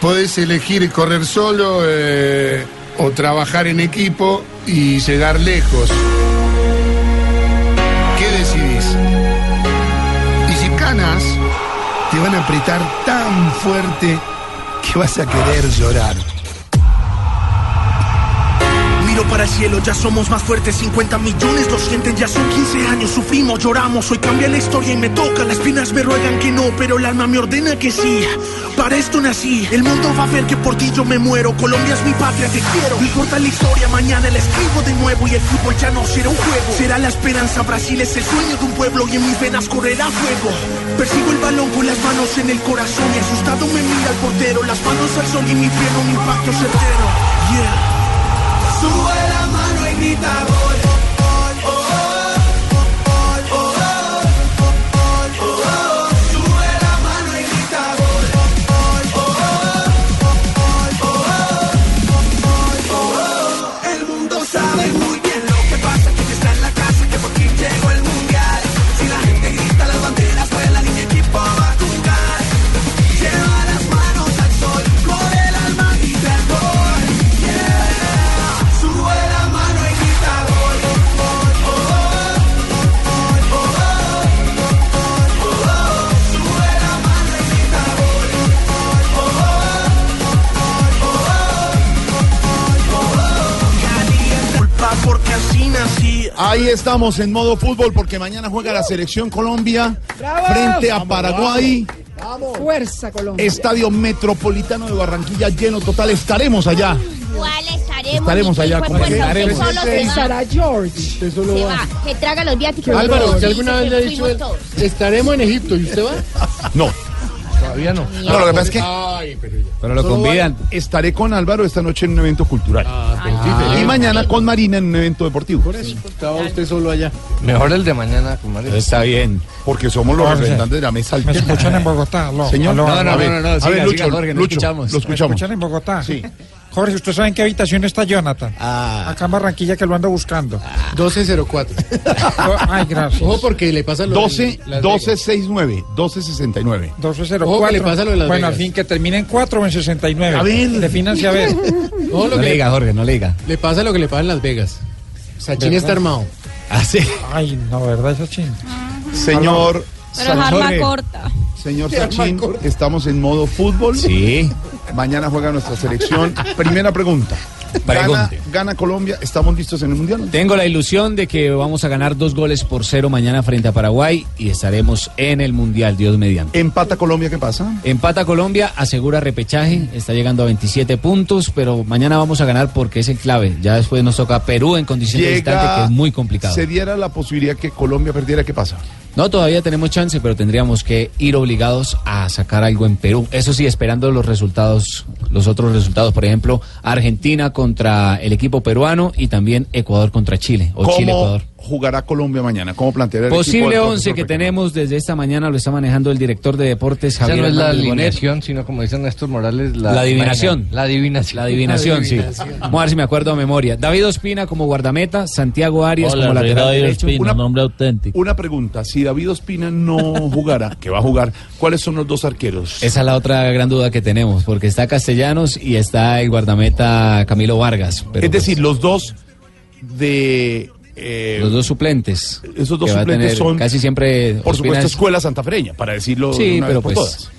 Podés elegir correr solo eh, o trabajar en equipo y llegar lejos. ¿Qué decidís? Y si canas, te van a apretar tan fuerte que vas a querer llorar. Para el cielo, ya somos más fuertes, 50 millones lo sienten, ya son 15 años, sufrimos, lloramos, hoy cambia la historia y me toca, las espinas me ruegan que no, pero el alma me ordena que sí, para esto nací, el mundo va a ver que por ti yo me muero, Colombia es mi patria, te quiero, no importa la historia, mañana la escribo de nuevo y el fútbol ya no será un juego, será la esperanza, Brasil es el sueño de un pueblo y en mis venas correrá fuego, persigo el balón con las manos en el corazón y asustado me mira el portero, las manos al sol y mi pierna un impacto certero, yeah. Sube la mano y grita Ahí estamos en modo fútbol porque mañana juega la selección Colombia frente a Paraguay. Fuerza Colombia. Estadio Metropolitano de Barranquilla lleno total. Estaremos allá. ¿Cuál estaremos? Estaremos allá, puta, estaremos. usted solo se va. Estará George. Se va, que traga los viáticos. Álvaro, todos, ¿usted alguna vez le ha dicho estaremos en Egipto y usted va? No, Todavía no. no, lo que pasa es que Ay, pero, pero lo convidan. Estaré con Álvaro esta noche en un evento cultural. ah, pero sí, y mañana con Marina en un evento deportivo. Por eso, estaba usted solo allá. Mejor el de mañana con María. Está bien, porque somos los representantes de la mesa ¿Me escuchan en Bogotá? Señor, No, no, no, no, a ver, Lucho, Lucho, escuchamos. lo ¿Me escuchamos. escuchan en Bogotá? Sí. Jorge, ¿usted sabe en qué habitación está Jonathan? Ah. Acá en Barranquilla que lo ando buscando. 1204. Oh, Ay, gracias. Ojo porque le pasa lo 12, Las 1269, 1269. 1204. Ojo que le pasa lo de Las bueno, al Vegas. fin que termine en 4 o en 69. A ver. Defínanse a ver. Ojo lo No que le diga, Jorge, no le diga. le pasa lo que le pasa en Las Vegas. Sachin está armado. Ah, sí. Ay, no, ¿verdad, esa ching? Señor Pero es arma corta. Señor Sachin, estamos en modo fútbol. Sí. Mañana juega nuestra selección. Primera pregunta. Gana, gana Colombia. ¿Estamos listos en el Mundial? Tengo la ilusión de que vamos a ganar dos goles por cero mañana frente a Paraguay y estaremos en el Mundial, Dios mediante. ¿Empata Colombia? ¿Qué pasa? Empata Colombia, asegura repechaje, está llegando a 27 puntos, pero mañana vamos a ganar porque es el clave. Ya después nos toca Perú en condición de distante, que es muy complicado. Se diera la posibilidad que Colombia perdiera, ¿qué pasa? No, todavía tenemos chance, pero tendríamos que ir obligados a sacar algo en Perú. Eso sí, esperando los resultados, los otros resultados. Por ejemplo, Argentina contra el equipo peruano y también Ecuador contra Chile o ¿Cómo Chile-Ecuador. Jugará Colombia mañana? ¿Cómo planteará el Posible del 11 profesor que Pequeno? tenemos desde esta mañana lo está manejando el director de deportes Javier no es la alineación, sino como dice Néstor Morales, la, La adivinación. La adivinación. La adivinación, sí. Vamos a ver si me acuerdo a memoria. David Ospina como guardameta, Santiago Arias como lateral derecho. Una- nombre auténtico. Una pregunta, si David Ospina no jugara, que va a jugar, ¿cuáles son los dos arqueros? Esa es la otra gran duda que tenemos, porque está Castellanos y está el guardameta Camilo Vargas. pero es pues, decir, los dos de... eh, los dos suplentes. esos dos suplentes son, Casi siempre. por Ospina supuesto, es- escuela santafereña, para decirlo de Sí, una pero vez por pues. todas.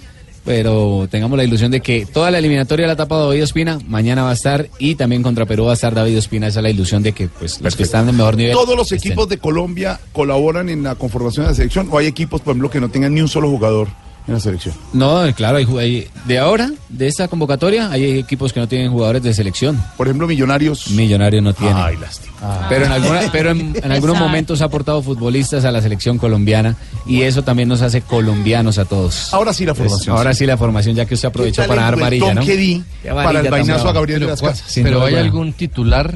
Pero tengamos la ilusión de que toda la eliminatoria la ha tapado David Ospina, mañana va a estar y también contra Perú va a estar David Ospina. Esa es la ilusión de que pues los que están en mejor nivel. ¿Todos los estén. equipos de Colombia colaboran en la conformación de la selección o hay equipos, por ejemplo, que no tengan ni un solo jugador en la selección. No, claro, hay, ju- hay- de ahora, de esta convocatoria, hay equipos que no tienen jugadores de selección. Por ejemplo, Millonarios. Millonarios no tienen. Ay, lástima. Pero en, alguna- pero en, en algunos momentos ha aportado futbolistas a la selección colombiana y eso también nos hace colombianos a todos. Ahora sí la Pues, formación. ahora sí la formación, ya que usted aprovechó ¿Qué para dar varilla, ¿no? Para el vainazo a Gabriel de Pero, las ¿cuál- Casas? Pero ¿hay algún titular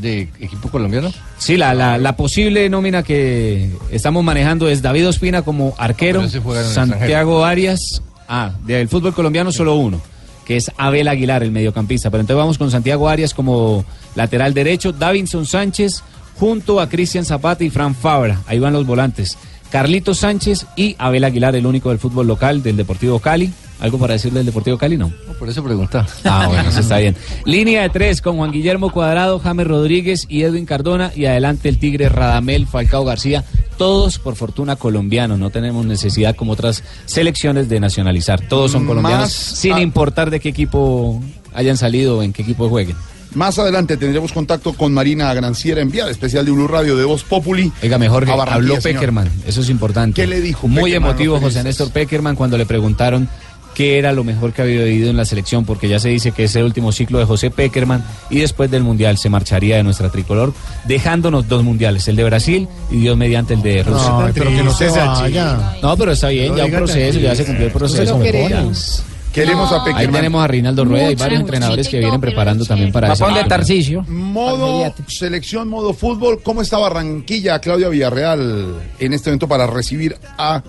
de equipo colombiano? Sí, la, la, la posible nómina que estamos manejando es David Ospina como arquero, Santiago Arias, ah, del fútbol colombiano solo uno, que es Abel Aguilar, el mediocampista. Pero entonces vamos con Santiago Arias como lateral derecho, Davinson Sánchez junto a Cristian Zapata y Fran Fabra, ahí van los volantes. Carlitos Sánchez y Abel Aguilar, el único del fútbol local del Deportivo Cali. ¿Algo para decir del Deportivo Cali? No. No, por eso pregunta. Ah, bueno, eso está bien. Línea de tres con Juan Guillermo Cuadrado, James Rodríguez y Edwin Cardona. Y adelante el Tigre Radamel, Falcao García. Todos, por fortuna, colombianos. No tenemos necesidad, como otras selecciones, de nacionalizar. Todos son colombianos, Más sin a- importar de qué equipo hayan salido o en qué equipo jueguen. Más adelante tendremos contacto con Marina Granciera, enviada especial de Blue Radio de Voz Populi. Oiga, mejor que habló. Peckerman, eso es importante. ¿Qué le dijo Muy Peckerman emotivo José? Néstor Peckerman cuando le preguntaron qué era lo mejor que había vivido en la selección, porque ya se dice que es el último ciclo de José Peckerman y después del Mundial se marcharía de nuestra tricolor, dejándonos dos mundiales, el de Brasil y Dios mediante el de Rusia. No, pero que no se vaya. No, pero está bien, No ya un proceso, ya se cumplió el proceso. Queremos. Queremos a Ahí tenemos a Reinaldo Rueda y varios entrenadores que vienen preparando también para Papón eso. de Tarcisio. Modo selección, modo fútbol. ¿Cómo está Barranquilla, Claudia Villarreal, en este evento para recibir a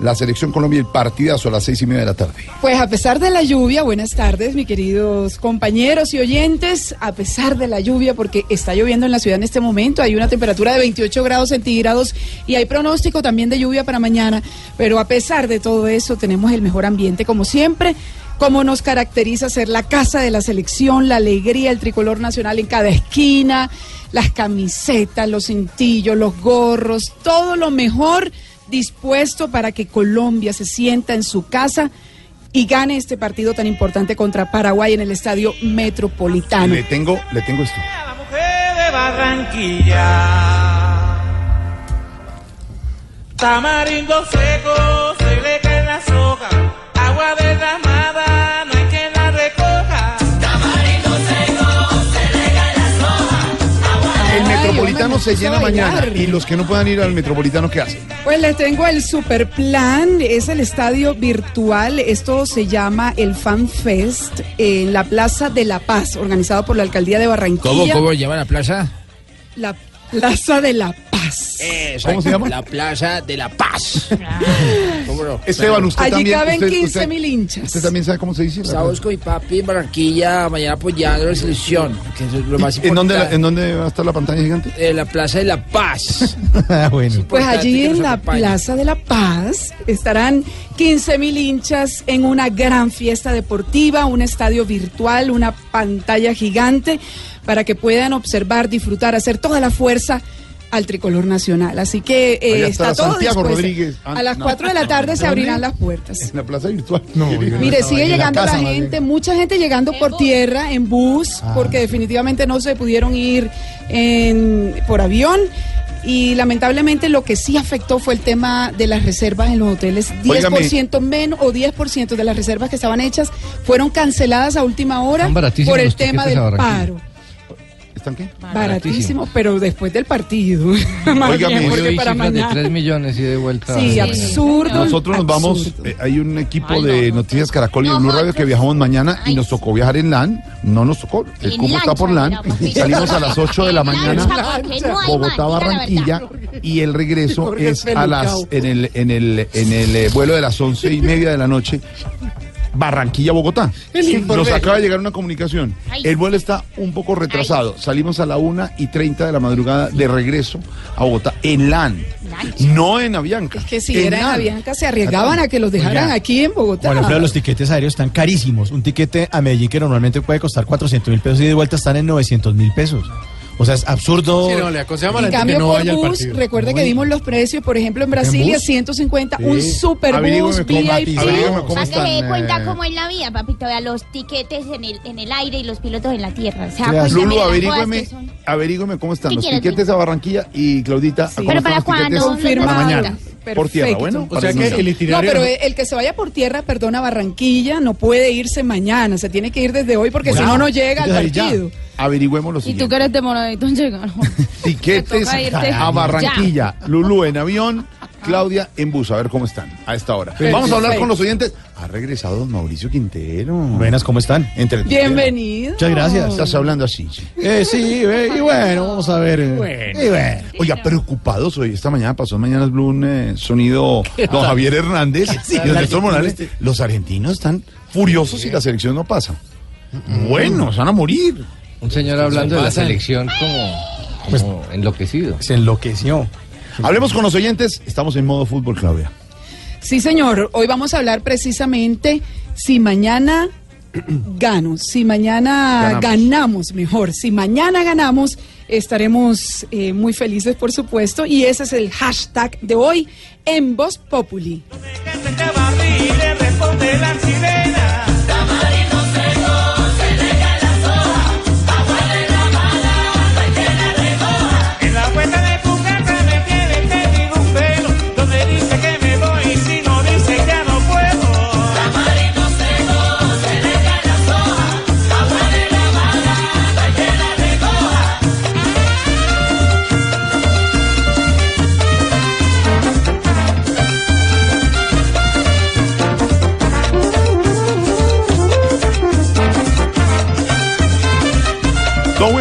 la selección Colombia el partidazo a las seis y media de la tarde? Pues a pesar de la lluvia, buenas tardes, mis queridos compañeros y oyentes. A pesar de la lluvia, porque está lloviendo en la ciudad en este momento, hay una temperatura de 28 grados centígrados y hay pronóstico también de lluvia para mañana. Pero a pesar de todo eso, tenemos el mejor ambiente, como siempre. Como nos caracteriza ser la casa de la selección, la alegría, el tricolor nacional en cada esquina, las camisetas, los cintillos, los gorros, todo lo mejor dispuesto para que Colombia se sienta en su casa y gane este partido tan importante contra Paraguay en el Estadio Metropolitano. Le tengo, le tengo esto. de Barranquilla. Tamarindo seco, se le cae la soga. Agua derramada, Metropolitano se llena mañana y los que no puedan ir al Metropolitano, ¿qué hacen? Pues les tengo el super plan, es el estadio virtual, esto se llama el Fan Fest en la Plaza de la Paz, organizado por la Alcaldía de Barranquilla. ¿Cómo, cómo llama la plaza? La Plaza de la Paz. ¿Cómo se llama? La Plaza de la Paz. ¿Cómo no? Esteban, usted Allí también. caben usted, 15 usted- mil hinchas. ¿Usted también sabe cómo se dice? Estamos con mi papi en Barranquilla, mañana apoyando la selección, que es lo más ¿En dónde. ¿En dónde va a estar la pantalla gigante? En la Plaza de la Paz. bueno. Pues allí que nos en la acompañe. Plaza de la Paz estarán 15 mil hinchas en una gran fiesta deportiva, un estadio virtual, una pantalla gigante para que puedan observar, disfrutar, hacer toda la fuerza al tricolor nacional. Así que eh, está todo Santiago dispuesto. Rodríguez. Ah, A las no. 4 de la tarde se abrirán las puertas. En la plaza virtual. No, Mire, sigue llegando la gente, mucha gente llegando por tierra, en bus, Ah. porque definitivamente no se pudieron ir en, por avión. Y lamentablemente lo que sí afectó fue el tema de las reservas en los hoteles. 10% menos o 10% de las reservas que estaban hechas fueron canceladas a última hora por el tema del paro. ¿Están qué? Baratísimo, pero después del partido. Óigame, bien, porque para cifras de mañana. 3 millones y de vuelta. Sí, absurdo. Nosotros nos vamos, eh, hay un equipo de Noticias Caracol y de Blue Radio que viajamos mañana y nos tocó viajar en LAN, no nos tocó, el En cupo está por LAN, salimos a las 8 de la mañana, Bogotá, Barranquilla, y el regreso es a las, en el, en el, en el eh, vuelo de las once y media de la noche, Barranquilla, Bogotá. Nos acaba de llegar una comunicación. El vuelo está un poco retrasado. Salimos a la una y 30 de la madrugada de regreso a Bogotá en LAN, no en Avianca. Es que si eran LAN. Avianca se arriesgaban a que los dejaran Oiga, aquí en Bogotá. Por ejemplo, los tiquetes aéreos están carísimos. Un tiquete a Medellín que normalmente puede costar 400 mil pesos y de vuelta están en 900 mil pesos. O sea, es absurdo. Sí, no, le aconsejamos a la En gente cambio, que no por vaya al bus, partido. recuerde que Uy. dimos los precios, por ejemplo, en Brasilia, bus? 150, un Sí. super bus VIP. Para que se dé cuenta eh, cómo es la vida, papito. Vea los tiquetes en el, en el aire y los pilotos en la tierra. Se da Sí, cuenta, Lulu, mira, las averígüeme, averígüeme cómo están ¿Qué los quieres, tiquetes a Barranquilla y Claudita. ¿cómo Pero están para cuándo? Para mañana. Por tierra, bueno. O sea que el No, itinerario... pero el que se vaya por tierra, perdona, Barranquilla, no puede irse mañana, se tiene que ir desde hoy porque si Ya. no, no llega al ya. partido. Averigüemos lo Y tú que eres demoradito en llegar. Tiquetes a Barranquilla. Lulú en avión, Claudia en bus. A ver cómo están a esta hora. Vamos a hablar con los oyentes. Ha regresado don Mauricio Quintero. Buenas, ¿cómo están? Entre Bienvenido. Muchas gracias. Estás hablando así. Eh, sí, eh, y bueno, vamos a ver. eh, Y bueno. Oiga, preocupados hoy. Esta mañana pasó en Mañanas Blue un eh, sonido don Javier Hernández y don Néstor Morales. Los argentinos están furiosos y la selección no pasa. Bueno, se van a morir. Un señor hablando de la selección como, como enloquecido. Se enloqueció. Hablemos con los oyentes. Estamos en modo fútbol, Claudia. Sí, señor. Hoy vamos a hablar precisamente si mañana gano, si mañana Ganamos. ganamos, mejor, si mañana ganamos, estaremos eh, muy felices, por supuesto, y ese es el hashtag de hoy en Voz Populi. Canten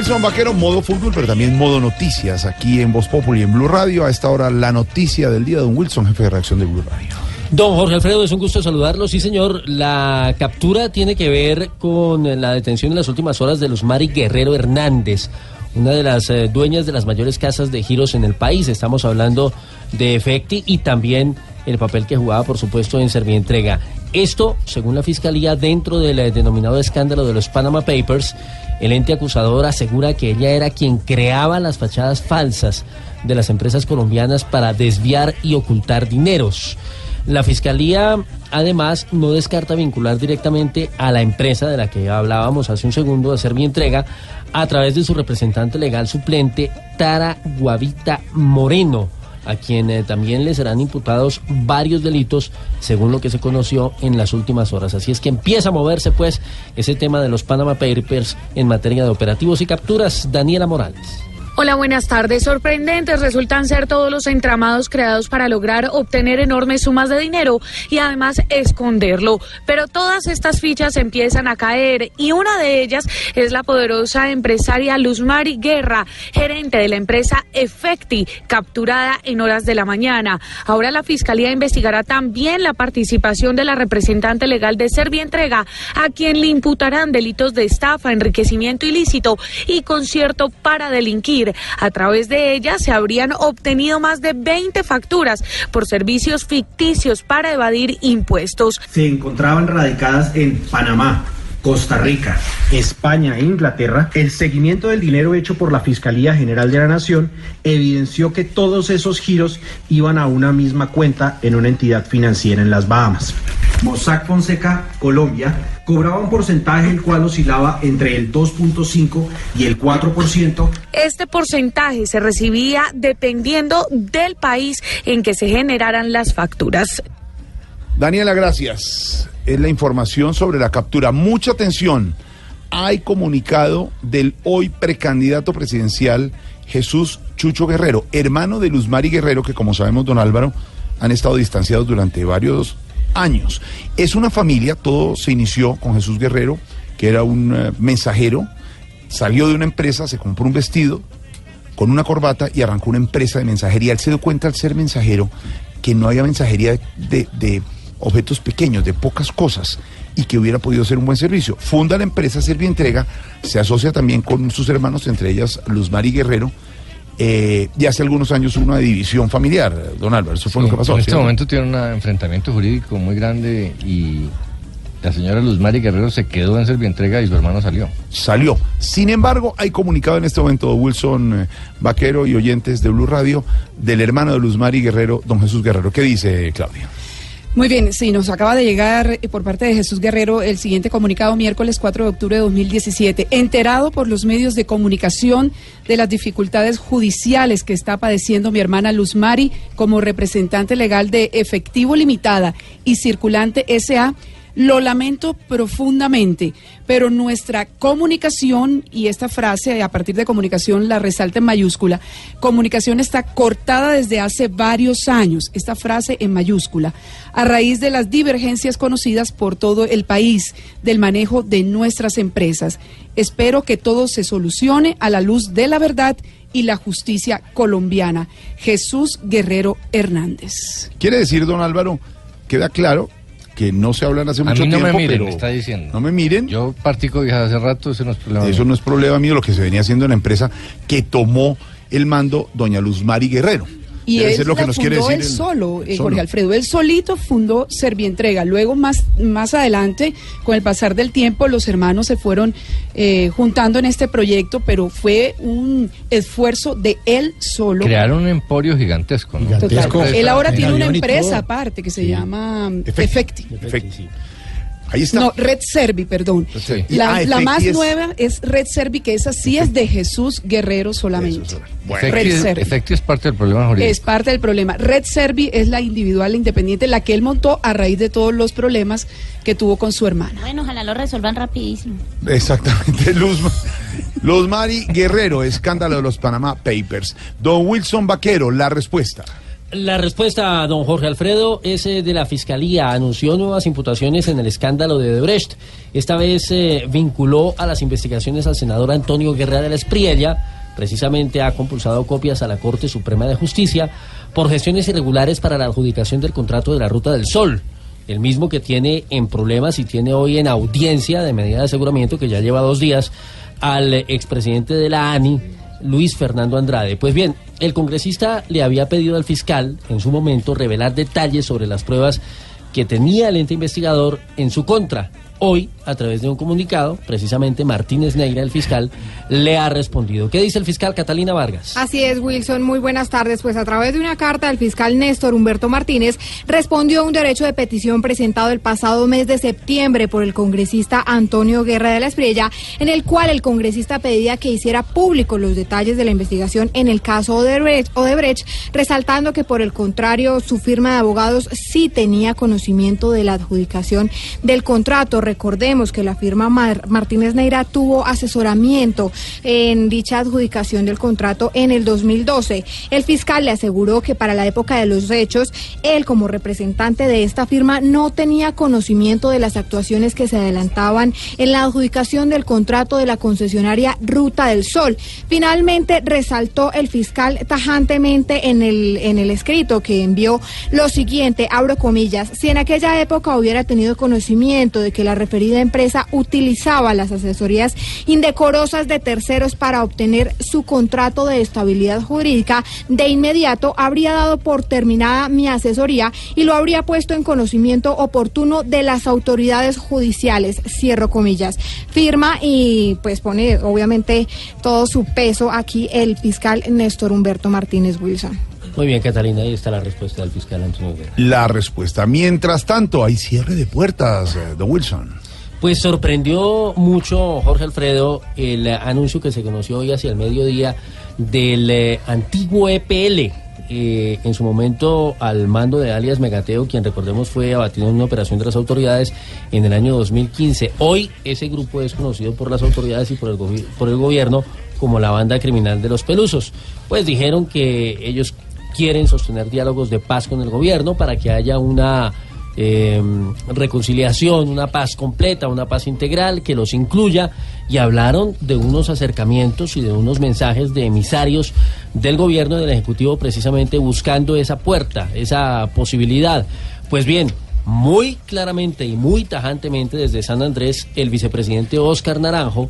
Don Wilson Vaquero, modo fútbol, pero también modo noticias aquí en Voz Populi, en Blue Radio. A esta hora, la noticia del día, don Wilson, jefe de reacción de Blue Radio. Don Jorge Alfredo, es un gusto saludarlo. Sí, señor, la captura tiene que ver con la detención en las últimas horas de los Mari Guerrero Hernández, una de las eh, dueñas de las mayores casas de giros en el país. Estamos hablando de Efecti y también el papel que jugaba, por supuesto, en Servientrega. Esto, según la Fiscalía, dentro del eh, denominado escándalo de los Panama Papers, el ente acusador asegura que ella era quien creaba las fachadas falsas de las empresas colombianas para desviar y ocultar dineros. La Fiscalía, además, no descarta vincular directamente a la empresa de la que hablábamos hace un segundo, de Servientrega, a través de su representante legal suplente, Tara Guavita Moreno, a quien eh, también le serán imputados varios delitos, según lo que se conoció en las últimas horas. Así es que empieza a moverse, pues, ese tema de los Panama Papers en materia de operativos y capturas. Daniela Morales. Hola, buenas tardes. Sorprendentes resultan ser todos los entramados creados para lograr obtener enormes sumas de dinero y además esconderlo. Pero todas estas fichas empiezan a caer y una de ellas es la poderosa empresaria Luz Mari Guerra, gerente de la empresa Efecti, capturada en horas de la mañana. Ahora la Fiscalía investigará también la participación de la representante legal de Servientrega, a quien le imputarán delitos de estafa, enriquecimiento ilícito y concierto para delinquir. A través de ella se habrían obtenido más de 20 facturas por servicios ficticios para evadir impuestos. se encontraban radicadas en Panamá, Costa Rica, España e Inglaterra, el seguimiento del dinero hecho por la Fiscalía General de la Nación evidenció que todos esos giros iban a una misma cuenta en una entidad financiera en las Bahamas. Mossack Fonseca, Colombia, cobraba un porcentaje el cual oscilaba entre el 2.5 y el 4%. Este porcentaje se recibía dependiendo del país en que se generaran las facturas. Daniela, gracias. Es la información sobre la captura. Mucha atención. Hay comunicado del hoy precandidato presidencial Jesús Chucho Guerrero, hermano de Luz Mari Guerrero, que como sabemos, don Álvaro, han estado distanciados durante varios años. Es una familia, todo se inició con Jesús Guerrero, que era un eh, mensajero, salió de una empresa, se compró un vestido con una corbata y arrancó una empresa de mensajería. Él se dio cuenta al ser mensajero que no había mensajería de objetos pequeños, de pocas cosas, y que hubiera podido ser un buen servicio. Funda la empresa Servientrega, se asocia también con sus hermanos, entre ellas Luz Mari Guerrero, eh, y hace algunos años una división familiar, don Álvaro, eso fue lo que pasó. en este ¿cierto? momento tiene un enfrentamiento jurídico muy grande y la señora Luz Mari Guerrero se quedó en Servientrega y su hermano salió. salió. Sin embargo, hay comunicado en este momento Wilson eh, Vaquero y oyentes de Blue Radio del hermano de Luz Mari Guerrero, don Jesús Guerrero. ¿Qué dice Claudia? Muy bien, sí, nos acaba de llegar eh, por parte de Jesús Guerrero el siguiente comunicado miércoles 4 de octubre de 2017. Enterado por los medios de comunicación de las dificultades judiciales que está padeciendo mi hermana Luz Mari como representante legal de Efectivo Limitada y Circulante SA, lo lamento profundamente, pero nuestra comunicación, y esta frase a partir de comunicación la resalta en mayúscula, comunicación está cortada desde hace varios años, esta frase en mayúscula, a raíz de las divergencias conocidas por todo el país del manejo de nuestras empresas. Espero que todo se solucione a la luz de la verdad y la justicia colombiana. Jesús Guerrero Hernández. Quiere decir, don Álvaro, queda claro que no se hablan hace A mucho mí no tiempo, me miren, pero me está diciendo. no me miren. Yo partí con hijas hace rato, eso no es problema. Eso mío. no es problema mío, lo que se venía haciendo en la empresa que tomó el mando doña Luz Mari Guerrero. Y Debe él lo que la nos fundó quiere decir él el- solo, eh, solo. Jorge Alfredo. Él solito fundó Servientrega. Luego, más, más adelante, con el pasar del tiempo, los hermanos se fueron eh, juntando en este proyecto, pero fue un esfuerzo de él solo. Crearon un emporio gigantesco. ¿no? Total. Él ahora En tiene una empresa aparte que se llama mm, Efecti. Ahí está. No, Red Servi, perdón. Sí. La, Ah, la más es- nueva es Red Servi, que esa sí es de Jesús Guerrero solamente. Efecti Red es, Servi. Efecti es parte del problema jurídico. Es parte del problema. Red Servi es la individual independiente, la que él montó a raíz de todos los problemas que tuvo con su hermana. Bueno, ojalá lo resuelvan rapidísimo. Exactamente, Luz, Luz Mari Guerrero, escándalo de los Panama Papers. Don Wilson Vaquero, la respuesta. La respuesta, don Jorge Alfredo, es eh, de la Fiscalía. Anunció nuevas imputaciones en el escándalo de Debrecht. Esta vez eh, vinculó a las investigaciones al senador Antonio Guerrera de la Espriella. Precisamente ha compulsado copias a la Corte Suprema de Justicia por gestiones irregulares para la adjudicación del contrato de la Ruta del Sol. El mismo que tiene en problemas y tiene hoy en audiencia de medida de aseguramiento que ya lleva dos días al expresidente de la ANI, Luis Fernando Andrade. Pues bien, el congresista le había pedido al fiscal en su momento revelar detalles sobre las pruebas que tenía el ente investigador en su contra. Hoy, a través de un comunicado, precisamente Martínez Neira, el fiscal, le ha respondido. ¿Qué dice el fiscal Catalina Vargas? Así es, Wilson. Muy buenas tardes. Pues a través de una carta, el fiscal Néstor Humberto Martínez respondió a un derecho de petición presentado el pasado mes de septiembre por el congresista Antonio Guerra de la Espriella, en el cual el congresista pedía que hiciera público los detalles de la investigación en el caso Odebrecht, Odebrecht, resaltando que por el contrario su firma de abogados sí tenía conocimiento de la adjudicación del contrato. Recordemos que la firma Mar- Martínez Neira tuvo asesoramiento en dicha adjudicación del contrato en el 2012. El fiscal le aseguró que para la época de los hechos, él como representante de esta firma no tenía conocimiento de las actuaciones que se adelantaban en la adjudicación del contrato de la concesionaria Ruta del Sol. Finalmente resaltó el fiscal tajantemente en el, en el escrito que envió lo siguiente, abro comillas, si en aquella época hubiera tenido conocimiento de que la referida empresa utilizaba las asesorías indecorosas de terceros para obtener su contrato de estabilidad jurídica, de inmediato habría dado por terminada mi asesoría y lo habría puesto en conocimiento oportuno de las autoridades judiciales, cierro comillas. Firma y pues pone obviamente todo su peso aquí el fiscal Néstor Humberto Martínez Wilson. Muy bien, Catalina, ahí está la respuesta del fiscal Antonio Guerra. La respuesta. Mientras tanto, hay cierre de puertas, eh, Don Wilson. Pues sorprendió mucho, Jorge Alfredo, el anuncio que se conoció hoy hacia el mediodía del eh, antiguo EPL. eh, en su momento al mando de alias Megateo, quien recordemos fue abatido en una operación de las autoridades en el año 2015. Hoy ese grupo es conocido por las autoridades y por el, por el gobierno como la banda criminal de los Pelusos. Pues dijeron que ellos quieren sostener diálogos de paz con el gobierno para que haya una eh, reconciliación, una paz completa, una paz integral que los incluya y hablaron de unos acercamientos y de unos mensajes de emisarios del gobierno del Ejecutivo precisamente buscando esa puerta, esa posibilidad. Pues bien, muy claramente y muy tajantemente desde San Andrés, el vicepresidente Oscar Naranjo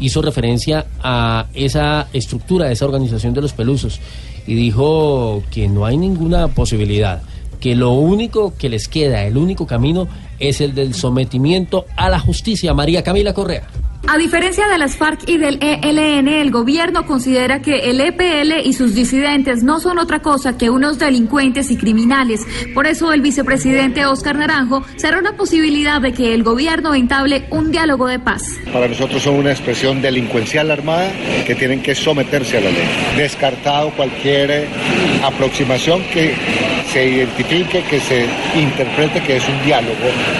hizo referencia a esa estructura, a esa organización de los pelusos y dijo que no hay ninguna posibilidad, que lo único que les queda, el único camino es el del sometimiento a la justicia. María Camila Correa. A diferencia de las FARC y del ELN, el gobierno considera que el EPL y sus disidentes no son otra cosa que unos delincuentes y criminales. Por eso el vicepresidente Oscar Naranjo cerró la posibilidad de que el gobierno entable un diálogo de paz. Para nosotros son una expresión delincuencial armada que tienen que someterse a la ley. Descartado cualquier aproximación que se identifique, que se interprete que es un diálogo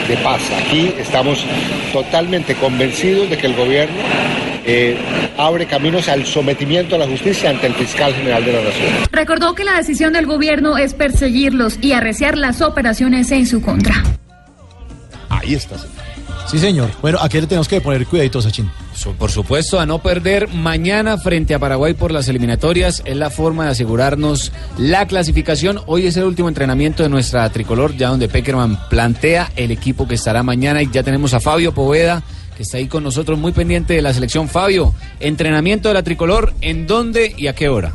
de paz. Aquí estamos totalmente convencidos de que el gobierno eh, abre caminos al sometimiento a la justicia ante el fiscal general de la Nación. Recordó que la decisión del gobierno es perseguirlos y arreciar las operaciones en su contra. Ahí está. Sí, señor. Bueno, aquí le tenemos que poner cuidaditos, Sachin. Por supuesto, a no perder mañana frente a Paraguay por las eliminatorias es la forma de asegurarnos la clasificación. Hoy es el último entrenamiento de nuestra tricolor, ya donde Peckerman plantea el equipo que estará mañana y ya tenemos a Fabio Poveda que está ahí con nosotros muy pendiente de la selección. Fabio, entrenamiento de la tricolor, ¿en dónde y a qué hora?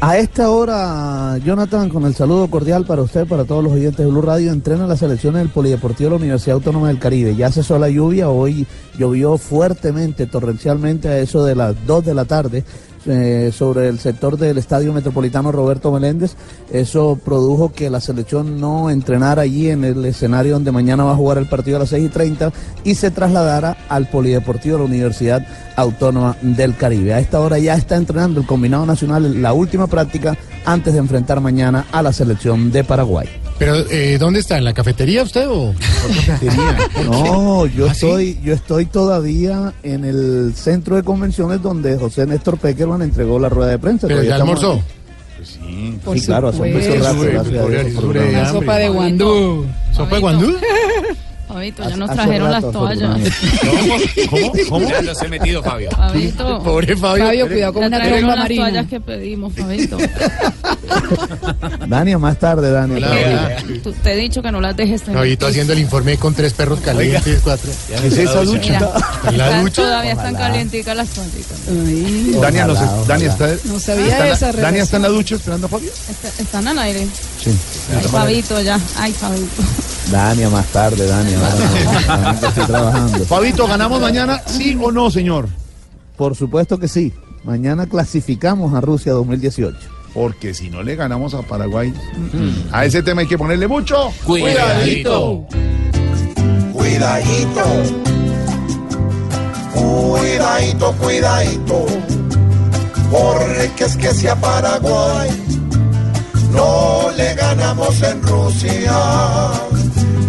A esta hora, Jonathan, con el saludo cordial para usted, para todos los oyentes de Blue Radio, entrena las selecciones del Polideportivo de la Universidad Autónoma del Caribe. Ya cesó la lluvia, hoy llovió fuertemente, torrencialmente a eso de las 2 de la tarde. Eh, sobre el sector del Estadio Metropolitano Roberto Meléndez. Eso produjo que la selección no entrenara allí en el escenario donde mañana va a jugar el partido a las 6 y 30 y se trasladara al Polideportivo de la Universidad Autónoma del Caribe. A esta hora ya está entrenando el combinado nacional la última práctica antes de enfrentar mañana a la selección de Paraguay. Pero, eh, ¿dónde está? ¿En la cafetería usted o...? No, yo ¿Ah, sí? estoy, yo estoy todavía en el centro de convenciones donde José Néstor Peckerman entregó la rueda de prensa. ¿Pero Todavía ya almorzó? Sí, Por claro, hace un. Una sopa de guandú. ¿Sopa de guandú? Fabito, ya nos trajeron rato, las toallas. ¿Cómo? ¿Cómo? Ya los he metido, Fabio. Fabito. Pobre Fabio. Fabio, cuidado con una las toallas que pedimos, Fabito. Dania, más tarde, Dania. Hola. Tú- Te he dicho que no las dejes tener. Fabito haciendo el informe con tres perros calientes, cuatro. ¿Qué es esa ducha? Mira, ¿En la ducha? Todavía están calienticas las toallitas. Dania, no sé, Dania está, No sabía está en la- esa Dania relación. está en la ducha esperando a Fabio. Está- Están al aire. Sí. Ay, Fabito, ya. Ay, Fabito. Dania, más tarde, Dania. estoy trabajando. Fabito, ¿ganamos mañana? ¿Sí o no, señor? Por supuesto que sí. Mañana clasificamos a Rusia 2018. Porque si no le ganamos a Paraguay, a ese tema hay que ponerle mucho Cuidadito. Cuidadito, cuidadito, cuidadito, porque es que si a Paraguay no le ganamos en Rusia,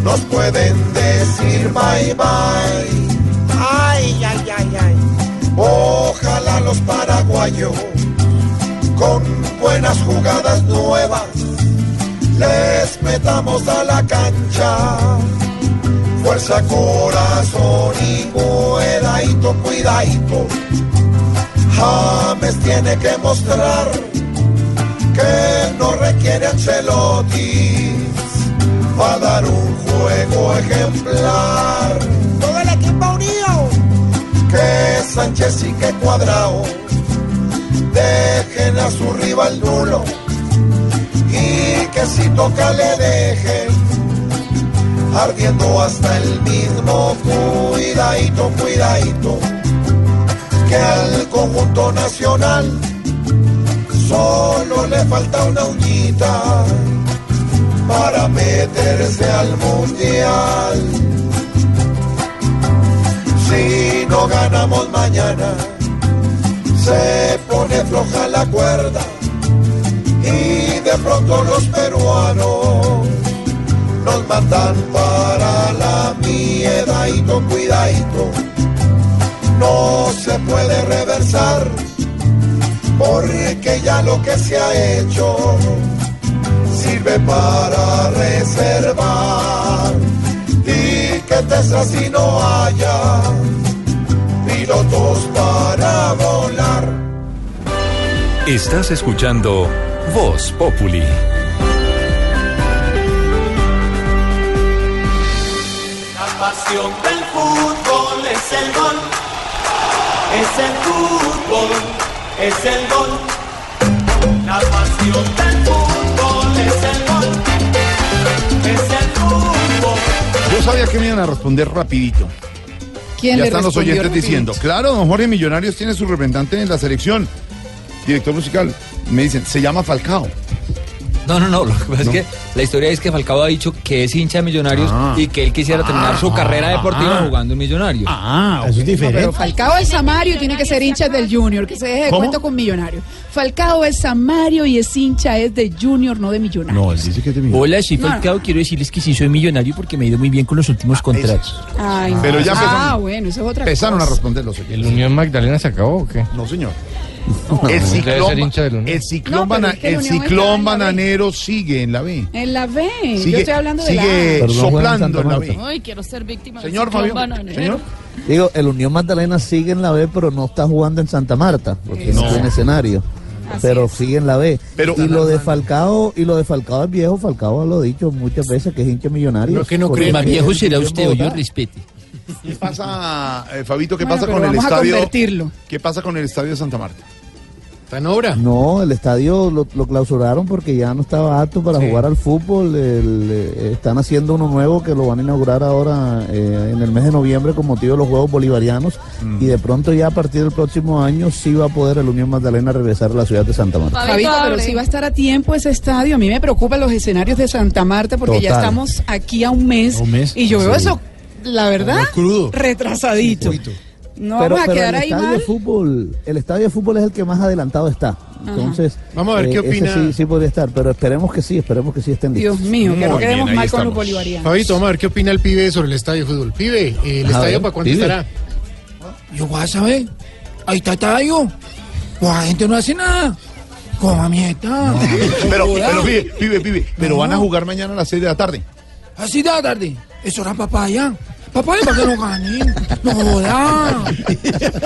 nos pueden decir bye bye. Ay, ay, ay, ay. Ojalá los paraguayos con buenas jugadas nuevas les metamos a la cancha fuerza, corazón y cuidadito, cuidadito. James tiene que mostrar que no requiere Ancelotti para dar un juego ejemplar. Todo el equipo unido. Que Sánchez y que Cuadrado dejen a su rival nulo y que si toca le dejen ardiendo hasta el mismo cuidadito, cuidadito, que al conjunto nacional solo le falta una uñita para meterse al mundial. Si no ganamos mañana, se pone floja la cuerda y de pronto los peruanos nos mandan para la miedadito, cuidadito. No se puede reversar, porque ya lo que se ha hecho sirve para reservar. Y que Tesla si no haya pilotos para volar. Estás escuchando Voz Populi. La pasión del fútbol es el gol. Es el fútbol, es el gol. La pasión del fútbol Yo sabía que me iban a responder rapidito. ¿Quién ya le están los oyentes rapidito? diciendo, claro, don Jorge Millonarios tiene su representante en la selección, director musical. Me dicen, se llama Falcao. No, no, no. Lo que pasa No. es que la historia es que Falcao ha dicho que es hincha de Millonarios Ah. y que él quisiera terminar su carrera deportiva ah. jugando en Millonarios. Ah, eso es No, diferente. pero Falcao es Samario y tiene que ser hincha del Junior, que se deje de ¿Cómo? cuento con Millonario. Falcao es Samario y es hincha es de Junior, no de Millonario. No, él dice que es de Millonarios. Hola, soy No, no. Falcao. Quiero decirles que sí soy millonario porque me ha ido muy bien con los últimos contratos. Ay, Pero no. ya Ah, empezaron- bueno, eso es otra Empezaron a cosa. responder los ¿El oyentes. Unión Magdalena se acabó o qué? No, señor. El ciclón, el ciclón, No, pero bana- es que el el en bananero sigue en la B. En la B. Sigue- Yo estoy hablando de la sigue A. Pero soplando en la. B. Ay, quiero ser víctima del Señor ciclón Fabio, bananero. señor. Digo, el Unión Magdalena sigue en la B, pero no está jugando en Santa Marta, porque no, No. tiene escenario. pero sigue en la B. Pero- y lo de Falcao, y lo de Falcao es viejo, Falcao lo ha dicho muchas veces que es hincha millonario. No, que no cree. Más es viejo el será usted o yo respete. ¿Qué pasa, eh, Fabito, qué Bueno, pasa con el estadio? ¿Qué pasa con el estadio de Santa Marta? ¿Está en obra? No, el estadio lo, lo clausuraron porque ya no estaba apto para jugar al fútbol. El, eh, están haciendo uno nuevo que lo van a inaugurar ahora eh, en el mes de noviembre con motivo de los Juegos Bolivarianos. Mm. Y de pronto ya a partir del próximo año sí va a poder el Unión Magdalena regresar a la ciudad de Santa Marta. Fabito, pero si va a estar a tiempo ese estadio. A mí me preocupan los escenarios de Santa Marta porque ya estamos aquí a un mes. A un mes, Y yo veo sí. eso, la verdad, crudo. retrasadito. No pero vamos a pero quedar el ahí estadio mal. de fútbol, el estadio de fútbol es el que más adelantado está. Entonces, Vamos a ver qué ese opina- Sí, sí podría estar, pero esperemos que sí, esperemos que sí estén listos. Dios mío, que no quedemos ahí mal con los estamos. bolivarianos. Fabito, vamos a ver qué opina el pibe sobre el estadio de fútbol. Pibe, ¿el A estadio ver, para cuándo pibe. estará? Yo voy a saber. Ahí está Tayo. Pues la gente no hace nada. Como a está. Pero, pero pibe, pibe, pibe, pero No. van a jugar mañana a las 6 de la tarde. Así de la tarde. Eso era papaya. Papaya para que no ganen. No joda.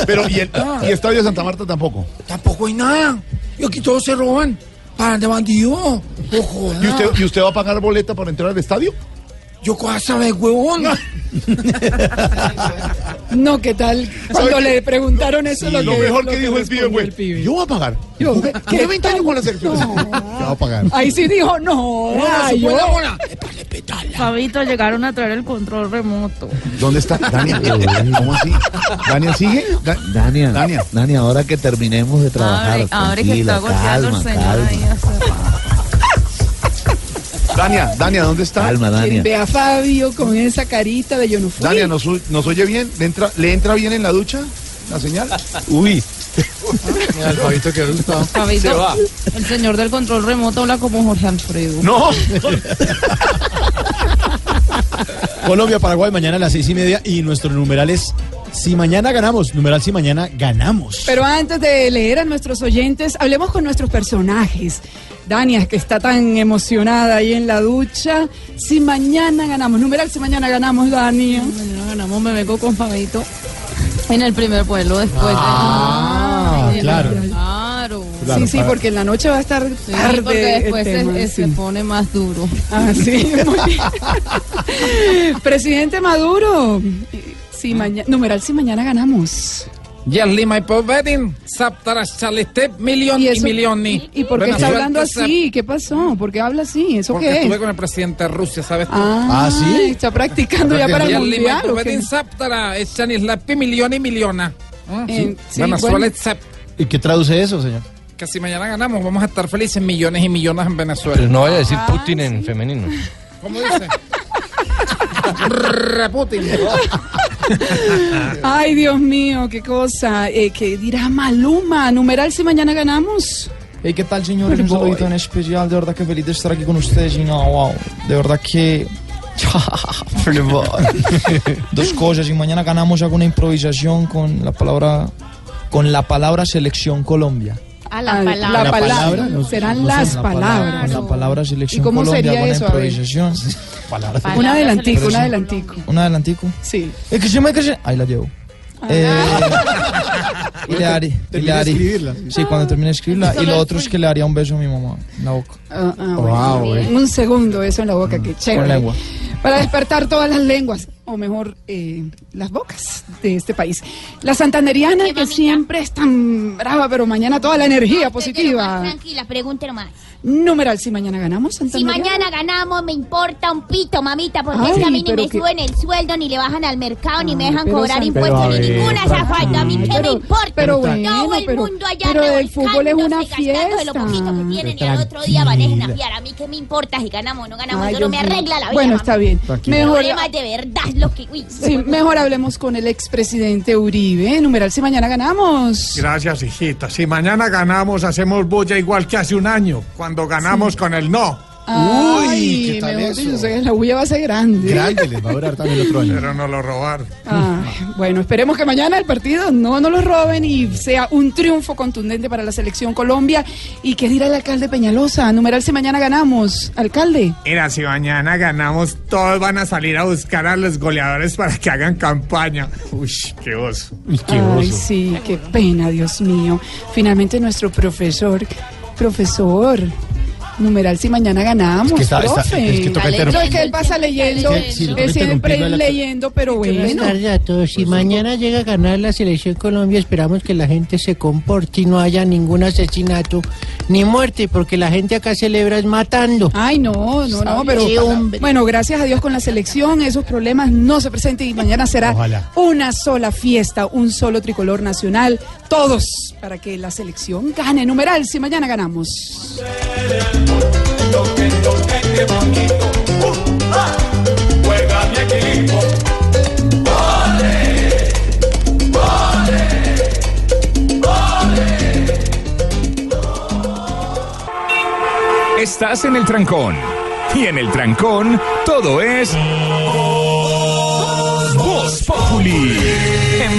Pero, ¿y el y estadio de Santa Marta tampoco? Tampoco hay nada. Y aquí todos se roban. Para de bandido. No joda. ¿Y usted, ¿Y usted va a pagar boleta para entrar al estadio? Yo coja saber, huevón. No, ¿qué tal? Cuando le preguntaron eso, lo, lo que, mejor lo que dijo el pibe fue, yo voy a pagar. Yo, ¿Qué 20 años con la selección? va a pagar. Ahí sí dijo, no, No, no, se yo- puede bola. Fabito, llegaron a traer el control remoto. ¿Dónde está? Daniel, ¿cómo así? ¿Daniel sigue? Da- Dania, Dania. Dania, ahora que terminemos de trabajar, Abre, abre que está golpeando el señor calma, ahí hace rato. Dania, Dania, ¿dónde está? calma, Dania. Ve a Fabio con esa carita de yo no fui. Dania, ¿nos, u- ¿nos oye bien? ¿Le entra, ¿Le entra bien en la ducha la señal? Uy. Mira, el Fabito que asustado. Fabito, el señor del control remoto habla como Jorge Alfredo. No. Colombia, Paraguay, mañana a las seis y media. Y nuestro numeral es si mañana ganamos. Numeral si mañana ganamos. Pero antes de leer a nuestros oyentes, hablemos con nuestros personajes. Dania, que está tan emocionada ahí en la ducha. Si mañana ganamos, numeral si mañana ganamos, Dania. Mañana ganamos, me vengo con Fabito en el primer vuelo después Ah, de... claro. Claro. Claro, sí, sí, para- porque en la noche va a estar Sí, tarde. porque el después se- tema, se, sí. pone más duro. Ah, sí, muy bien. Presidente Maduro, si mañana, numeral si mañana ganamos. Yerli my wedding. Saptara Chalistep, millón ¿Y y, milloni. ¿Y por qué está hablando así? ¿Qué pasó? ¿Por qué habla así? ¿Eso Porque qué estuve es? con el presidente de Rusia, ¿sabes tú? Ah, Ah, ¿sí? Está practicando ya para el Yerli my mundial. ¿o qué? wedding saptara. Es Chanislapi, millón y sí, Venezuela ¿Y qué traduce eso, señor? Que si mañana ganamos, vamos a estar felices millones y millones en Venezuela. Pero no vaya a decir Ah, Putin en femenino. ¿Cómo dice? Reputin. Ay, Dios mío, qué cosa. Eh, ¿Qué dirá Maluma? Numeral si mañana ganamos. Hey, ¿qué tal, señores? Un Boy. saludito en especial. De verdad que feliz de estar aquí con ustedes. Y no, wow. De verdad que. Dos cosas. Y mañana ganamos alguna improvisación con la palabra. Con la palabra selección Colombia. A la Ah, palabra. la palabra. palabra, no- Serán No las la palabras. La palabra selección ¿Y cómo Colombia. sería eso? A ver. improvisación. Palabras. Un adelantico, un sí. adelantico. Un adelantico. Sí. Es que se me Ahí la llevo. Eh, y le haré. y le escribirla. Sí, cuando termine de escribirla. Y lo otro es que le haría un beso a mi mamá en la boca. Ah, ah, Wow, eh. Un segundo eso en la boca, que chévere. Con lengua. Para despertar todas las lenguas, o mejor, eh, las bocas de este país. La santanderiana, que siempre es tan brava, pero mañana toda la energía positiva. Tranquila, pregúntelo más. Numeral, si mañana ganamos, Santa Si María. mañana ganamos, me importa un pito, mamita, porque Ay, es que a mí ni pero me que- suben el sueldo, ni le bajan al mercado, ni me dejan pero cobrar Santa- impuestos, Pero ni ninguna esa falta. A mí qué me pero- importa. pero Todo bueno, el pero- mundo allá pero el fútbol es una de lo poquito que tienen y al otro día van a desafiar. A mí qué me importa si ganamos o no ganamos, Ay, eso no me arregla la vida. Bueno, está bien. Tranquila. Mejor, Problemas de verdad es lo que... uy, sí, mejor hablemos con el expresidente Uribe. Numeral, si mañana ganamos. Gracias, hijita. Si mañana ganamos, hacemos bulla igual que hace un año, cuando ganamos con el no. Ay, ¿qué tal eso? la bulla va a ser grande. Grande, les va a durar también otro año. Pero no lo robaron. Ay, bueno, esperemos que mañana el partido no nos lo roben y sea un triunfo contundente para la selección Colombia. ¿Y qué dirá el alcalde Peñalosa? Numeral si mañana ganamos. Alcalde. Mira, si mañana ganamos, todos van a salir a buscar a los goleadores para que hagan campaña. Uy, qué oso. Ay, sí, qué pena, Dios mío. Finalmente nuestro profesor, profesor. Numeral si mañana ganamos, Es que está- es que toca No, es que él pasa leyendo, siempre la- leyendo, pero Buenas bueno. tardes a todos. Si mañana llega a ganar la selección Colombia, esperamos que la gente se comporte y no haya ningún asesinato ni muerte, porque la gente acá celebra es matando. Ay, no, no, no, pero Sí, bueno, gracias a Dios con la selección esos problemas no se presenten y mañana será Ojalá. una sola fiesta, un solo tricolor nacional, todos para que la selección gane. Numeral, si mañana ganamos. Estás en el trancón. Y en el trancón, todo es. Voz.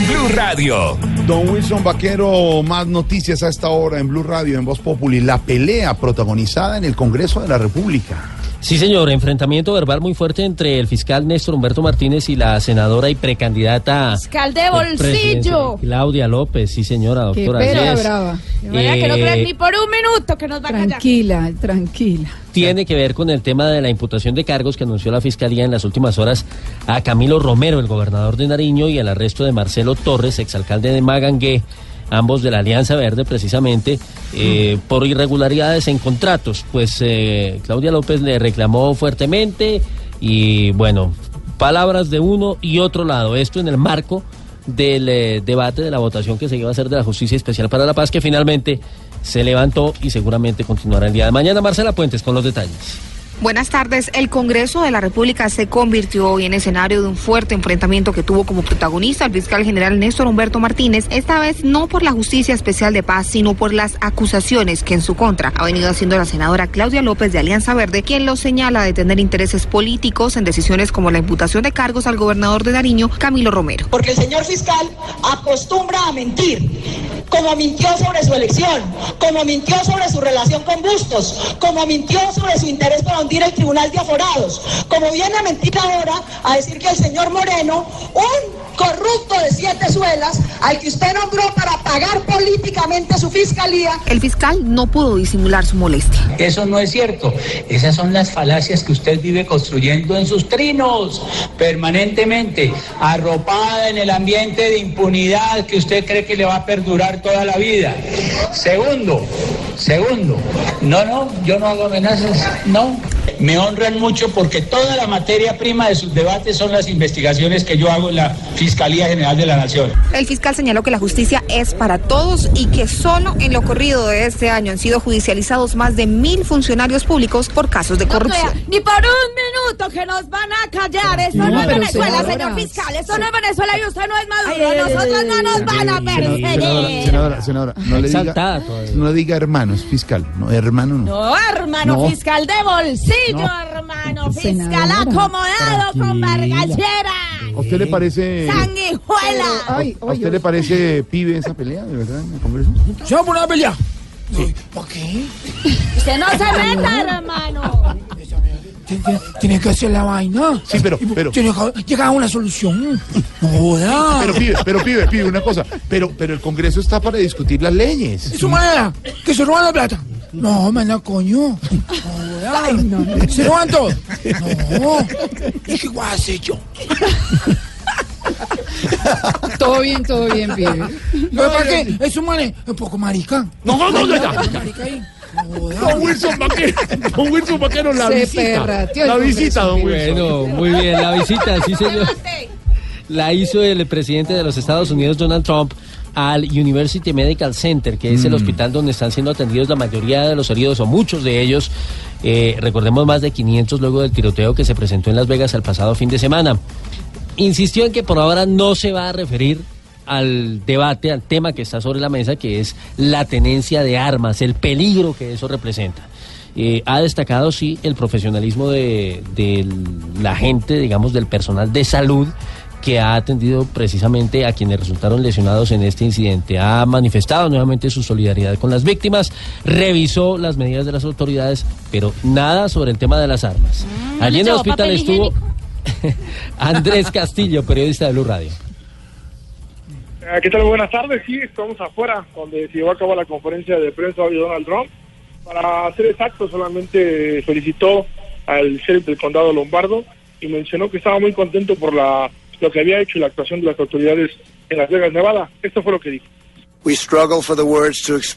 Blue Radio. Don Wilson Vaquero, más noticias a esta hora en Blue Radio, en Voz Populi. La pelea protagonizada en el Congreso de la República. Sí, señor, enfrentamiento verbal muy fuerte entre el fiscal Néstor Humberto Martínez y la senadora y precandidata. Fiscal de del bolsillo. presidente, Claudia López, sí, señora, Qué doctora. así pera brava. Manera que no Eh, crean ni por un minuto que nos va a callar. Tranquila, tranquila. tiene que ver con el tema de la imputación de cargos que anunció la Fiscalía en las últimas horas a Camilo Romero, el gobernador de Nariño, y al arresto de Marcelo Torres, exalcalde de Magangué, ambos de la Alianza Verde precisamente, eh, por irregularidades en contratos. Pues eh, Claudia López le reclamó fuertemente y bueno, palabras de uno y otro lado. Esto en el marco del eh, debate de la votación que se iba a hacer de la Justicia Especial para la Paz, que finalmente se levantó y seguramente continuará el día de mañana. Marcela Puentes con los detalles. Buenas tardes. El Congreso de la República se convirtió hoy en escenario de un fuerte enfrentamiento que tuvo como protagonista el fiscal general Néstor Humberto Martínez, esta vez no por la Justicia Especial de Paz, sino por las acusaciones que en su contra ha venido haciendo la senadora Claudia López de Alianza Verde, quien lo señala de tener intereses políticos en decisiones como la imputación de cargos al gobernador de Nariño, Camilo Romero. Porque el señor fiscal acostumbra a mentir, como mintió sobre su elección, como mintió sobre su relación con Bustos, como mintió sobre su interés para hundir el Tribunal de Aforados, como viene a mentir ahora a decir que el señor Moreno, un corrupto de siete suelas, al que usted nombró para pagar políticamente su fiscalía, El fiscal no pudo disimular su molestia. Eso no es cierto. Esas son las falacias que usted vive construyendo en sus trinos permanentemente, arropada en el ambiente de impunidad que usted cree que le va a perdurar toda la vida. Segundo, segundo, no, no, yo no hago amenazas, no. Me honran mucho porque toda la materia prima de sus debates son las investigaciones que yo hago en la Fiscalía General de la Nación. El fiscal señaló que la justicia es para todos y que solo en lo corrido de este año han sido judicializados más de mil funcionarios públicos por casos de corrupción. Ni por un minuto que nos van a callar. Esto No, no, es Venezuela, señor fiscal. Esto no es Venezuela y usted no es Maduro. Ay, Nosotros ay, no nos van a perseguir. senadora, senadora, no le diga, no diga hermanos, fiscal, no, hermano no. No, hermano No. fiscal de bolsillo, No. hermano fiscal acomodado con bargallera. ¿A usted le parece, Sanguijuela. a usted le parece pibe esa pelea, de verdad, en el Congreso? ¿Se va a poner a pelear? ¿Por qué? Usted no se meta, hermano. Tiene, tiene que hacer la vaina. Sí, pero, pero. Tiene que llegar a una solución. No joda. Pero pibe, pero pibe, pibe, una cosa, pero, pero el Congreso está para discutir las leyes. Es su manera. Que se roban la plata. No, manda coño. No joda. Se roban todo. No. ¿Y qué guay has hecho? Todo bien, todo bien, pibe. Lo que pasa es un man un poco marica. No, no, no, no, no. Marica ahí. Don Wilson Vaquero, don Wilson Vaquero, la Se visita. La visita, don Wilson. Bueno, muy bien, la visita, sí señor. La hizo el presidente de los Estados Unidos, Donald Trump, al University Medical Center, que es el Mm. hospital donde están siendo atendidos la mayoría de los heridos, o muchos de ellos. Eh, recordemos más de 500 luego del tiroteo que se presentó en Las Vegas el pasado fin de semana. Insistió en que por ahora no se va a referir al debate, al tema que está sobre la mesa, que es la tenencia de armas, el peligro que eso representa. Eh, ha destacado, sí, el profesionalismo de, de la gente, digamos, del personal de salud que ha atendido precisamente a quienes resultaron lesionados en este incidente. Ha manifestado nuevamente su solidaridad con las víctimas, revisó las medidas de las autoridades, pero nada sobre el tema de las armas. Allí en el hospital estuvo Andrés Castillo, periodista de Blue Radio. Eh, ¿Qué tal? Buenas tardes. Sí, estamos afuera, donde se llevó a cabo la conferencia de prensa de Donald Trump. Para ser exacto, solamente felicitó al sheriff del condado Lombardo y mencionó que estaba muy contento por la lo que había hecho y la actuación de las autoridades en Las Vegas, Nevada. Esto fue lo que dijo.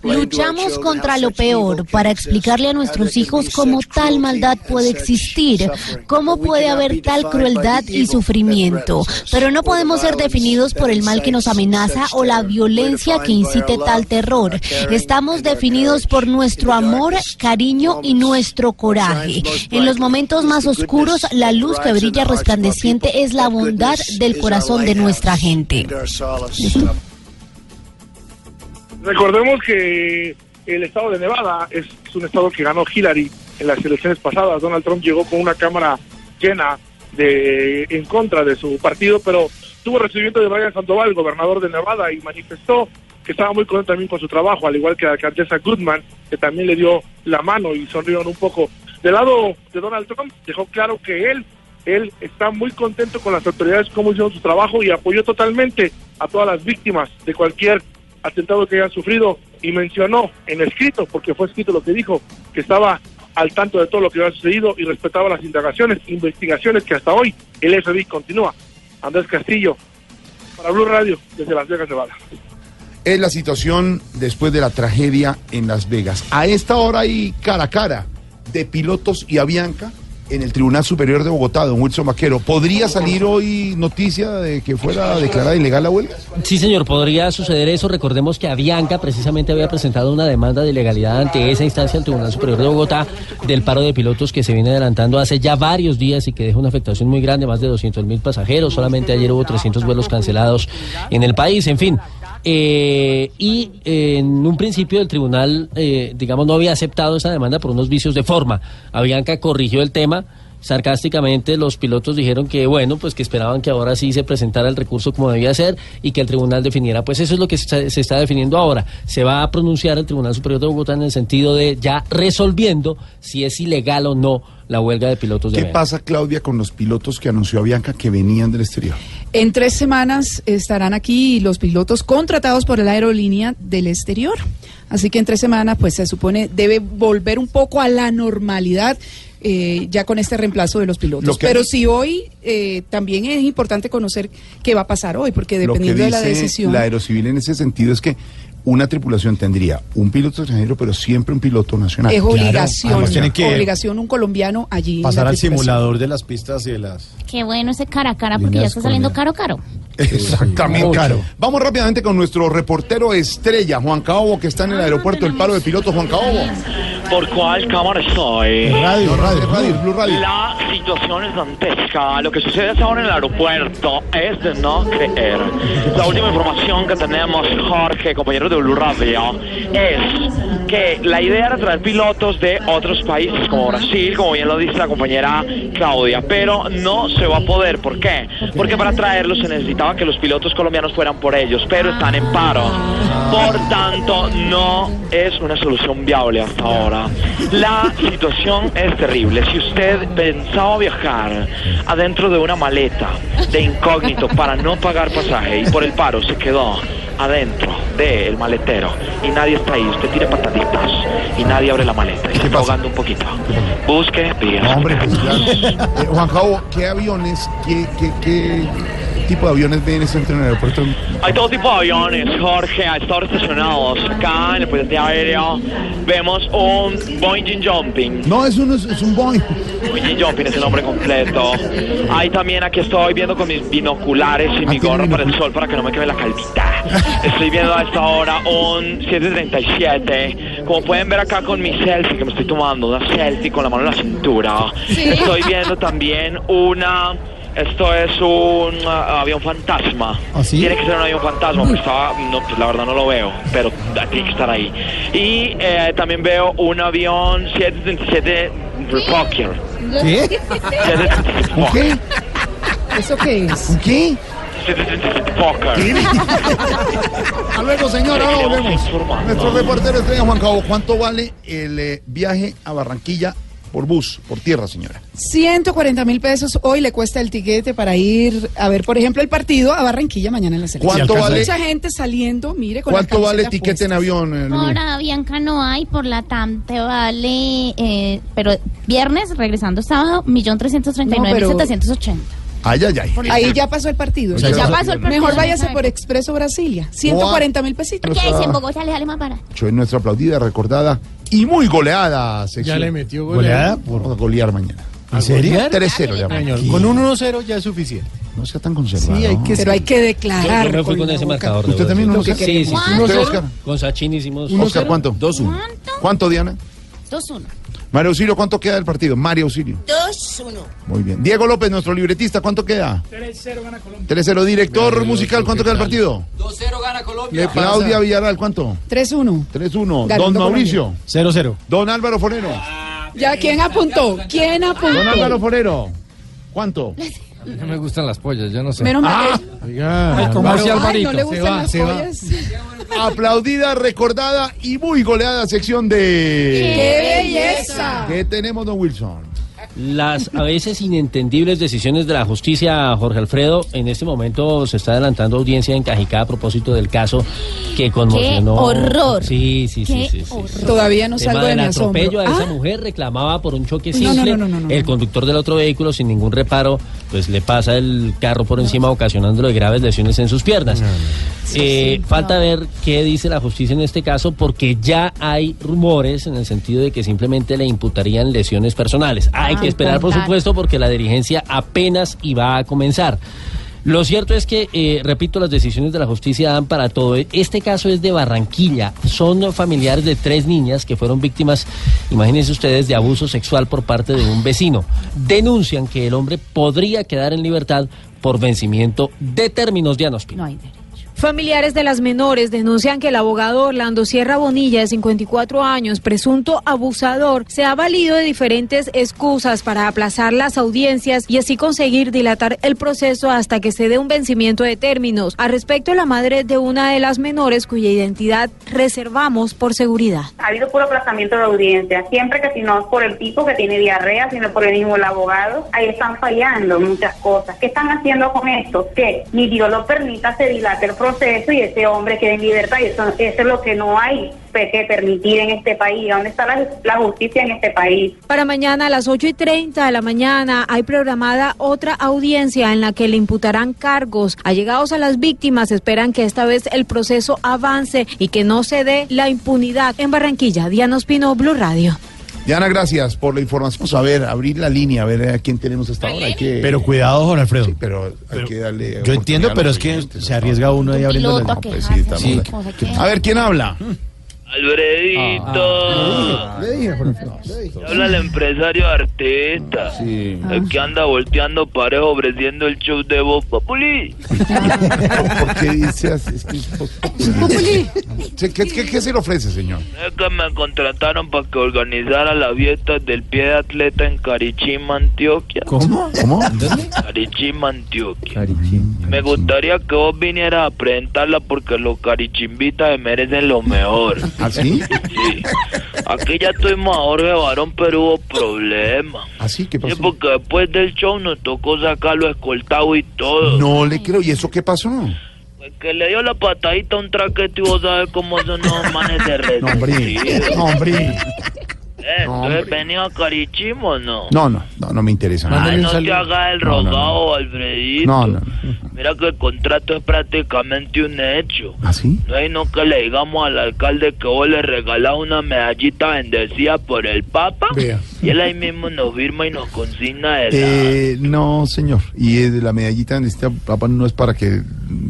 Luchamos contra lo peor para explicarle a nuestros hijos cómo tal maldad puede existir, cómo puede haber tal crueldad y sufrimiento. Pero no podemos ser definidos por el mal que nos amenaza o la violencia que incite tal terror. Estamos definidos por nuestro amor, cariño y nuestro coraje. En los momentos más oscuros, la luz que brilla resplandeciente es la bondad del corazón de nuestra gente. Recordemos que el estado de Nevada es un estado que ganó Hillary en las elecciones pasadas. Donald Trump llegó con una cámara llena de en contra de su partido, pero tuvo recibimiento de Brian Sandoval, gobernador de Nevada, y manifestó que estaba muy contento también con su trabajo, al igual que la alcaldesa Goodman, que también le dio la mano y sonrieron un poco. Del lado de Donald Trump, dejó claro que él él está muy contento con las autoridades, cómo hicieron su trabajo y apoyó totalmente a todas las víctimas de cualquier atentado que hayan sufrido y mencionó en escrito, porque fue escrito lo que dijo, que estaba al tanto de todo lo que había sucedido y respetaba las indagaciones, investigaciones que hasta hoy el FBI continúa. Andrés Castillo, para Blue Radio, desde Las Vegas, Nevada. Es la situación después de la tragedia en Las Vegas. A esta hora hay cara a cara de pilotos y Avianca en el Tribunal Superior de Bogotá, don Wilson Vaquero. ¿Podría salir hoy noticia de que fuera declarada ilegal la huelga? Sí, señor, podría suceder eso. Recordemos que Avianca precisamente había presentado una demanda de ilegalidad ante esa instancia del Tribunal Superior de Bogotá del paro de pilotos que se viene adelantando hace ya varios días y que deja una afectación muy grande, más de 200 mil pasajeros. Solamente ayer hubo 300 vuelos cancelados en el país. En fin. Eh, y eh, en un principio el tribunal, eh, digamos, no había aceptado esa demanda por unos vicios de forma. Avianca corrigió el tema. Sarcásticamente los pilotos dijeron que bueno, pues que esperaban que ahora sí se presentara el recurso como debía ser y que el tribunal definiera. Pues eso es lo que se está, definiendo ahora. Se va a pronunciar el Tribunal Superior de Bogotá en el sentido de ya resolviendo si es ilegal o no la huelga de pilotos de ¿Qué pasa, Claudia, con los pilotos que anunció Avianca que venían del exterior? En tres semanas estarán aquí los pilotos contratados por la aerolínea del exterior. Así que en tres semanas, pues se supone debe volver un poco a la normalidad. Eh, ya con este reemplazo de los pilotos. Lo Pero sí hoy eh, también es importante conocer qué va a pasar hoy, porque Lo que dependiendo de la decisión. la Aerocivil en ese sentido es que una tripulación tendría un piloto extranjero, pero siempre un piloto nacional. es obligación, Además tienen que obligación un colombiano allí. pasar al simulador de las pistas y de las... Qué bueno ese cara a cara porque ya está saliendo caro caro. Exactamente. Caro. Vamos rápidamente con nuestro reportero estrella, Juan Caobo, que está en el aeropuerto del paro de pilotos. Juan Caobo. ¿Por cuál cámara estoy? Radio, radio, radio, Blue Radio. La situación es dantesca. Lo que sucede hasta ahora en el aeropuerto es de no creer. La última información que tenemos, Jorge, compañero de Blue Radio, es que la idea era traer pilotos de otros países como Brasil, como bien lo dice la compañera Claudia, pero no se va a poder. ¿Por qué? Porque para traerlos se necesitaba que los pilotos colombianos fueran por ellos, pero están en paro. Por tanto, no es una solución viable hasta ahora. La situación es terrible. Si usted pensaba viajar adentro de una maleta de incógnito para no pagar pasaje y por el paro se quedó adentro del maletero y nadie está ahí, usted tire pataditas y nadie abre la maleta y se está ahogando un poquito. Busque vías. No, hombre, pues. Eh, Juan Caobo, ¿qué aviones, qué, qué, qué tipo de aviones ven este en el aeropuerto? Hay todo tipo de aviones, Jorge, a estar estacionados. Acá en el puente aéreo vemos un Boeing Jumping. No, es un, es un Boeing. Boeing Jumping es el nombre completo. Hay también, aquí estoy viendo con mis binoculares y mi gorra para el sol para que no me quede la calvita. Estoy viendo a esta hora un 737. Como pueden ver acá con mi selfie que me estoy tomando, una selfie con la mano en la cintura. Sí. Estoy viendo también una... Esto es un ah, avión fantasma. ¿Ah, sí? Tiene que ser un avión fantasma, porque estaba, no, pues la verdad no lo veo, pero tiene que estar ahí. Y eh, también veo un avión 737 Fokker. ¿Qué? 737 ¿Un qué? ¿Eso qué es? ¿Un qué? 737 Fokker. Hasta luego, señor, ahora volvemos. Nuestro reportero estrella Juan Cabo, ¿cuánto vale el eh, viaje a Barranquilla por bus, por tierra, señora? 140 mil pesos hoy le cuesta el tiquete para ir a ver, por ejemplo, el partido a Barranquilla mañana en la selección. ¿Cuánto vale- Mucha gente saliendo, mire, con la ¿Cuánto vale tiquete en avión? eh? Ahora Bianca no hay, por la TAM te vale, eh, pero viernes, regresando sábado, millón trescientos treinta y No, nueve mil pero- setecientos ochenta. Ay, ay, ay. Ahí ya pasó el partido. O sea, ya pasó el Mejor partido. váyase por Expreso Brasilia. 140 mil pesitos. Porque si en Bogotá le sale más barato. Yo en nuestra aplaudida, recordada y muy goleada sección. Ya le metió goleada. Vamos a golear mañana. ¿En serio? 3-0 le Señor, vamos. Con un 1-0 ya es suficiente. No sea tan conservador. Sí, hay que Pero hay que declarar. Yo, yo me fui con ese marcador. ¿Usted también uno Sí, sí, sí. ¿Cuánto? ¿Usted, Oscar? Con Sachin hicimos... Oscar, ¿cuánto? 2-1. ¿Cuánto, Diana? 2-1. Mario Auxilio, ¿cuánto queda del partido? Mario Auxilio. 2-1. Muy bien. Diego López, nuestro libretista, ¿cuánto queda? 3-0 gana Colombia. 3-0. Director Mario, musical, ¿cuánto ¿qué queda el partido? 2-0 gana Colombia. Claudia Villarreal, ¿cuánto? 3-1. 3-1. Ganando Don Mauricio. 0-0. Don Álvaro Forero. Ya, ¿quién apuntó? ¿Quién apuntó? Don Álvaro Forero. ¿Cuánto? No me gustan las pollas, yo no sé. Menos mal. Ah, Oiga, Ay, ¿cómo así, Ay, Alvarito? no le Se gustan va, las se va. pollas. aplaudida, recordada y muy goleada sección de... ¡Qué belleza! ¿Qué tenemos, don Wilson? Las a veces inentendibles decisiones de la justicia, Jorge Alfredo, en este momento se está adelantando audiencia en Cajicá a propósito del caso que conmocionó. horror! Sí, sí, sí. ¡Qué sí, sí. horror! Todavía no tema salgo de del mi asombro. atropello a esa Ah, mujer reclamaba por un choque No, no, simple. no, no, no, no, el conductor del otro vehículo sin ningún reparo, pues le pasa el carro por encima ocasionándole graves lesiones en sus piernas. Eh, falta ver qué dice la justicia en este caso porque ya hay rumores en el sentido de que simplemente le imputarían lesiones personales. Hay Ah, que esperar, por supuesto, porque la dirigencia apenas iba a comenzar. Lo cierto es que, eh, repito, las decisiones de la justicia dan para todo. Este caso es de Barranquilla. Son familiares de tres niñas que fueron víctimas, imagínense ustedes, de abuso sexual por parte de un vecino. Denuncian que el hombre podría quedar en libertad por vencimiento de términos de Anospino. No hay derecho. Familiares de las menores denuncian que el abogado Orlando Sierra Bonilla, de 54 años, presunto abusador, se ha valido de diferentes excusas para aplazar las audiencias y así conseguir dilatar el proceso hasta que se dé un vencimiento de términos. Al respecto, la madre de una de las menores, cuya identidad reservamos por seguridad. Ha habido puro aplazamiento de audiencia. Siempre que si no es por el tipo que tiene diarrea, sino por el mismo abogado, ahí están fallando muchas cosas. ¿Qué están haciendo con esto? Que ni Dios lo permita, se dilate el proceso y ese hombre quede en libertad. Y eso, eso es lo que no hay que permitir en este país. ¿Dónde está la, justicia en este país? Para mañana a las 8 y 30 de la mañana hay programada otra audiencia en la que le imputarán cargos. Allegados a las víctimas esperan que esta vez el proceso avance y que no se dé la impunidad. En Barranquilla, Diana Ospino, Blue Radio. Diana, gracias por la información. Vamos a ver, abrir la línea, a ver a quién tenemos hasta ahora. Hay que... Pero cuadado, Jorge Alfredo. Sí, pero hay que darle. Yo entiendo, pero es que se arriesga uno ahí abriendo la a pues sí, sí, A ver, ¿quién habla? Alfredito. Le dije, Jorge Alfredo, le dije. Habla el empresario artista. Sí. El que anda volteando parejo ofreciendo el show de Voz Populi. ¿Por, qué dice así? Es que es populi. Sí, ¿Qué, qué, qué se le ofrece, señor? Es que me contrataron para que organizara la fiesta del pie de atleta en Carichima, Antioquia. ¿Cómo? ¿Cómo? Carichima, Antioquia. Me gustaría que vos vinieras a presentarla porque los carichimbitas se merecen lo mejor. ¿Ah, sí? Sí. Aquí ya tuvimos a Jorge Barón, pero hubo problemas. ¿Así? ¿Qué Sí, porque después del show nos tocó sacarlo escoltado y todo. No le creo. ¿Y eso qué pasó? Pues que le dio la patadita a un traquete y vos sabes cómo son los manes de No, hombre. No, hombre. Eh, Entonces venía a Carichimo, ¿no? No, no, no, no me interesa. Ay, nada. no te hagas el No, no, no. rogado, Alfredito. No, no. Mira que el contrato es prácticamente un hecho. ¿Ah, sí? No hay no que le digamos al alcalde que vos le regalás una medallita bendecida por el Papa. Vea. Y él ahí mismo nos firma y nos consigna el... Eh, no, señor. Y de la medallita de este papá no es para que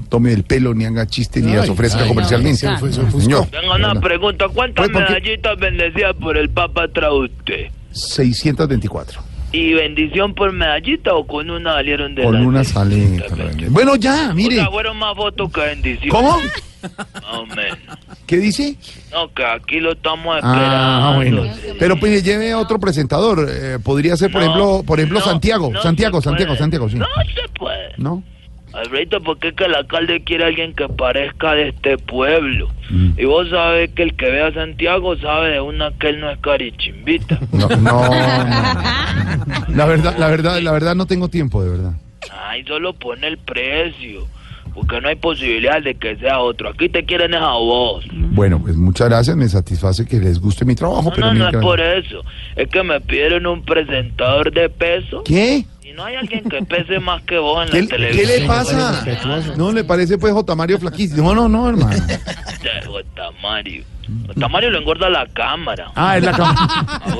tome el pelo, ni haga chiste, ni las ofrezca comercialmente. Tengo una pregunta. ¿Cuántas Pues, medallitas bendecidas por el Papa trae usted? 624. ¿Y bendición por medallita o con una salieron de Con la una salita. Bueno, ya, O mire. sea, fueron más votos que bendición. ¿Cómo? O. ¿Qué dice? No, que aquí lo estamos esperando. Ah, bueno. Pero pues lleve a otro presentador. eh, podría ser, por No, ejemplo, por ejemplo, no, Santiago. no Santiago, Santiago. Santiago, sí. No se puede. ¿No? Alfredito, ¿por qué que el alcalde quiere a alguien que parezca de este pueblo? Mm. Y vos sabés que el que ve a Santiago sabe de una que él no es carichimbita. No, no, no. La verdad, la verdad, la verdad no tengo tiempo, de verdad. Ay, solo pone el precio. Porque no hay posibilidad de que sea otro. Aquí te quieren es a vos. Bueno, pues muchas gracias, me satisface que les guste mi trabajo, No, pero no, no es por eso. Es que me pidieron un presentador de peso. ¿Qué? Y no hay alguien que pese más que vos en ¿Qué, la qué televisión. le pasa? No le parece pues J. Mario flaquísimo. No, no, no, hermano. Otamario. Otamario lo engorda la cámara. Ah, es la cámara.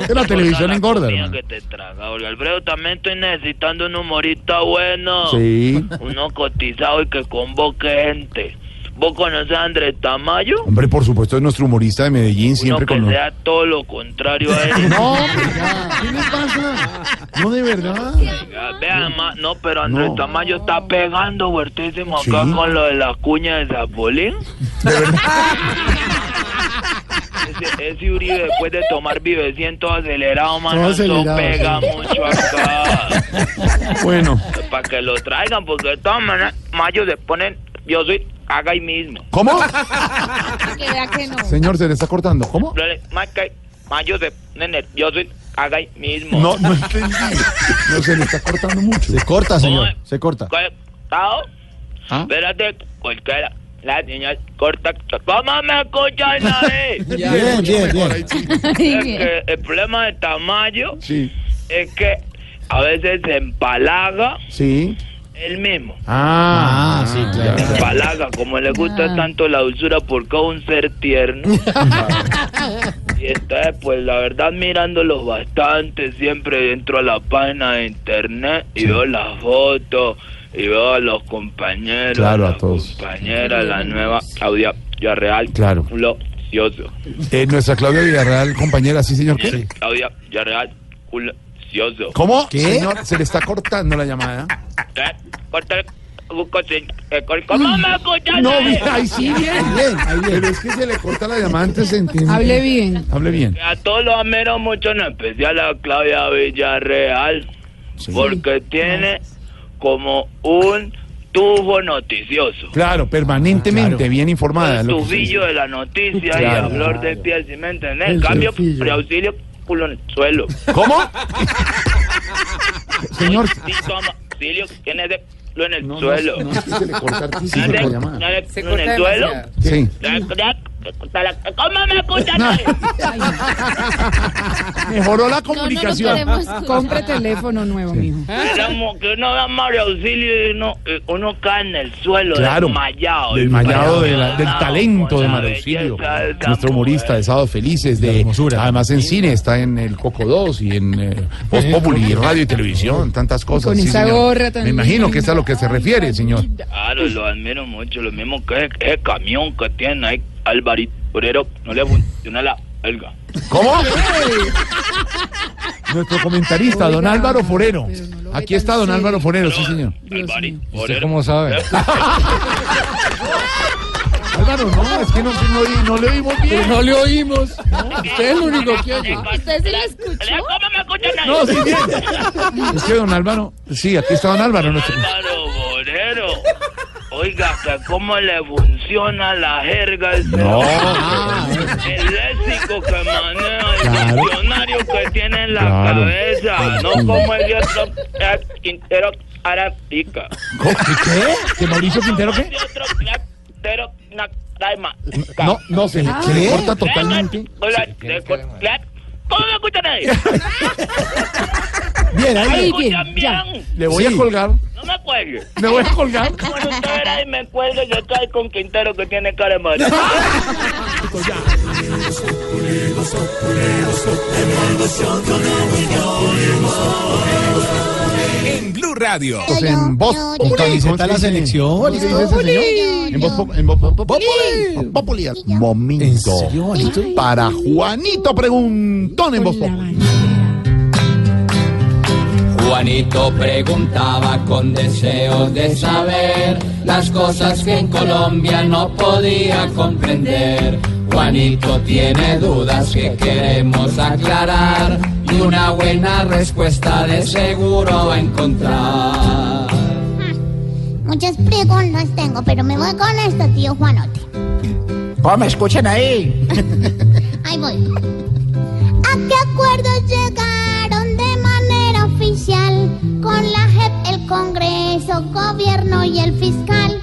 Es la televisión engorda, comida hermano. que te traga. Olga Alfredo, también estoy necesitando un humorista bueno. Sí. Uno cotizado y que convoque gente. ¿Vos conoces a Andrés Tamayo? Hombre, por supuesto, es nuestro humorista de Medellín, Uno siempre que con... sea todo lo contrario a él. No, hombre, ya. ¿Qué le pasa? No, de verdad. Ya, Vea, ma- no, pero Andrés Tamayo está pegando fuertísimo acá Sí. con lo de la cuña de Zapolín. Ese, ese Uribe después de tomar viveciento acelerado, mano, acelerado, pega sí. mucho acá. Bueno. Para que lo traigan, porque de todas maneras, Mayo se ponen, yo soy, haga ahí mismo. ¿Cómo? Que vea que no. Señor, se le está cortando. ¿Cómo? Mayo se ponen nervioso haga ahí mismo. No, no entendí. No, se le está cortando mucho. Se corta, señor. Se corta. ¿Cortado? Espérate, cualquiera. La señal corta. ¿Cómo me escuchan ahí? Bien, bien, bien. Es que el problema de Tamayo Sí. es que a veces se empalaga Sí. Él mismo. Ah, sí, claro. Se empalaga, como le gusta tanto la dulzura porque es un ser tierno. y entonces, pues la verdad, mirándolos bastante, siempre entro a la página de internet y veo las fotos y veo a los compañeros, Claro, a las todos. compañeras, la nueva Claudia Villarreal. Claro. Eh, nuestra Claudia Villarreal, compañera, sí, señor. ¿Qué? Claudia Villarreal, culocioso. ¿Cómo? Señor, se le está cortando la llamada. Eh, corta eh, cor- ¿Cómo me escuchan No, ahí? bien, ahí sí, bien, bien. Pero es que se le corta la llamada antes se entiende. Hable bien. Hable bien. A todos los admiro mucho, en especial a Claudia Villarreal, porque tiene como un tufo noticioso. Claro, permanentemente, bien informada. El lo que se tubillo de la noticia Claro. y hablar de piel, ¿sí me entendés? En El cambio, preauxilio, culo en el suelo. ¿Cómo? Señor. Sí, toma, auxilio, tiene de culo en el suelo. no, es que se le corta hartísimo ¿Tiene la llamada. de Se culo en el suelo? Sí. ¿Cómo me escuchan ahí? Mejoró la comunicación. Compre teléfono nuevo, mijo. Éramos que uno da Mario Auxilio y uno, eh, uno cae en el suelo Claro, desmayado. desmayado de la- del talento de Mario Auxilio, nuestro humorista de Sábados Felices, de además en cine, está en el Coco 2 y en eh, Voz Populi, radio y televisión, tantas cosas. Con sí, esa gorra tan Me imagino que es a lo que se refiere, señor. Claro, lo admiro mucho. Lo mismo que ese camión que tiene ahí, Alvarito Porero, no le funciona la belga. ¿Cómo? Nuestro comentarista, don Álvaro Forero. Aquí está don Álvaro Forero, sí, señor. ¿Usted cómo sabe? Álvaro, no, es que no, no, no le oímos bien. no le oímos. Usted es el único que oye. ¿Usted se lo escuchó? ¿Cómo me escuchan ahí? No, sí, bien. Es que don Álvaro, sí, aquí está don Álvaro. Nuestro... Álvaro Borero. Oiga, que cómo le funciona la jerga ese No. hombre. El léxico que maneja, el Claro. diccionario que tiene en la Claro. cabeza. No como el de otro Quintero Arapica. ¿Qué? ¿Que Mauricio Quintero qué? Quintero. No, no, se le, se le corta totalmente. Hola, ¿Cómo me escuchan ahí? Bien, ahí. ¿Me bien, ya. Le voy Sí. a colgar. No me cuelgue. Le voy a colgar. Bueno, usted verá y me cuelgue, yo estoy con Quintero que tiene cara de madre. En Blue Radio. En voz de la selección. En voz pop- en voz pop- populi. Populi. Momento para Juanito Preguntón en voz populi. Juanito preguntaba con deseos de saber las cosas que en Colombia no podía comprender. Juanito tiene dudas que queremos aclarar y una buena respuesta de seguro va a encontrar. Muchas preguntas tengo, pero me voy con esto, tío Juanote. ¿Cómo me escuchan ahí? Ahí voy. ¿A qué acuerdos llegaron de con la JEP, el Congreso, Gobierno y el fiscal?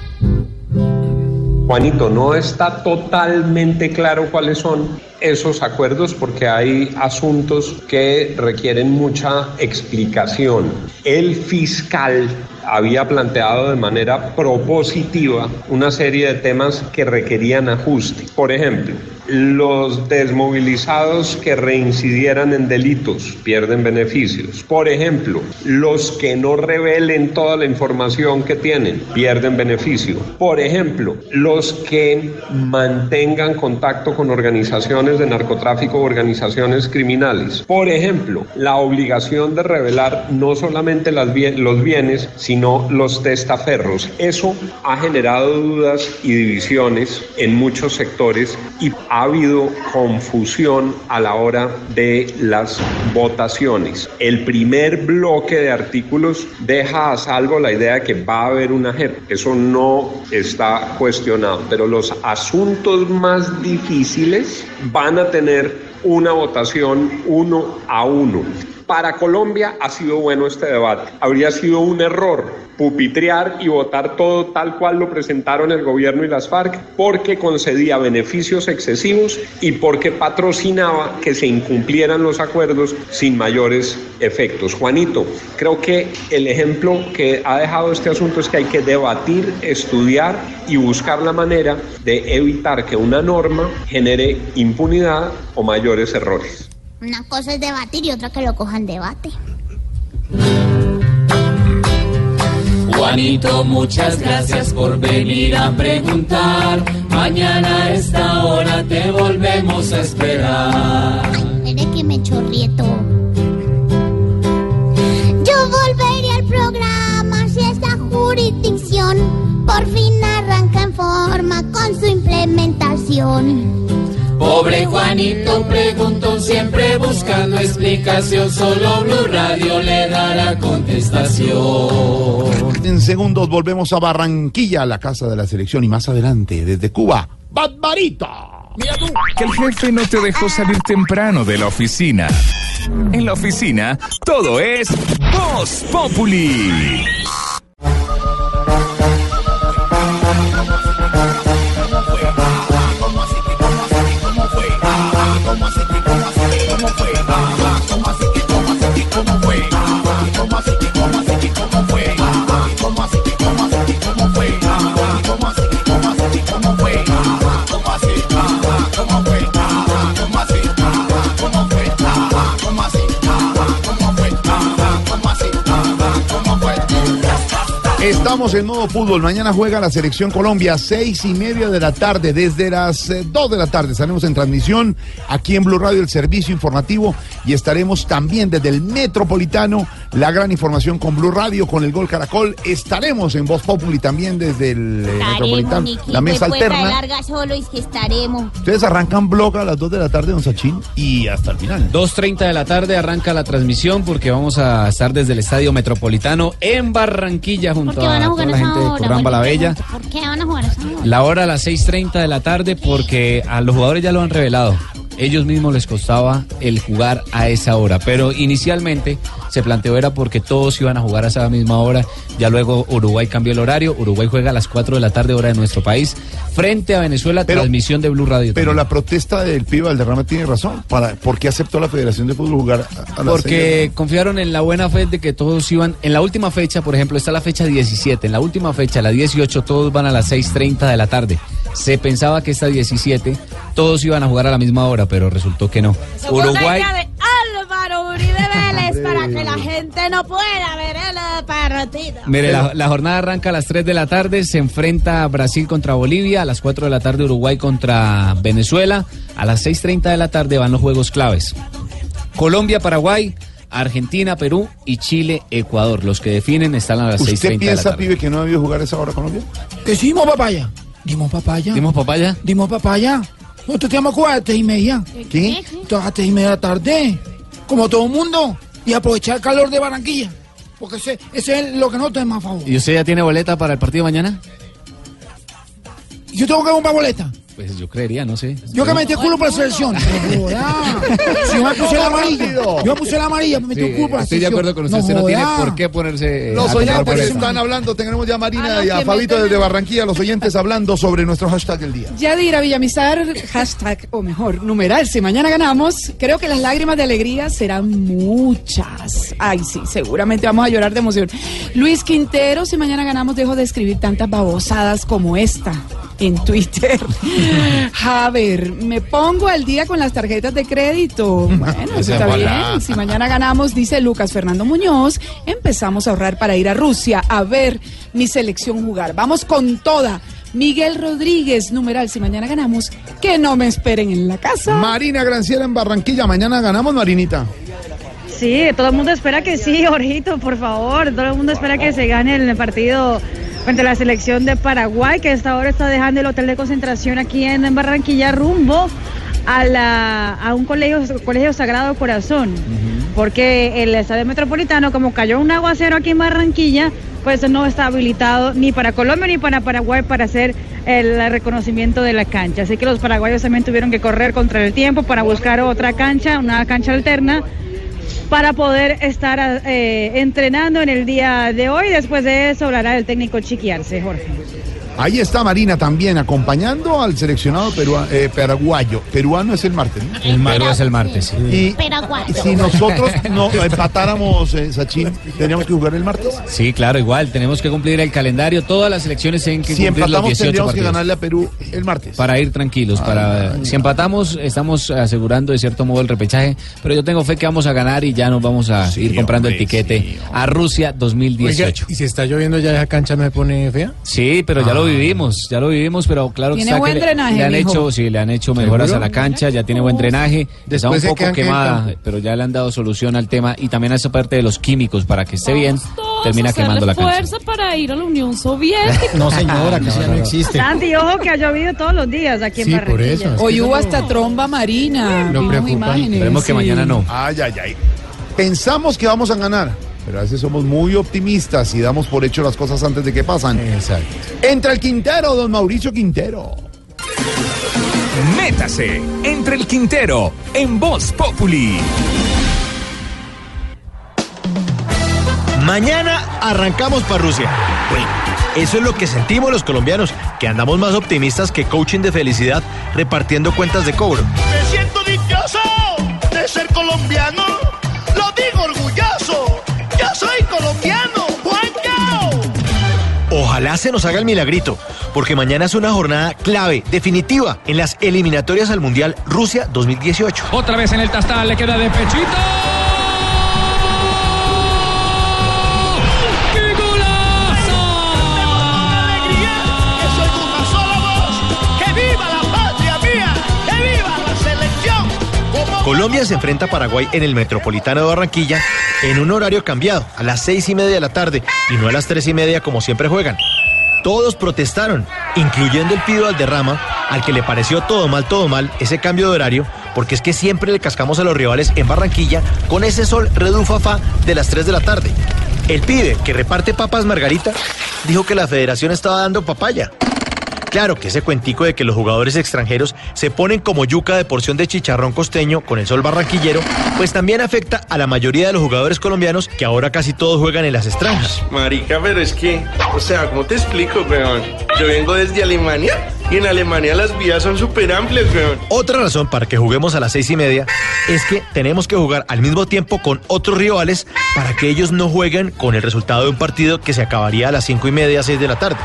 Juanito, no está totalmente claro cuáles son esos acuerdos porque hay asuntos que requieren mucha explicación. El fiscal había planteado de manera propositiva una serie de temas que requerían ajuste. Por ejemplo, los desmovilizados que reincidieran en delitos pierden beneficios. Por ejemplo, los que no revelen toda la información que tienen pierden beneficio. Por ejemplo, los que mantengan contacto con organizaciones de narcotráfico o organizaciones criminales. Por ejemplo, la obligación de revelar no solamente las bien- los bienes, sino los testaferros. Eso ha generado dudas y divisiones en muchos sectores y ha habido confusión a la hora de las votaciones. El primer bloque de artículos deja a salvo la idea de que va a haber una JEP. Eso no está cuestionado, pero los asuntos más difíciles van a tener una votación uno a uno. Para Colombia ha sido bueno este debate. Habría sido un error pupitrear y votar todo tal cual lo presentaron el gobierno y las FARC porque concedía beneficios excesivos y porque patrocinaba que se incumplieran los acuerdos sin mayores efectos. Juanito, creo que el ejemplo que ha dejado este asunto es que hay que debatir, estudiar y buscar la manera de evitar que una norma genere impunidad o mayores errores. Una cosa es debatir y otra que lo cojan debate. Juanito, muchas gracias por venir a preguntar. Mañana a esta hora te volvemos a esperar. Mire que me chorrieto. Yo volveré al programa si esta jurisdicción por fin arranca en forma con su implementación. Pobre Juanito preguntó siempre buscando explicación. Solo Blue Radio le dará contestación. En segundos volvemos a Barranquilla, la casa de la selección, y más adelante, desde Cuba, Barbarita. Que el jefe no te dejó salir temprano de la oficina. En la oficina, todo es Voz Populi. cómo fue. Estamos en modo fútbol. Mañana juega la selección Colombia, seis y media de la tarde. Desde las eh, dos de la tarde estaremos en transmisión aquí en Blue Radio, el servicio informativo. Y estaremos también desde el Metropolitano, la gran información con Blue Radio, con el Gol Caracol. Estaremos en Voz Populi también desde el eh, Metropolitano, la mesa alterna. larga solo y que estaremos. Ustedes arrancan blog a las 2 de la tarde, don Sachín, y hasta el final. 2.30 de la tarde arranca la transmisión porque vamos a estar desde el Estadio Metropolitano en Barranquilla junto ¿Por qué van a jugar esa hora? Curramba la Bella. ¿Por qué van a jugar a esa hora? La hora a las 6.30 de la tarde porque a los jugadores ya lo han revelado. Ellos mismos les costaba el jugar a esa hora. Pero inicialmente se planteó era porque todos iban a jugar a esa misma hora. Ya luego Uruguay cambió el horario. Uruguay juega a las 4 de la tarde, hora de nuestro país, frente a Venezuela, transmisión de Blue Radio. Pero también. la protesta del pibe Valderrama tiene razón. Para, ¿Por qué aceptó la Federación de Fútbol jugar a, a las Porque confiaron en la buena fe de que todos iban. En la última fecha, por ejemplo, está la fecha 17. En la última fecha, la 18, todos van a las 6:30 de la tarde. Se pensaba que esta 17, todos iban a jugar a la misma hora, pero resultó que no. Uruguay. Idea de Álvaro Uribe Vélez para que la gente no pueda ver el partido. Mire, la, la jornada arranca a las 3 de la tarde, se enfrenta Brasil contra Bolivia, a las 4 de la tarde Uruguay contra Venezuela, a las 6.30 de la tarde van los juegos claves. Colombia, Paraguay, Argentina, Perú y Chile, Ecuador. Los que definen están a las 6.30 ¿Usted de la piensa, tarde. pibe, que no debió jugar esa hora Colombia? Que sí, papaya. Dimos papaya. ¿Dimos papaya? Dimos papaya. Nosotros te llamo a las tres y media. ¿Qué? A las tres y media de la tarde. Como todo el mundo. Y aprovechar el calor de Barranquilla. Porque ese, ese es lo que nosotros tenemos a favor. ¿Y usted ya tiene boleta para el partido mañana? Yo tengo que comprar boleta. Pues yo creería, no sé. Yo que metí el culo para la selección. Si yo me puse la amarilla. Yo me puse la amarilla, me metí el culo para la estoy de acuerdo con usted, usted no tiene por qué ponerse... Los a tomar oyentes están hablando, tenemos ya a Marina Ah, y a Fabito desde Barranquilla, los oyentes hablando sobre nuestro hashtag del día. Yadira Villamizar, hashtag, o mejor, numeral, si mañana ganamos, creo que las lágrimas de alegría serán muchas. Ay, sí, seguramente vamos a llorar de emoción. Luis Quintero, si mañana ganamos, dejo de escribir tantas babosadas como esta en Twitter. A ver, me pongo al día con las tarjetas de crédito. Bueno, eso está bien. Si mañana ganamos, dice Lucas Fernando Muñoz, empezamos a ahorrar para ir a Rusia a ver mi selección jugar. Vamos con toda. Miguel Rodríguez, numeral, si mañana ganamos, que no me esperen en la casa. Marina Granciera en Barranquilla, mañana ganamos, Marinita. Sí, todo el mundo espera que sí, Jorgito, por favor. Todo el mundo espera que se gane el partido frente a la selección de Paraguay, que hasta ahora está dejando el hotel de concentración aquí en, Barranquilla rumbo a, la, a un colegio, colegio Sagrado Corazón. Porque el estadio metropolitano, como cayó un aguacero aquí en Barranquilla, pues no está habilitado ni para Colombia ni para Paraguay para hacer el reconocimiento de la cancha. Así que los paraguayos también tuvieron que correr contra el tiempo para buscar otra cancha, una cancha alterna para poder estar eh, entrenando en el día de hoy. Después de eso hablará el técnico Chiquiarse, Jorge. Ahí está Marina también acompañando al seleccionado perua- eh, paraguayo. Peruano es el martes. ¿no? El Perú es el martes, sí. Y Paraguayo. si nosotros no empatáramos, eh, Sachin, tendríamos que jugar el martes. Sí, claro, igual. Tenemos que cumplir el calendario. Todas las elecciones tienen que Si cumplir los empatamos, 18 tendríamos que ganarle a Perú el martes. Para ir tranquilos, para si empatamos estamos asegurando de cierto modo el repechaje, pero yo tengo fe que vamos a ganar y ya nos vamos a ir comprando el tiquete a Rusia 2018. ¿Y si está lloviendo ya esa cancha no se pone fea? Sí, pero ya lo Ah. Vivimos, ya lo vivimos, pero claro que Tiene está buen que le- drenaje, le, han mijo. hecho, sí, le han hecho mejoras ¿Seguro? a la cancha, ya tiene buen drenaje, está un poco que quemada, pero ya le han dado solución al tema y también a esa parte de los químicos para que esté bien, termina quemando la cancha. fuerza para ir a la Unión Soviética. No, señora, que eso ya no existe. Santi, ojo que ha llovido todos los días aquí en Sí, por Barranquilla. eso. Hoy hubo hasta tromba marina. Vimos preocupa. Esperemos que sí. mañana no. Ay, ay, ay. Pensamos que vamos a ganar, pero a veces somos muy optimistas y damos por hecho las cosas antes de que pasan. Exacto. Entra el Quintero, don Mauricio Quintero. Métase entre el Quintero en Voz Populi. Mañana arrancamos para Rusia. Eso es lo que sentimos los colombianos, que andamos más optimistas que coaching de felicidad repartiendo cuentas de cobro. Me siento dichoso de ser colombiano. Lo digo orgulloso. Soy colombiano. Juanca. Ojalá se nos haga el milagrito, porque mañana es una jornada clave, definitiva, en las eliminatorias al Mundial Rusia 2018. Otra vez en el tastal, le queda de pechito. Colombia se enfrenta a Paraguay en el Metropolitano de Barranquilla en un horario cambiado, a las seis y media de la tarde y no a las tres y media como siempre juegan. Todos protestaron, incluyendo el Pido Alderrama, al que le pareció todo mal, todo mal ese cambio de horario, porque es que siempre le cascamos a los rivales en Barranquilla con ese sol redufafá de las 3 de la tarde. El pibe que reparte papas Margarita dijo que la federación estaba dando papaya. Claro que ese cuentico de que los jugadores extranjeros se ponen como yuca de porción de chicharrón costeño con el sol barranquillero, pues también afecta a la mayoría de los jugadores colombianos que ahora casi todos juegan en las extranjas. Marica, pero es que, o sea, ¿cómo te explico, weón? Yo vengo desde Alemania y en Alemania las vías son súper amplias, weón. Otra razón para que juguemos a las seis y media es que tenemos que jugar al mismo tiempo con otros rivales para que ellos no jueguen con el resultado de un partido que se acabaría a las cinco y media, seis de la tarde.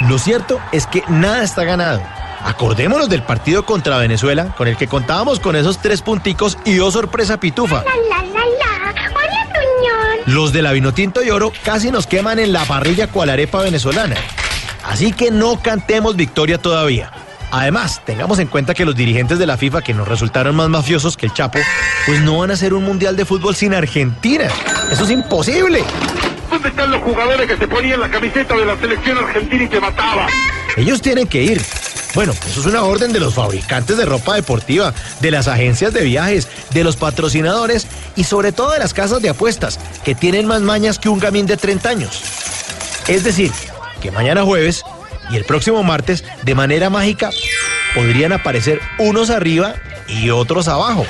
Lo cierto es que nada está ganado. Acordémonos del partido contra Venezuela, con el que contábamos con esos tres punticos y dos sorpresa pitufa. La, la, la. Hola, Toñón. Los de la Vinotinto y Oro casi nos queman en la parrilla cual arepa venezolana. Así que no cantemos victoria todavía. Además, tengamos en cuenta que los dirigentes de la FIFA que nos resultaron más mafiosos que el Chapo, pues no van a hacer un mundial de fútbol sin Argentina. Eso es imposible. ¿Dónde están los jugadores que se ponían la camiseta de la selección argentina y te mataban? Ellos tienen que ir. Bueno, eso es una orden de los fabricantes de ropa deportiva, de las agencias de viajes, de los patrocinadores y sobre todo de las casas de apuestas, que tienen más mañas que un gamín de 30 años. Es decir, que mañana jueves y el próximo martes, de manera mágica, podrían aparecer unos arriba y otros abajo.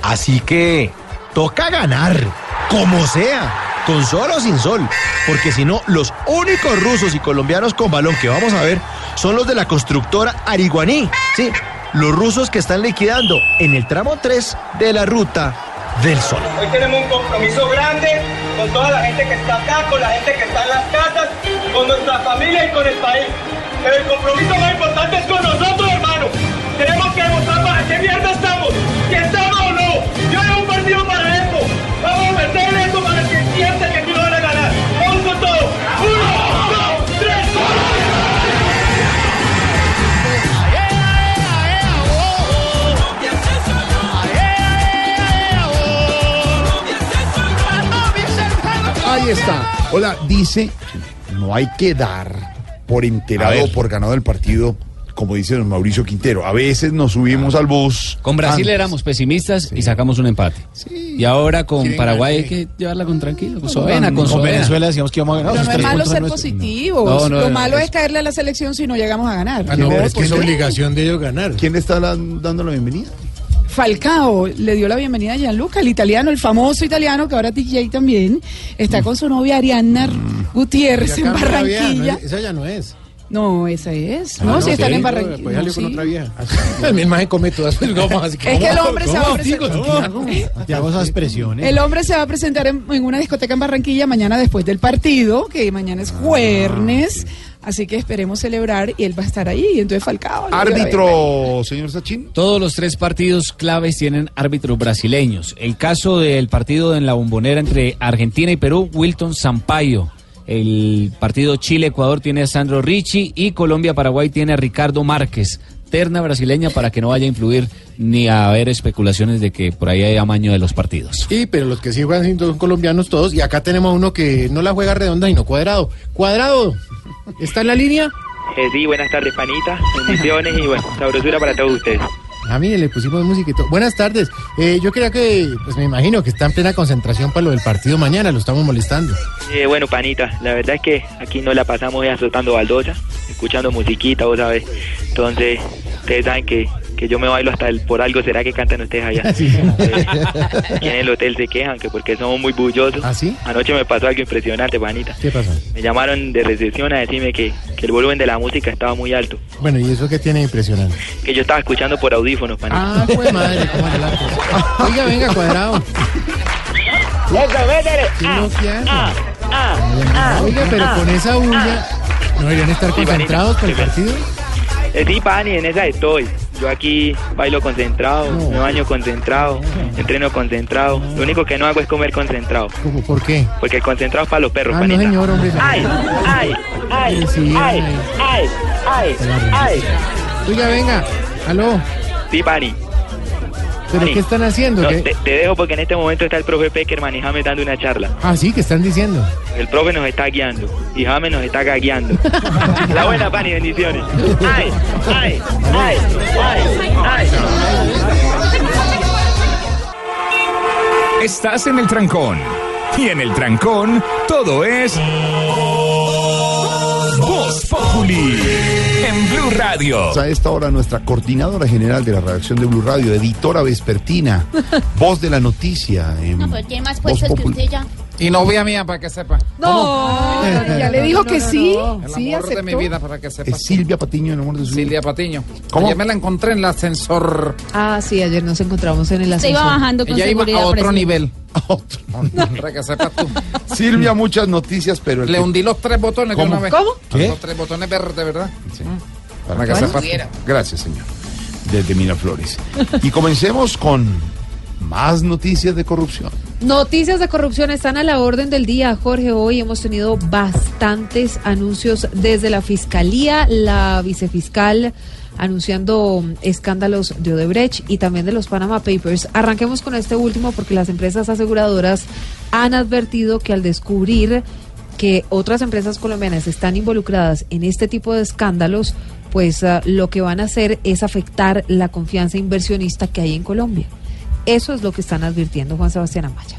Así que toca ganar, como sea, con sol o sin sol, porque si no, los únicos rusos y colombianos con balón que vamos a ver son los de la constructora Ariguaní. Sí, los rusos que están liquidando en el tramo 3 de la ruta del sol. Hoy tenemos un compromiso grande con toda la gente que está acá, con la gente que está en las casas, con nuestra familia y con el país. Pero el compromiso más importante es con nosotros, hermano. Tenemos que demostrar para qué mierda estamos, si estamos o no. Yo hago un partido para está. Hola, dice, no hay que dar por enterado o por ganado el partido, como dice don Mauricio Quintero. A veces nos subimos al bus. Con Brasil antes. éramos pesimistas y sacamos un empate. Y ahora con Paraguay hay que llevarla con tranquilo, con. Venezuela decíamos que íbamos a ganar. Pero no es malo ser nuestros. positivos. No, no, Lo no, malo es- es caerle a la selección si no llegamos a ganar. Ah, no, ¿Por es que es obligación de ellos ganar. ¿Quién le está la- dando la bienvenida? Falcao le dio la bienvenida a Gianluca, el italiano, el famoso italiano que ahora DJ también, está con su novia Ariana Gutiérrez en Barranquilla. esa ya no es. No, esa es. Ah, no, no, si están sí. en Barranquilla. Pues salió no, con sí. otra vieja. El mismo se come todas. ¿Cómo? Así Es que el hombre se va a presentar. Esas. El hombre se va a presentar en, en una discoteca en Barranquilla mañana después del partido, que mañana es jueves. Así que esperemos celebrar y él va a estar ahí. Y entonces Falcao. Árbitro, señor Sachin. Todos los tres partidos claves tienen árbitros brasileños. El caso del partido en la bombonera entre Argentina y Perú, Wilton Sampaio. El partido Chile-Ecuador tiene a Sandro Ricci y Colombia-Paraguay tiene a Ricardo Márquez. Terna brasileña para que no vaya a influir ni a haber especulaciones de que por ahí hay amaño de los partidos. Sí, pero los que sí juegan son colombianos todos. Y acá tenemos a uno que no la juega redonda, sino cuadrado. Cuadrado, ¿está en la línea? Eh, sí, buenas tardes, panita. Bendiciones y bueno, sabrosura para todos ustedes. Ah, mire, le pusimos música y. Buenas tardes. Eh, yo quería que, pues me imagino que está en plena concentración para lo del partido mañana, lo estamos molestando. Eh, bueno, panita, la verdad es que aquí no la pasamos ya azotando baldosa, escuchando musiquita, vos sabes. Entonces, ustedes saben que, que yo me bailo hasta el por algo será que cantan ustedes allá. Eh, aquí en el hotel se quejan que porque somos muy bullosos. ¿Ah, sí? Anoche me pasó algo impresionante, panita. ¿Qué pasó? Me llamaron de recepción a decirme que, que el volumen de la música estaba muy alto, Bueno, ¿y eso qué tiene de impresionante? que yo estaba escuchando por audífonos, panita. Ah, pues madre, cómo la. Oiga, venga, cuadrado. ¡Eso, métele! ¿Qué es lo que hace? ah, ah, Oiga, pero ah, con esa bulla, ¿no deberían estar Sí, concentrados para el partido? Eh, sí, Pani, en esa estoy. Yo aquí bailo concentrado, me baño concentrado, entreno concentrado. Lo único que no hago es comer concentrado. ¿Por qué? Porque el concentrado es para los perros, Ah, no, señor, hombre. ¡Ay, ay, ay, Sí, ay, ay. ay, ay, ay! Oiga, venga, aló. Sí, Pani. ¿Pero qué están haciendo? No, ¿Qué? te, te dejo porque en este momento está el profe Peckerman y James dando una charla. Ah, sí, ¿qué están diciendo? El profe nos está guiando y James nos está gagueando. La buena, Pani, bendiciones. ¡Ay, ay, ay, ay, ay! Estás en el trancón. Y en el trancón, todo es. Populi en Blue Radio. A esta hora nuestra coordinadora general de la redacción de Blue Radio, editora vespertina, voz de la noticia. en No, pero tiene más puestos que usted ya. Y novia mía, para que sepa. No, ya le dijo que sí. El Sí, amor de mi aceptó. vida, para que sepa. Es Silvia Patiño, el amor de su Silvia Patiño. ¿Cómo? Ayer me la encontré en el ascensor. Ah, sí, ayer nos encontramos en el Se ascensor. iba bajando con Ella iba a otro nivel. Para que sepas tú. Silvia, muchas noticias, pero... el Le que- hundí los tres botones de ¿Cómo? una vez. ¿Cómo? ¿Qué? Los tres botones verdes, ¿verdad? Sí. Para Para que ¿Cuál? sepas. Gracias, señor. Desde Miraflores. Y comencemos con más noticias de corrupción. Noticias de corrupción están a la orden del día, Jorge. Hoy hemos tenido bastantes anuncios desde la Fiscalía, la vicefiscal anunciando escándalos de Odebrecht y también de los Panama Papers. Arranquemos con este último porque las empresas aseguradoras han advertido que al descubrir que otras empresas colombianas están involucradas en este tipo de escándalos, pues ah, lo que van a hacer es afectar la confianza inversionista que hay en Colombia. Eso es lo que están advirtiendo Juan Sebastián Amaya.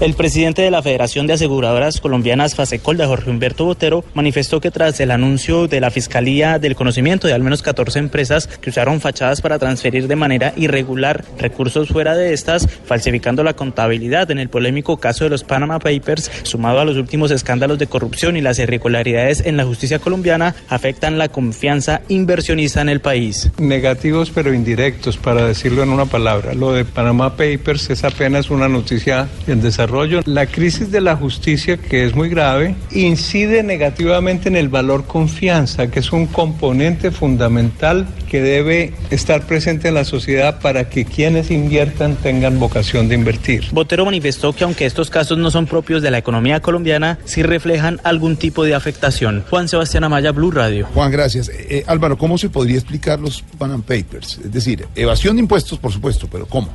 El presidente de la Federación de Aseguradoras Colombianas, Fasecolda, Jorge Humberto Botero, manifestó que tras el anuncio de la Fiscalía del Conocimiento de al menos 14 empresas que usaron fachadas para transferir de manera irregular recursos fuera de estas, falsificando la contabilidad en el polémico caso de los Panama Papers, sumado a los últimos escándalos de corrupción y las irregularidades en la justicia colombiana, afectan la confianza inversionista en el país. Negativos pero indirectos, para decirlo en una palabra. Lo de Panama Papers es apenas una noticia en desarrollo. La crisis de la justicia, que es muy grave, incide negativamente en el valor confianza, que es un componente fundamental que debe estar presente en la sociedad para que quienes inviertan tengan vocación de invertir. Botero manifestó que aunque estos casos no son propios de la economía colombiana, sí reflejan algún tipo de afectación. Juan Sebastián Amaya, Blue Radio. Juan, gracias. Eh, eh, Álvaro, ¿cómo se podría explicar los Panama Papers? Es decir, evasión de impuestos, por supuesto, pero ¿cómo?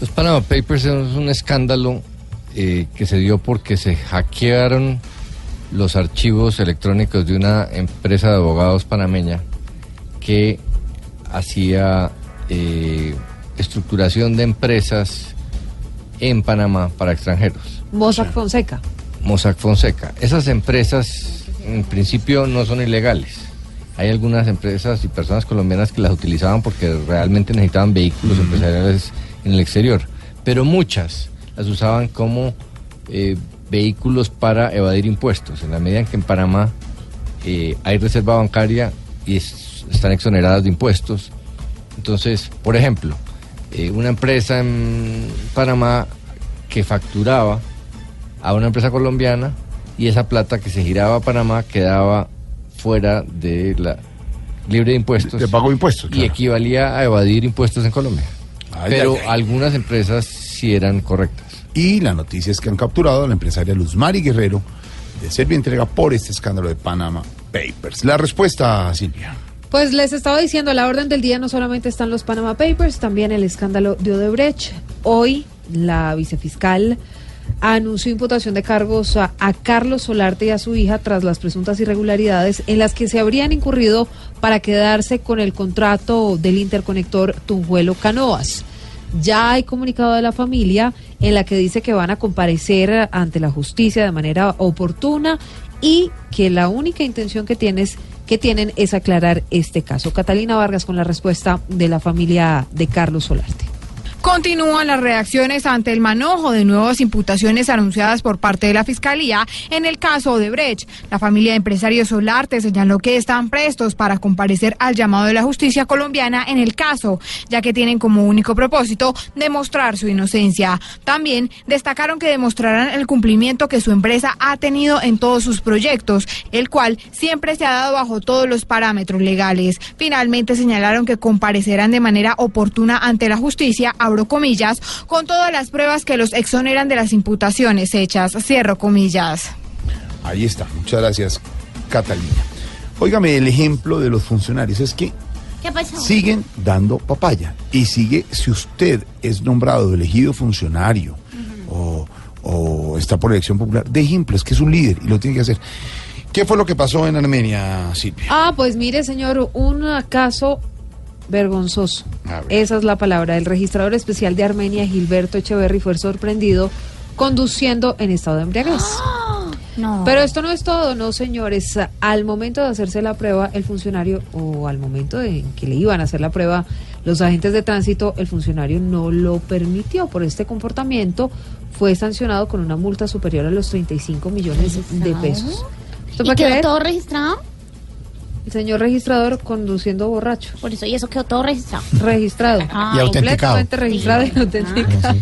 Los Panama Papers es un escándalo eh, que se dio porque se hackearon los archivos electrónicos de una empresa de abogados panameña que hacía eh, estructuración de empresas en Panamá para extranjeros. Mossack Fonseca. Mossack Fonseca. Esas empresas en principio no son ilegales. Hay algunas empresas y personas colombianas que las utilizaban porque realmente necesitaban vehículos empresariales en el exterior, pero muchas las usaban como eh, vehículos para evadir impuestos. En la medida en que en Panamá eh, hay reserva bancaria y es- están exoneradas de impuestos, entonces, por ejemplo, eh, una empresa en Panamá que facturaba a una empresa colombiana y esa plata que se giraba a Panamá quedaba fuera de la libre de impuestos. De pago de impuestos, Y equivalía a evadir impuestos en Colombia. Ay, Pero ay, ay. algunas empresas eran correctas. Y la noticia es que han capturado a la empresaria Luzmari Guerrero de Servia Entrega por este escándalo de Panama Papers. La respuesta, Silvia. Pues les estaba diciendo, a la orden del día no solamente están los Panama Papers, también el escándalo de Odebrecht. Hoy la vicefiscal anunció imputación de cargos a, a Carlos Solarte y a su hija tras las presuntas irregularidades en las que se habrían incurrido para quedarse con el contrato del interconector Tunjuelo Canoas. Ya hay comunicado de la familia en la que dice que van a comparecer ante la justicia de manera oportuna y que la única intención que tienes que tienen es aclarar este caso. Catalina Vargas con la respuesta de la familia de Carlos Solarte. Continúan las reacciones ante el manojo de nuevas imputaciones anunciadas por parte de la Fiscalía en el caso de Brecht. La familia de empresarios Solarte señaló que están prestos para comparecer al llamado de la justicia colombiana en el caso, ya que tienen como único propósito demostrar su inocencia. También destacaron que demostrarán el cumplimiento que su empresa ha tenido en todos sus proyectos, el cual siempre se ha dado bajo todos los parámetros legales. Finalmente señalaron que comparecerán de manera oportuna ante la justicia, abro comillas, con todas las pruebas que los exoneran de las imputaciones hechas, cierro comillas. Ahí está. Muchas gracias, Catalina. Óigame, el ejemplo de los funcionarios es que ¿Qué pasó? siguen dando papaya. Y sigue, si usted es nombrado, elegido funcionario o, o está por elección popular, de ejemplo, es que es un líder y lo tiene que hacer. ¿Qué fue lo que pasó en Armenia, Silvia? Ah, pues mire, señor, un caso vergonzoso. Esa es la palabra. El registrador especial de Armenia, Gilberto Echeverry, fue sorprendido conduciendo en estado de embriaguez. No. Pero esto no es todo, no señores. Al momento de hacerse la prueba, el funcionario, o al momento de que le iban a hacer la prueba, los agentes de tránsito, el funcionario no lo permitió. Por este comportamiento fue sancionado con una multa superior a los 35 millones de pesos. ¿Usted ¿Y puede quedó creer? todo registrado? El señor registrador conduciendo borracho. Por eso, y eso quedó todo registrado. Registrado. Ah, Y autenticado. Completamente registrado y autenticado.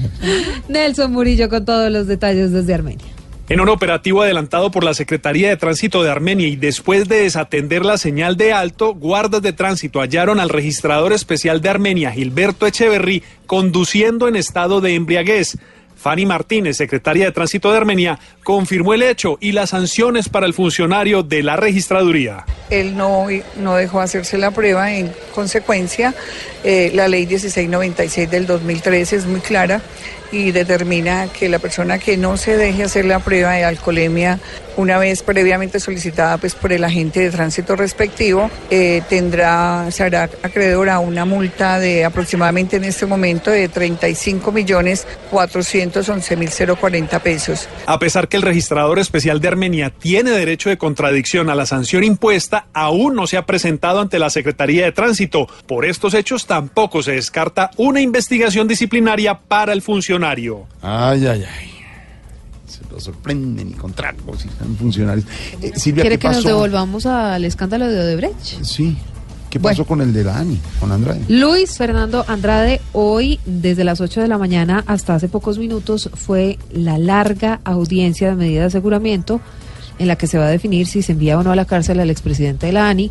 Nelson Murillo con todos los detalles desde Armenia. En un operativo adelantado por la Secretaría de Tránsito de Armenia y después de desatender la señal de alto, guardas de tránsito hallaron al registrador especial de Armenia, Gilberto Echeverry, conduciendo en estado de embriaguez. Fanny Martínez, secretaria de Tránsito de Armenia, confirmó el hecho y las sanciones para el funcionario de la registraduría. Él no, no dejó hacerse la prueba. En consecuencia, eh, la ley 1696 del 2013 es muy clara y determina que la persona que no se deje hacer la prueba de alcoholemia una vez previamente solicitada pues por el agente de tránsito respectivo eh, tendrá se hará acreedor a una multa de aproximadamente en este momento de 35 millones 411 mil 040 pesos. A pesar que el registrador especial de Armenia tiene derecho de contradicción a la sanción impuesta, aún no se ha presentado ante la Secretaría de Tránsito. Por estos hechos tampoco se descarta una investigación disciplinaria para el funcionario. Ay, ay, ay. Se lo sorprenden y con tragos y están funcionarios. Eh, Silvia, ¿Quiere ¿qué que nos devolvamos al escándalo de Odebrecht? Sí. ¿Qué pasó con el de la ANI, con Andrade? Luis Fernando Andrade, hoy desde las 8 de la mañana hasta hace pocos minutos fue la larga audiencia de medida de aseguramiento en la que se va a definir si se envía o no a la cárcel al expresidente de la ANI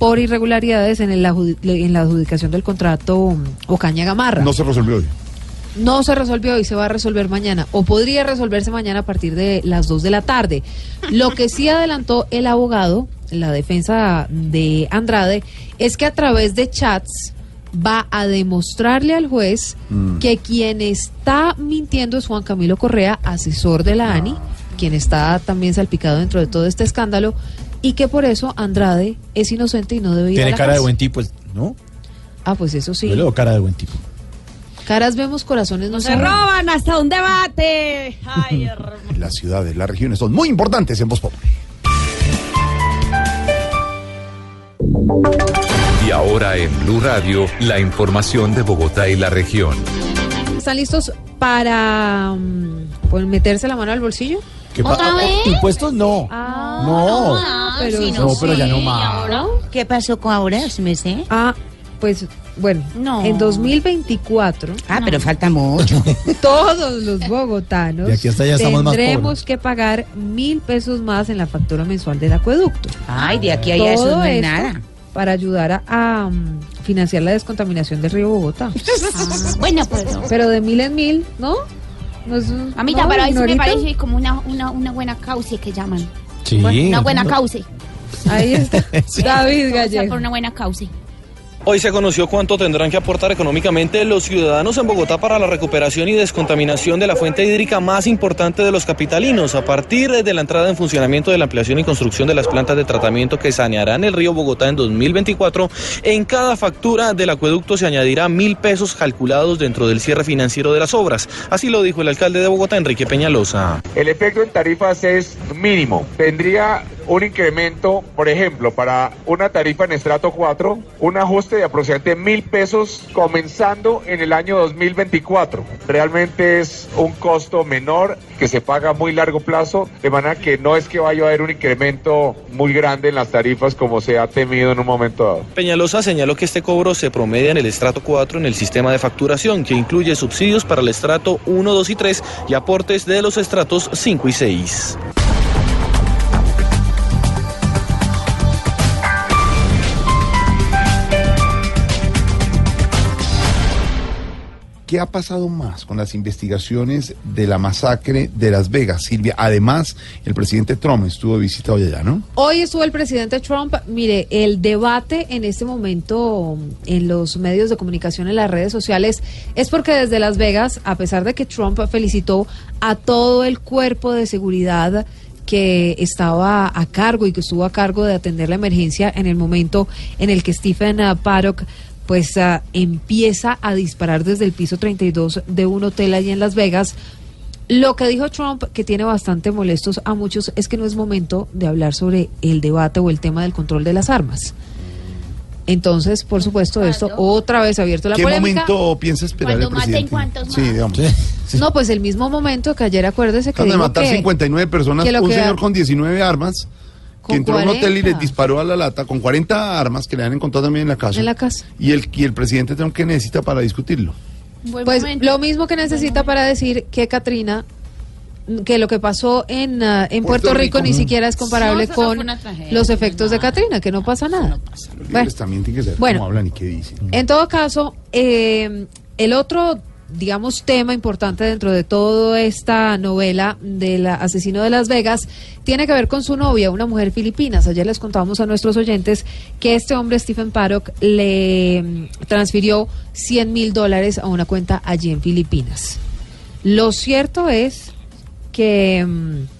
por irregularidades en, el en la adjudicación del contrato Ocaña Gamarra. No se resolvió hoy. No se resolvió y se va a resolver mañana, o podría resolverse mañana a partir de las 2 de la tarde. Lo que sí adelantó el abogado, la defensa de Andrade, es que a través de chats va a demostrarle al juez Mm. que quien está mintiendo es Juan Camilo Correa, asesor de la ANI, quien está también salpicado dentro de todo este escándalo, y que por eso Andrade es inocente y no debe ir a Tiene la cara de buen tipo, ¿no? Ah, pues eso sí. Yo le cara de buen tipo. Caras vemos, corazones no Se se roban hasta un debate. Ay. Las ciudades, las regiones son muy importantes en Voz. Y ahora en Blue Radio, la información de Bogotá y la región. ¿Están listos para mm, pues, meterse la mano al bolsillo? ¿Qué ¿Otra ah, vez? Impuestos no. Ah, no. pero sí, no, pero ya no más. ¿Qué pasó con ahora? ¿Sí me sé? Ah, pues bueno, No. en 2024 Ah, pero falta mucho. todos los bogotanos aquí hasta más tendremos que pagar mil pesos más en la factura mensual del acueducto. Ay, de aquí a allá eso no es nada. Para ayudar a, a, mm, financiar la descontaminación del río Bogotá. Bueno, pues no. Pero de mil en mil, ¿no? No es- Mamita, no, pero ahí sí me parece como una, una, una buena causa que llaman. Sí. una buena no. causa. Ahí está. David Gallego. por una buena causa. Hoy se conoció cuánto tendrán que aportar económicamente los ciudadanos en Bogotá para la recuperación y descontaminación de la fuente hídrica más importante de los capitalinos, a partir de la entrada en funcionamiento de la ampliación y construcción de las plantas de tratamiento que sanearán el río Bogotá en 2024. En cada factura del acueducto se añadirá mil pesos calculados dentro del cierre financiero de las obras. Así lo dijo el alcalde de Bogotá, Enrique Peñalosa. El efecto en tarifas es mínimo. Tendría un incremento, por ejemplo, para una tarifa en estrato 4, un ajuste de aproximadamente mil pesos comenzando en el año 2024. Realmente es un costo menor que se paga a muy largo plazo, de manera que no es que vaya a haber un incremento muy grande en las tarifas como se ha temido en un momento dado. Peñalosa señaló que este cobro se promedia en el estrato 4 en el sistema de facturación, que incluye subsidios para el estrato 1, 2 y 3 y aportes de los estratos 5 y 6. ¿Qué ha pasado más con las investigaciones de la masacre de Las Vegas, Silvia? Además, el presidente Trump estuvo visita hoy allá, ¿no? Hoy estuvo el presidente Trump. Mire, el debate en este momento en los medios de comunicación, en las redes sociales, es porque desde Las Vegas, a pesar de que Trump felicitó a todo el cuerpo de seguridad que estaba a cargo y que estuvo a cargo de atender la emergencia en el momento en el que Stephen uh, Paddock pues ah, empieza a disparar desde el piso 32 de un hotel allí en Las Vegas, Lo que dijo Trump, que tiene bastante molestos a muchos, es que no es momento de hablar sobre el debate o el tema del control de las armas. Entonces, por supuesto, esto otra vez ha abierto la ¿Qué polémica. momento piensa esperar el Cuando maten, presidente? ¿cuántos Sí, digamos. No, pues el mismo momento que ayer acuérdese que Acaban de dijo matar que, 59 personas, que un que- señor con 19 armas, que entró a un hotel y 40. les disparó a la lata con 40 armas que le han encontrado también en la casa. en la casa. Y el, y el presidente Trump, ¿qué necesita para discutirlo? Pues lo mismo que necesita para decir que Katrina, que lo que pasó en, ah, en Puerto, Puerto Rico, Rico. ni siquiera es comparable No, no con los efectos de Katrina, que no pasa nada. Los Bueno, líderes también tienen que ser bueno. cómo hablan y qué dicen. En todo caso, eh, el otro, digamos, tema importante dentro de toda esta novela del asesino de Las Vegas tiene que ver con su novia, una mujer filipina. Ayer les contábamos a nuestros oyentes que este hombre, Stephen Paddock, le mm, transfirió 100 mil dólares a una cuenta allí en Filipinas. Lo cierto es que mm,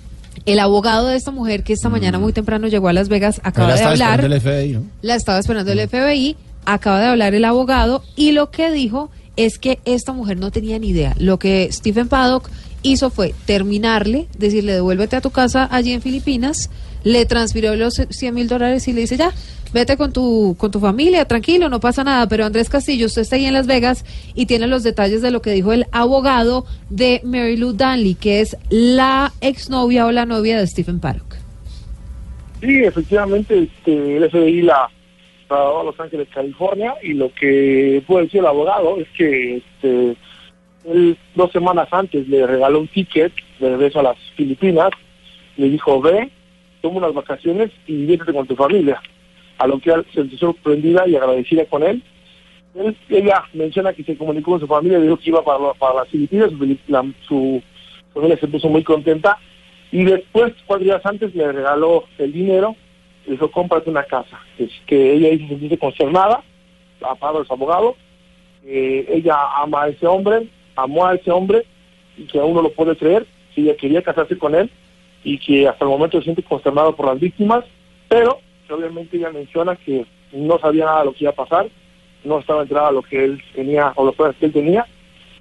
el abogado de esta mujer, que esta mañana muy temprano llegó a Las Vegas, acaba de hablar. el FBI, ¿no? La estaba esperando el FBI, acaba de hablar el abogado y lo que dijo es que esta mujer no tenía ni idea. Lo que Stephen Paddock hizo fue terminarle, decirle devuélvete a tu casa allí en Filipinas, le transfirió los 100 mil dólares y le dice ya, vete con tu, con tu familia, tranquilo, no pasa nada, pero Andrés Castillo, usted está ahí en Las Vegas y tiene los detalles de lo que dijo el abogado de Mary Lou Danley, que es la exnovia o la novia de Stephen Paddock. Sí, efectivamente, este, el la a Los Ángeles, California, y lo que puede decir el abogado es que este, dos semanas antes le regaló un ticket de regreso a las Filipinas, le dijo, ve, toma unas vacaciones y diviértete con tu familia. A lo que se sorprendida y agradecida con él. Ella menciona que se comunicó con su familia, dijo que iba para, para las Filipinas, su, su familia se puso muy contenta y después, cuatro días antes, le regaló el dinero, dijo, cómprate una casa. Es que ella dice sentirse consternada, a pago de su abogado, que ella ama a ese hombre, amó a ese hombre, y que aún no lo puede creer, que ella quería casarse con él, y que hasta el momento se siente consternado por las víctimas, pero que obviamente ella menciona que no sabía nada de lo que iba a pasar, no estaba enterada de lo que él tenía, o los planes que él tenía,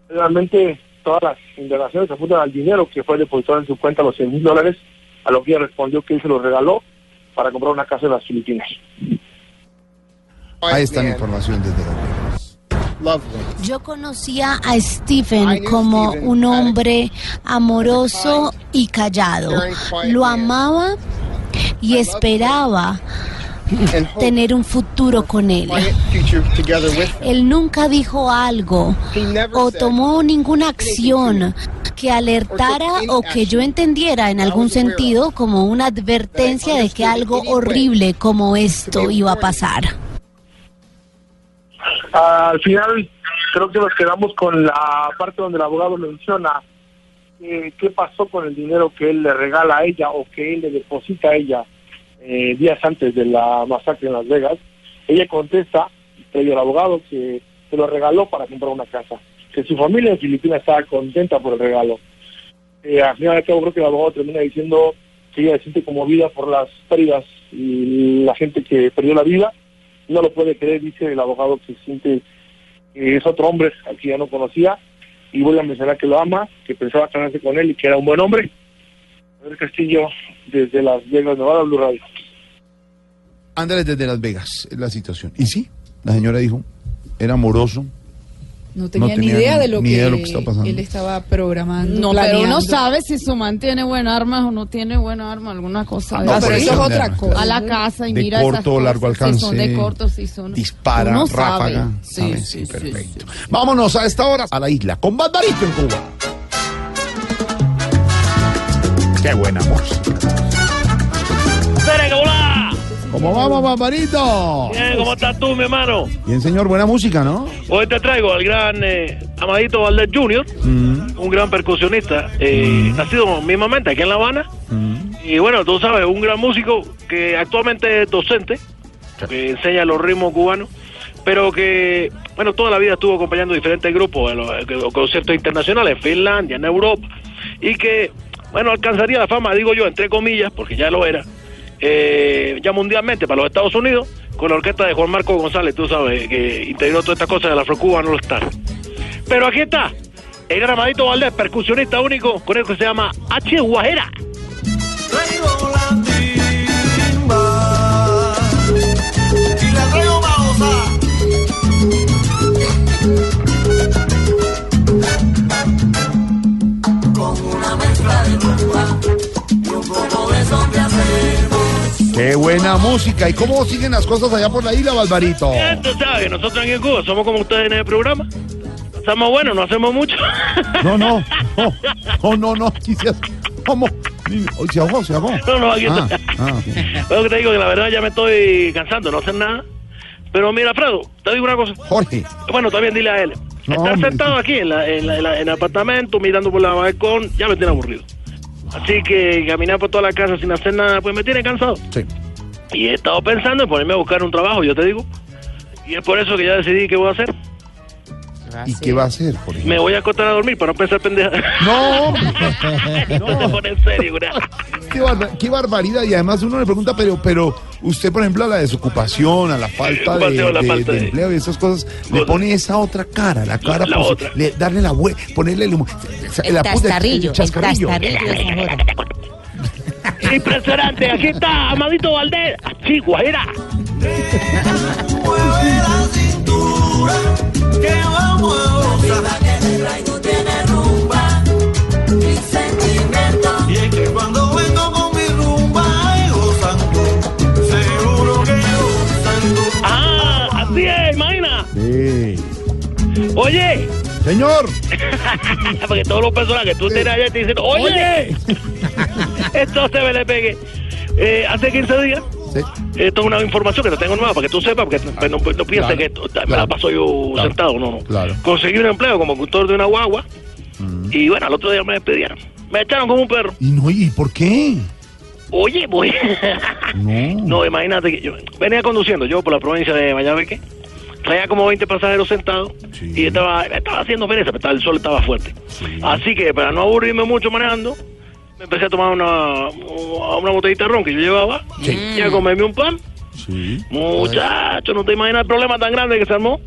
realmente todas las indagaciones apuntan al dinero que fue depositado en su cuenta, los 100 mil dólares, a lo que ella respondió que él se los regaló para comprar una casa en las Filipinas. Ahí está la información desde la Yo conocía a Stephen como un hombre amoroso y callado. Lo amaba y esperaba tener un futuro con él. Él nunca dijo algo o tomó ninguna acción que alertara o que yo entendiera en algún sentido como una advertencia de que algo horrible como esto iba a pasar. Al final, creo que nos quedamos con la parte donde el abogado menciona eh, qué pasó con el dinero que él le regala a ella o que él le deposita a ella eh, días antes de la masacre en Las Vegas. Ella contesta, previo al abogado, que se lo regaló para comprar una casa, que su familia en Filipinas estaba contenta por el regalo. Eh, al final, al cabo, creo que el abogado termina diciendo que ella se siente conmovida por las pérdidas y la gente que perdió la vida no lo puede creer, dice el abogado que siente que es otro hombre al que ya no conocía y vuelve a mencionar que lo ama, que pensaba casarse con él y que era un buen hombre. Andrés Castillo, desde Las Vegas, Nevada, Blue Radio. Andrés desde Las Vegas, es la situación. Y sí, la señora dijo, era amoroso. No tenía, tenía ni idea de lo ni que, idea de lo que está pasando. él estaba programando. No, pero uno planeando. sabe si su man tiene buenas armas o no tiene buenas armas, alguna cosa. Ah, no, eso es otra cosa. A la casa y De mira esas corto o cosas, largo si son alcance, de corto, si son. Dispara, Uno sabe. ráfaga. Sí, ¿sabe? sí, sí, perfecto. Vámonos a esta hora a la isla con Barbarito en Cuba. Qué buena música. ¿Cómo vamos, Barbarito? Bien, ¿cómo estás tú, mi hermano? Bien, señor, buena música, ¿no? Hoy te traigo al gran eh, Amadito Valdés Jr., Mm, un gran percusionista, eh, nacido mismamente aquí en La Habana. Y bueno, tú sabes, un gran músico que actualmente es docente, que enseña los ritmos cubanos, pero que, bueno, toda la vida estuvo acompañando diferentes grupos en los, en los conciertos internacionales, en Finlandia, en Europa, y que, bueno, alcanzaría la fama, digo yo, entre comillas, porque ya lo era, eh, ya mundialmente para los Estados Unidos, con la orquesta de Juan Marco González, tú sabes, que integró todas estas cosas del Afro-Cuban All Star. Pero aquí está, el gramadito Valdés, percusionista único, con el que se llama H. Guajera. Música. ¿Y cómo siguen las cosas allá por la isla, Barbarito? Tú sabes, nosotros aquí en Cuba somos como ustedes en el programa. Somos buenos, no hacemos mucho. No, no, no, no, no, no, ¿Cómo? Se ahogó, se ahogó. No, no, aquí Ah, ah, ok. Lo que te digo que la verdad ya me estoy cansando, no hacer nada. Pero mira, Alfredo, te digo una cosa. Jorge. Bueno, también dile a él. No, Estar hombre. sentado aquí en, la- en la- en la- en el apartamento, mirando por la balcón, ya me tiene aburrido. Así que caminar por toda la casa sin hacer nada, pues me tiene cansado. Sí. Y he estado pensando en ponerme a buscar un trabajo, yo te digo. Y es por eso que ya decidí qué voy a hacer. ¿Y qué va a hacer, Jorge? Me voy a acostar a dormir para no pensar pendeja. No, no te pones en serio, güey. Qué, barba- qué barbaridad. Y además uno le pregunta, pero, pero usted, por ejemplo, a la desocupación, a la falta de, Ocupación, la de- falta de de- empleo y esas cosas, le pone esa otra cara, la cara, La posi- otra. le- darle la vuelta, ponerle el, humo- El la puta- tastarrillo, el chascarrillo. de esa joda. Impresionante, aquí está Amadito Valdés. Sí, guajera. Mueve la cintura, que vamos a gozar. que te traigo tiene rumba y sentimiento. Y es que cuando vengo con mi rumba, ay, gozando, seguro que gozando. Ah, así es, imagina. Sí. Oye. Señor. Porque todos los personajes que tú tienes allá te dicen, oye. Esto se me le pegue. Eh, hace 15 días. Esto es una información que te tengo nueva para que tú sepas, porque pues, no, no pienses Claro, que esto, me la paso yo claro, sentado, no, no. Claro. Conseguí un empleo como conductor de una guagua y bueno, al otro día me despidieron. Me echaron como un perro. Y no, ¿y por qué? Oye, voy. no, imagínate que yo venía conduciendo yo por la provincia de Mayabeque. Traía como 20 pasajeros sentados y estaba, estaba haciendo pereza, pero el sol estaba fuerte. Así que para no aburrirme mucho manejando, me empecé a tomar una, una botellita de ron que yo llevaba y a comerme un pan. Muchacho, no te imaginas el problema tan grande que se armó.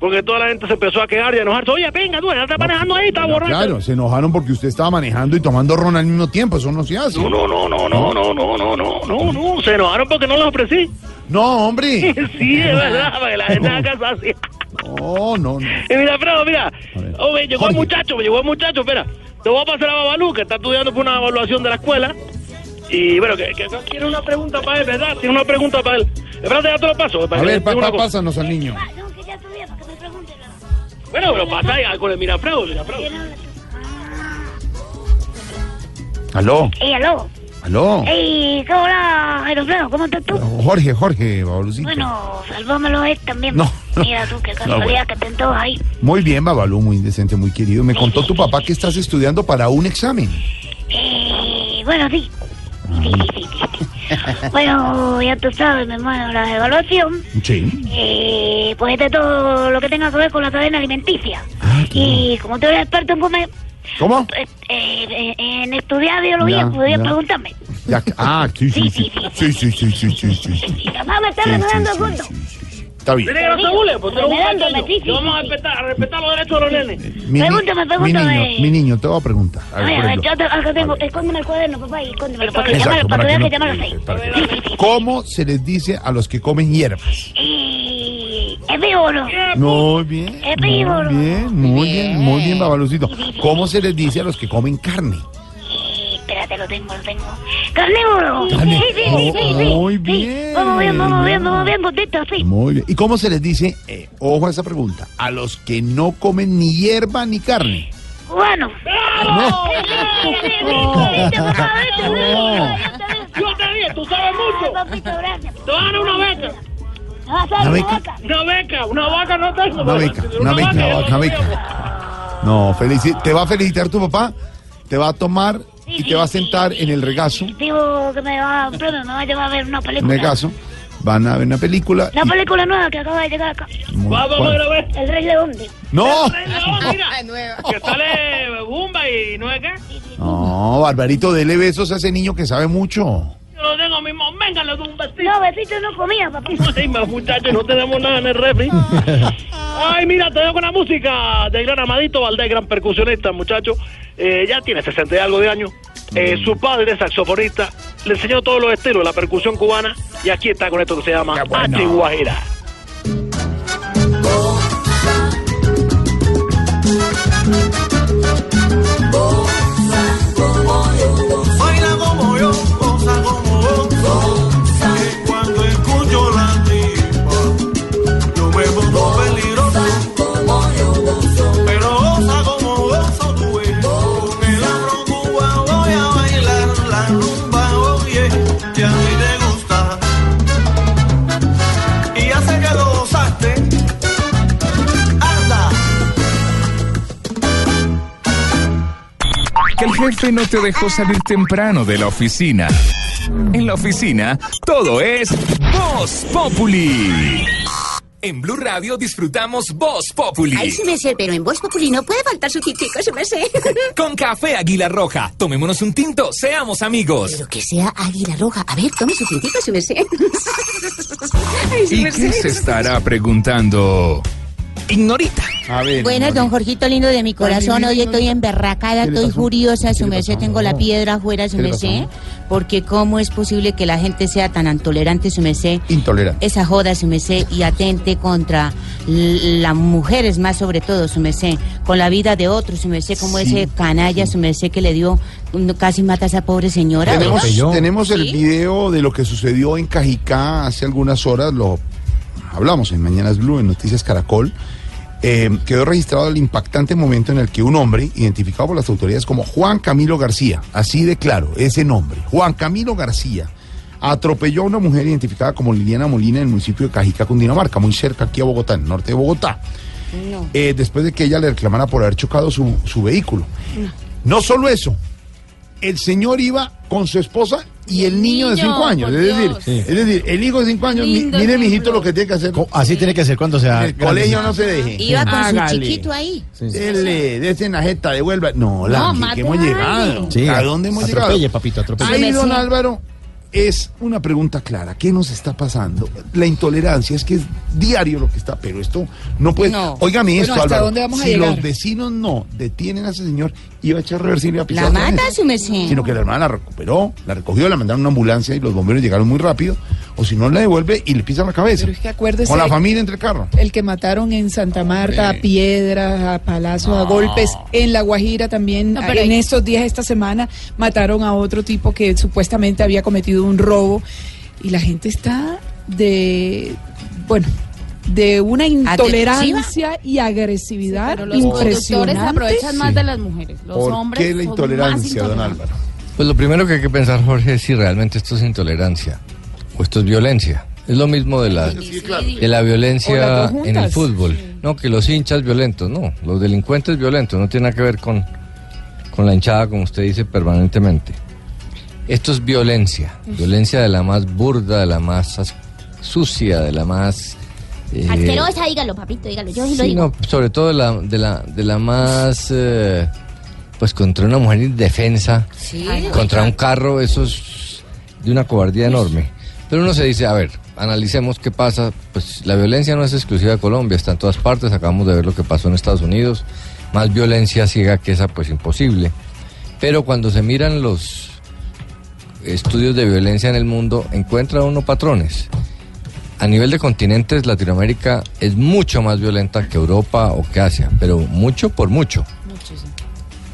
Porque toda la gente se empezó a quejar y a enojarse. Oye, venga, tú ya estás manejando ahí, estás borracho. Claro, se enojaron porque usted estaba manejando y tomando ron al mismo tiempo. Eso no se hace. No, no, no, no, no, no, no, no, no, no, no. Se enojaron porque no los ofrecí. No, hombre. sí, es verdad, porque la gente haga caso así. No, no, no. Y mira, Fredo, mira. Oh, me llegó el muchacho, me llegó el muchacho, espera. Te voy a pasar a Babalú, que está estudiando por una evaluación de la escuela. Y bueno, que, tiene una pregunta para él, ¿verdad? Tiene una pregunta para él. Espérate, ya te lo paso. para A ver, papá, cosa. pásanos al niño. Bueno, pero pasa ahí con el Mirafredo, Mirafredo. Aló, Ey, aló. aló. Ey, hola, Aerofredo, ¿cómo estás tú? Jorge, Jorge, Babalucito. Bueno, salvámelo él también. No. Mira tú, qué casualidad bueno. que estén todos ahí. Muy bien, Babalú, muy decente, muy querido. Me contó tu papá que estás estudiando para un examen. Eh, bueno, sí. Sí, sí, sí, sí, sí. Bueno, ya tú sabes, mi hermano, la evaluación, Sí. eh, pues es de todo lo que tenga que ver con la cadena alimenticia. y como tú eres experto en comer, ¿Cómo? eh, eh, en estudiar biología, Ya, podrías ya. preguntarme. Ya ah, sí, sí, sí. Sí, sí, sí, sí, sí, sí. Sí, sí, sí, el punto. Está bien. Mire que no se pues un vamos a respetar, a respetar los derechos de los nenes. Mi, Pregúntame, mi pregúntame. niño, mi niño, te voy a preguntar. A ver, Oye, por a ver, ejemplo, yo te, acá tengo, escóndeme el cuaderno, papá, y escóndemelo, para que para que que. ¿Cómo se les dice a los que comen hierbas? Y... ¿Es vivo o no? Muy bien. No? Bien, muy bien, muy bien, Babalucito. ¿Cómo se les dice a los que comen carne? Espérate, lo tengo, lo tengo. ¡Carnívoro! Carne- Sí, sí, sí, sí, sí. Muy Sí, bien. Vamos bien, vamos bien, vamos bien, gordito, sí. Muy bien. ¿Y cómo se les dice, eh, ojo a esa pregunta, a los que no comen ni hierba ni carne? Cubano. No. Yo te dije, tú sabes mucho. Papito, gracias. Te van a dar una beca. Ah. ¿Una Una beca? vaca. Una beca, una vaca no tengo. Una beca, una beca, una beca. No, felici- te va a felicitar tu papá, te va a tomar y te va a sentar en el regazo, Digo que me va premio, me va a llevar a ver una en el película. regazo, van a ver una película. La y- película nueva que acaba de llegar acá. Muy- Vamos ¿cuál? a ver. El Rey León. de- No, Mira, que sale Bumba y no es qué. no, Barbarito, dele besos a ese niño que sabe mucho. Yo lo tengo mismo. Véngale de un besito. No, besito no comía, papá. Ay, muchachos, no tenemos nada en el refri. Ay, mira, te dejo con la música del gran Amadito Valdés, gran percusionista, muchacho. Eh, ya tiene 60 y algo de años. Eh, su padre es saxofonista. Le enseñó todos los estilos de la percusión cubana. Y aquí está con esto que se llama H Guajira. Que el jefe no te dejó salir temprano de la oficina. En la oficina, todo es Voz Populi. En Blue Radio disfrutamos Voz Populi. Ay, sí me sé, pero en Voz Populi no puede faltar su tintico, sí me sé. Con café Águila Roja. Tomémonos un tinto, seamos amigos. Pero que sea águila roja. A ver, tome su tintico, sí me sé. Ay, sí ¿Y me qué sé. se estará preguntando? Ignorita. A ver. Buenas, don Jorgito lindo de mi corazón. Hoy estoy emberracada, ¿Qué le estoy furiosa, su ¿Qué le merced. Tengo la piedra afuera, su ¿Qué le merced. Porque cómo es posible que la gente sea tan intolerante, su merced. Intolerante. Esa joda, su merced, y atente contra las mujeres más sobre todo, su merced. Con la vida de otros, su merced, como Sí. ese canalla, su merced, que le dio, casi mata a esa pobre señora. Tenemos el video de lo que sucedió en Cajicá hace algunas horas, lo hablamos en Mañanas Blue, en Noticias Caracol. Eh, quedó registrado el impactante momento en el que un hombre, identificado por las autoridades como Juan Camilo García, así de claro, ese nombre, Juan Camilo García, atropelló a una mujer identificada como Liliana Molina en el municipio de Cajicá, Cundinamarca, muy cerca aquí a Bogotá, en el norte de Bogotá, No. eh, después de que ella le reclamara por haber chocado su, su vehículo. No solo eso, el señor iba con su esposa y el niño, de cinco años. Es decir, es decir, el hijo de cinco años, Lindo mire, ejemplo. mijito, lo que tiene que hacer. Así tiene que ser cuando sea. En el colegio no se deje. Iba con Hágale. su chiquito ahí. Dele, dese en la jeta, devuelva. No, la No, que- hemos llegado. Sí, ¿A dónde hemos atropelle, llegado? papito, atropelle. Ahí, Sí, don sí. Álvaro, es una pregunta clara. ¿Qué nos está pasando? La intolerancia es que es diario lo que está, pero esto no puede. No. Óigame Bueno, esto, ¿hasta Álvaro. dónde vamos a si llegar? los vecinos no detienen a ese señor, iba a echar reversible a pisar La mata, su merced. Sino que la hermana la recuperó, la recogió, la mandaron a una ambulancia y los bomberos llegaron muy rápido. O si no, la devuelve y le pisan la cabeza. Pero es que acuérdese Con la familia entre el carro. El que mataron en Santa Marta a piedras, a palazos, a golpes. En La Guajira también, No, pero en hay- estos días, esta semana, mataron a otro tipo que supuestamente había cometido un robo. Y la gente está de, bueno, de una intolerancia y agresividad Pero los impresionante. aprovechan más de las mujeres. Los ¿Por hombres qué la intolerancia, don. Álvaro? Pues lo primero que hay que pensar, Jorge, es si realmente esto es intolerancia o esto es violencia. Es lo mismo de la, de la violencia en el fútbol. No, que los hinchas violentos, no. Los delincuentes violentos no tiene nada que ver con, con la hinchada, como usted dice permanentemente. Esto es violencia. Violencia de la más burda, de la más sucia, de la más... eh, Asquerosa, dígalo, papito, dígalo. Yo sí lo digo. no, sobre todo de la, de la, de la más, eh, pues contra una mujer indefensa, Sí. contra un carro, eso es de una cobardía enorme. Pero uno se dice, a ver, analicemos qué pasa, pues la violencia no es exclusiva de Colombia, está en todas partes, acabamos de ver lo que pasó en Estados Unidos, más violencia ciega que esa, pues imposible. Pero cuando se miran los estudios de violencia en el mundo, encuentra uno patrones. A nivel de continentes, Latinoamérica es mucho más violenta que Europa o que Asia, pero mucho por mucho.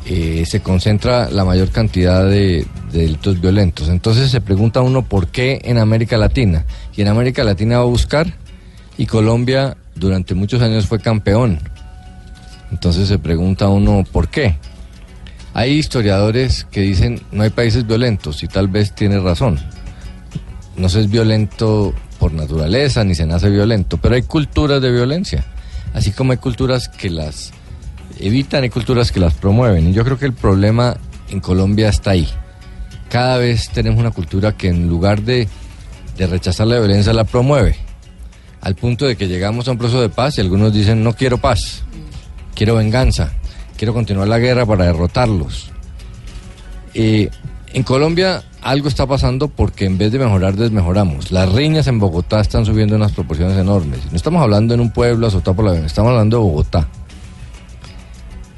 Eh, se concentra la mayor cantidad de, de delitos violentos. Entonces se pregunta uno por qué en América Latina. Y en América Latina va a buscar, y Colombia durante muchos años fue campeón. Entonces se pregunta uno por qué. Hay historiadores que dicen no hay países violentos y tal vez tiene razón. No se es violento por naturaleza ni se nace violento, pero hay culturas de violencia, así como hay culturas que las evitan y culturas que las promueven. Y yo creo que el problema en Colombia está ahí. Cada vez tenemos una cultura que en lugar de, de rechazar la violencia la promueve, al punto de que llegamos a un proceso de paz y algunos dicen no quiero paz, quiero venganza, quiero continuar la guerra para derrotarlos. Eh, en Colombia algo está pasando porque en vez de mejorar, desmejoramos. Las riñas en Bogotá están subiendo en unas proporciones enormes. No estamos hablando en un pueblo azotado por la violencia, estamos hablando de Bogotá.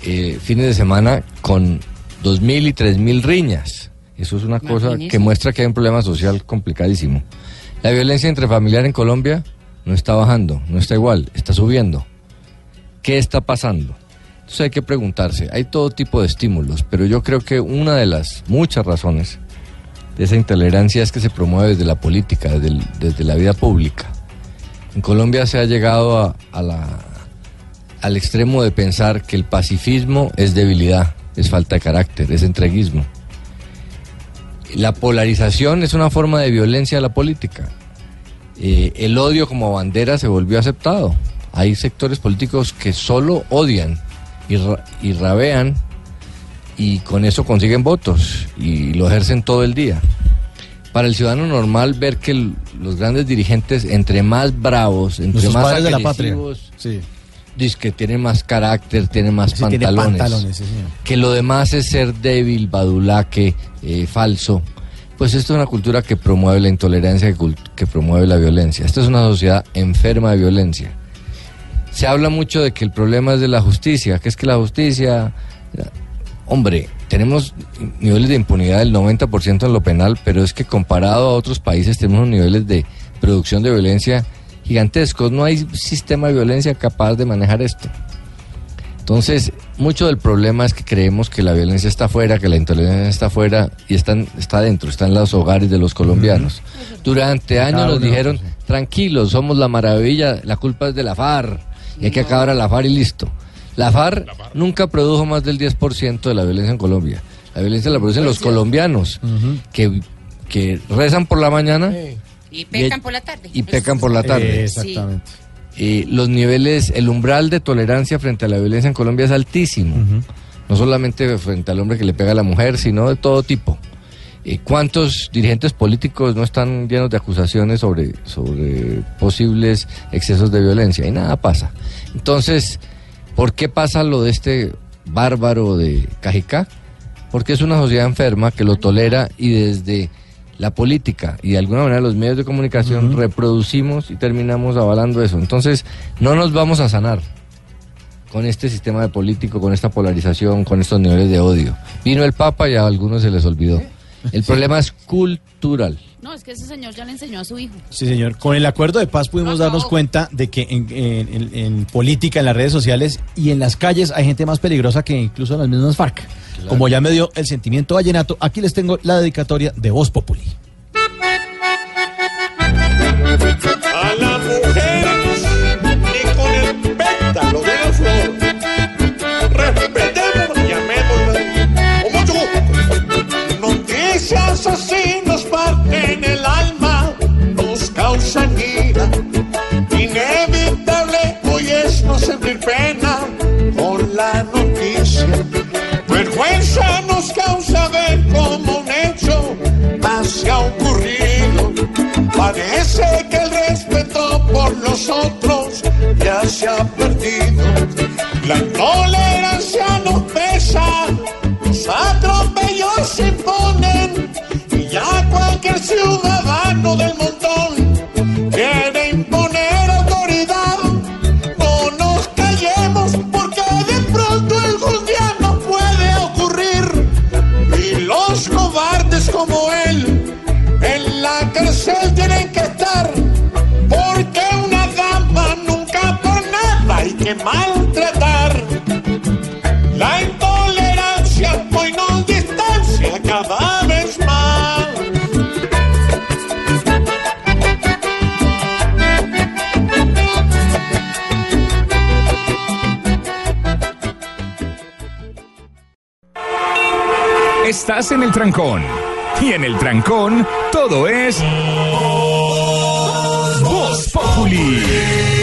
Eh, fines de semana con 2.000 y 3.000 riñas. Eso es una cosa Imagínese. que muestra que hay un problema social complicadísimo. La violencia intrafamiliar en Colombia no está bajando, no está igual, está subiendo. ¿Qué está pasando? Entonces hay que preguntarse, hay todo tipo de estímulos, pero yo creo que una de las muchas razones de esa intolerancia es que se promueve desde la política, desde, desde la vida pública. En Colombia se ha llegado a, la, al extremo de pensar que el pacifismo es debilidad, es falta de carácter, es entreguismo. La polarización es una forma de violencia a la política. Eh, el odio como bandera se volvió aceptado. Hay sectores políticos que solo odian y, y rabean y con eso consiguen votos y lo ejercen todo el día. Para el ciudadano normal ver que el- los grandes dirigentes, entre más bravos, entre Nuestros más de la patria. agresivos, Sí. dice que tienen más carácter, tienen más Sí, tiene pantalones, pantalones, sí, señor. que lo demás es ser débil, badulaque, eh, falso. Pues esto es una cultura que promueve la intolerancia, que, que promueve la violencia. Esta es una sociedad enferma de violencia. Se habla mucho de que el problema es de la justicia, que es que la justicia... Hombre, tenemos niveles de impunidad del 90% en lo penal, pero es que comparado a otros países tenemos unos niveles de producción de violencia gigantescos. No hay sistema de violencia capaz de manejar esto. Entonces, mucho del problema es que creemos que la violencia está afuera, que la intolerancia está afuera y están, está dentro, está en los hogares de los colombianos. Durante años nos dijeron, tranquilos, somos la maravilla, la culpa es de la FARC y hay que acabar a la FARC y listo. La FARC nunca produjo más del 10% de la violencia en Colombia. La violencia la producen los colombianos que, que rezan por la mañana Y pecan por la tarde. y pecan por la tarde. Eh, exactamente. Eh, los niveles, el umbral de tolerancia frente a la violencia en Colombia es altísimo. No solamente frente al hombre que le pega a la mujer, sino de todo tipo. Eh, ¿Cuántos dirigentes políticos no están llenos de acusaciones sobre, sobre posibles excesos de violencia? Y nada pasa. Entonces, ¿por qué pasa lo de este bárbaro de Cajicá? Porque es una sociedad enferma que lo tolera y desde la política y de alguna manera los medios de comunicación reproducimos y terminamos avalando eso. Entonces, no nos vamos a sanar con este sistema de político, con esta polarización, con estos niveles de odio. Vino el Papa y a algunos se les olvidó. El problema es cultural. No, es que ese señor ya le enseñó a su hijo. Sí, señor. Con el acuerdo de paz pudimos darnos cuenta de que en, en- en- en política, en las redes sociales y en las calles hay gente más peligrosa que incluso las mismas FARC. Como ya me dio el sentimiento vallenato, aquí les tengo la dedicatoria de Voz Populi. Sentir pena por la noticia. Vergüenza nos causa ver como un hecho más se ha ocurrido. Parece que el respeto por los otros ya se ha perdido. La que maltratar. La intolerancia hoy nos distancia cada vez más. Estás en el trancón. Y en el trancón, todo es. Voz Populi.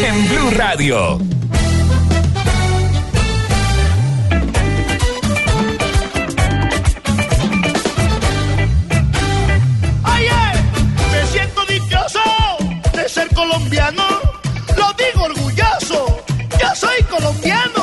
En Blue Radio. Colombiano. Lo digo orgulloso. Yo soy colombiano.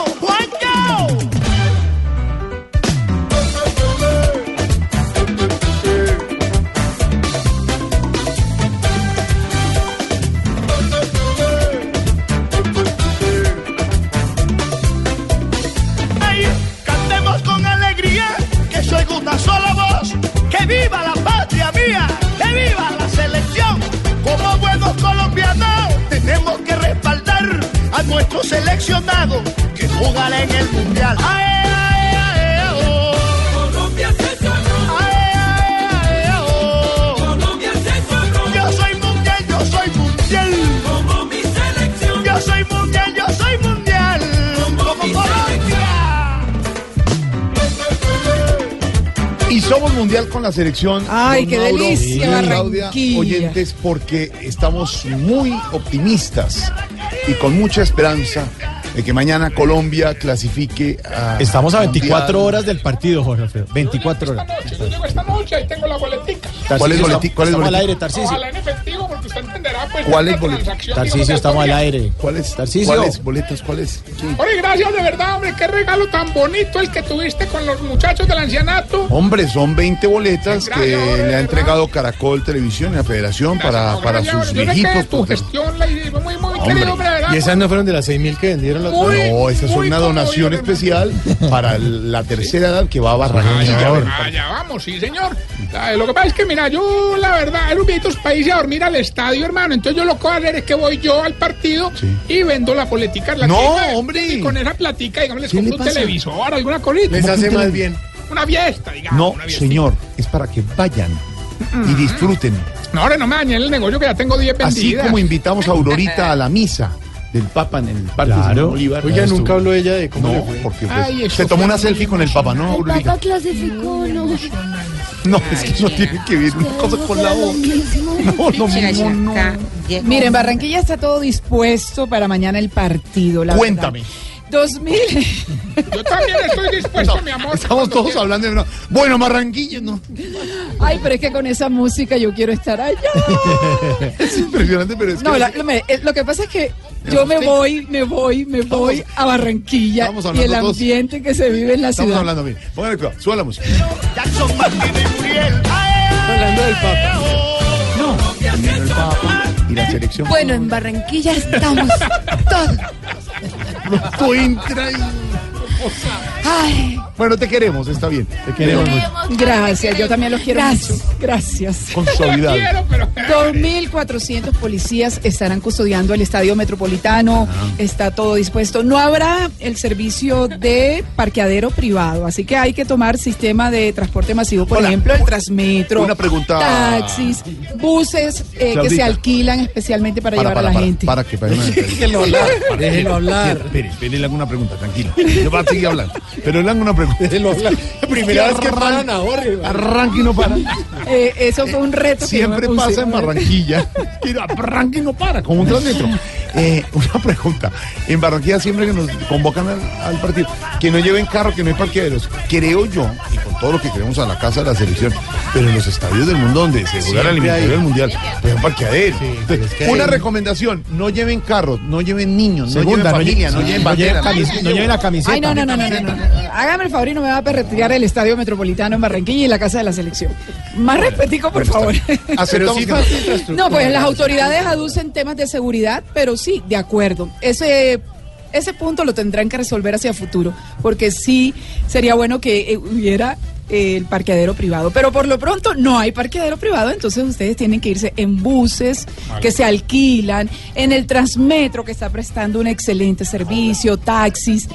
Seleccionado que jugará en el mundial. Ay, ay, ay, oh. Colombia se sonó. Ay, ay, ay, oh. Colombia se sonó. Yo soy mundial, yo soy mundial. Como mi selección. Yo soy mundial, yo soy mundial. Como, Colombia. Y somos mundial con la selección. Ay, don qué delicia, y Claudia, oyentes, porque estamos muy optimistas y con mucha esperanza de que mañana Colombia clasifique a. Estamos a 24 Mundial. horas del partido, Jorge Alfredo. 24 horas. Yo llego esta noche, ahí tengo la boletica. ¿Cuál es boleti- cuál es estamos al boleti- aire, Tarcisio. Ojalá en efectivo, porque usted entenderá. ¿Cuál esta es boleto? transacción, Tarcisio, digo, estamos al aire. ¿Cuál es? Tarcisio. ¿Cuáles boletos? ¿Cuál es? ¿Quién? Oye, gracias de verdad, hombre, qué regalo tan bonito el que tuviste con los muchachos del ancianato. Hombre, son 20 boletas que hombre, le ha ¿verdad? entregado Caracol Televisión y la Federación para, para Gracias, sus viejitos. tu porque- gestión la hiciste muy, muy Hombre. querido, hombre. ¿Y esas no fueron de las 6.000 que vendieron los Muy, No, esa es una donación especial para la tercera edad que va a Barranquilla. Allá vamos, sí, señor. Ah, Lo que pasa es que, mira, yo, la verdad, era un viejitos país a dormir al estadio, hermano. Entonces, yo lo que voy a hacer es que voy yo al partido y vendo la politica. en La No, tienda. hombre. Y con esa platica, digamos, les ¿Qué compro le un pasa? televisor, alguna colita. Les hace más bien. Una fiesta, digamos. No, una señor, es para que vayan y disfruten. No, ahora no me dañen el negocio que ya tengo 10 Así vendidas. como invitamos a Aurorita a la misa del Papa en el Parque Claro. Simón Bolívar. Oiga, nunca habló ella de cómo No, le fue. porque pues, Ay, se tomó una selfie con el Papa, ¿no, Aurorita? Papá clasificó, no. No, es que no tiene que ver una cosa con la otra. No, no, no, no. Miren, Barranquilla está todo dispuesto para mañana el partido. La Cuéntame. verdad. 2000. Yo también estoy dispuesto, mi amor. Estamos todos hablando de una... Bueno, Barranquilla, no. Ay, pero es que con esa música yo quiero estar allá. Es impresionante, pero es que... No, la- lo, mire, eh, lo que pasa es que yo me voy, me voy, me voy a Barranquilla estamos y el ambiente que se vive en la Estamos ciudad. hablando, mire. Póngale cuidado, suba la música. Jackson Martín y Muriel. Hablando del Papa. No, primero el Papa y la selección. Bueno, en Barranquilla estamos todos. No entra ahí. Ay, Bueno, te queremos, está bien. Te queremos mucho. Gracias, yo también los quiero Gracias. mucho. Gracias. Con suavidad. Quiero, pero... 2.400 policías estarán custodiando el estadio metropolitano. Está todo dispuesto. No habrá el servicio de parqueadero privado, así que hay que tomar sistema de transporte masivo, por Hola. ejemplo, el Transmetro, Una pregunta. taxis, buses eh, que se alquilan especialmente para, llevar a la para, gente. Para que para. Déjelo hablar, déjelo hablar. Espere, espere, le hago una pregunta, tranquilo. Yo voy a seguir hablando. Pero le hago una pregunta. Hablar. Primera vez que paran a Jorge. Arranque y no para. Eh, eso fue un reto Siempre pasa en Barranquilla. Arranque y no para, como un transmetro. Eh, una pregunta. En Barranquilla siempre que nos convocan al, al partido, que no lleven carro, que no hay parqueaderos. Creo yo, y con todo lo que queremos a la casa de la selección, pero en los estadios del mundo donde se juega la eliminatoria del mundial, pues un parqueadero. Entonces, es que una hay- recomendación, no lleven carros, no lleven niños, no Segunda, lleven familia, no, lle- lleven no bandera. lleven camis- no lleven la camiseta. Ay, no, no, no, no, no, no, no. Hágame el favor y no me va a perreticar el estadio metropolitano en Barranquilla y la casa de la selección. Más respetico, por favor. Aceptamos sí no. No, pues las autoridades aducen temas de seguridad, pero sí, de acuerdo. Ese, ese punto lo tendrán que resolver hacia futuro, porque sí sería bueno que eh, hubiera eh, el parqueadero privado. Pero por lo pronto no hay parqueadero privado, entonces ustedes tienen que irse en buses que se alquilan, en el Transmetro que está prestando un excelente servicio, taxis.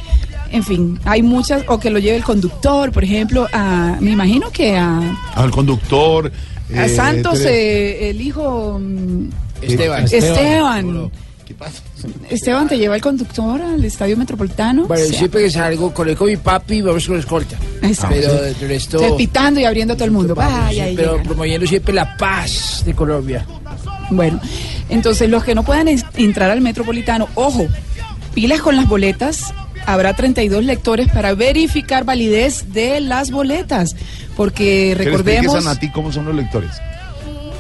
En fin, hay muchas, o que lo lleve el conductor, por ejemplo, a, me imagino que a, Al conductor. a eh, Santos, eh, el hijo mm, Esteban. Esteban. ¿Qué pasa? Esteban, ¿te lleva el conductor al estadio metropolitano? Bueno, O sea, siempre que salgo, conozco a mi papi y vamos con escolta. Exacto. Pero de resto. o sea, pitando y abriendo a todo el mundo. Vaya, sí, ahí pero llegan. promoviendo siempre la paz de Colombia. Bueno, entonces los que no puedan entrar al metropolitano, ojo, pilas con las boletas. Habrá 32 lectores para verificar validez de las boletas. Porque recordemos. a Nati cómo son los lectores.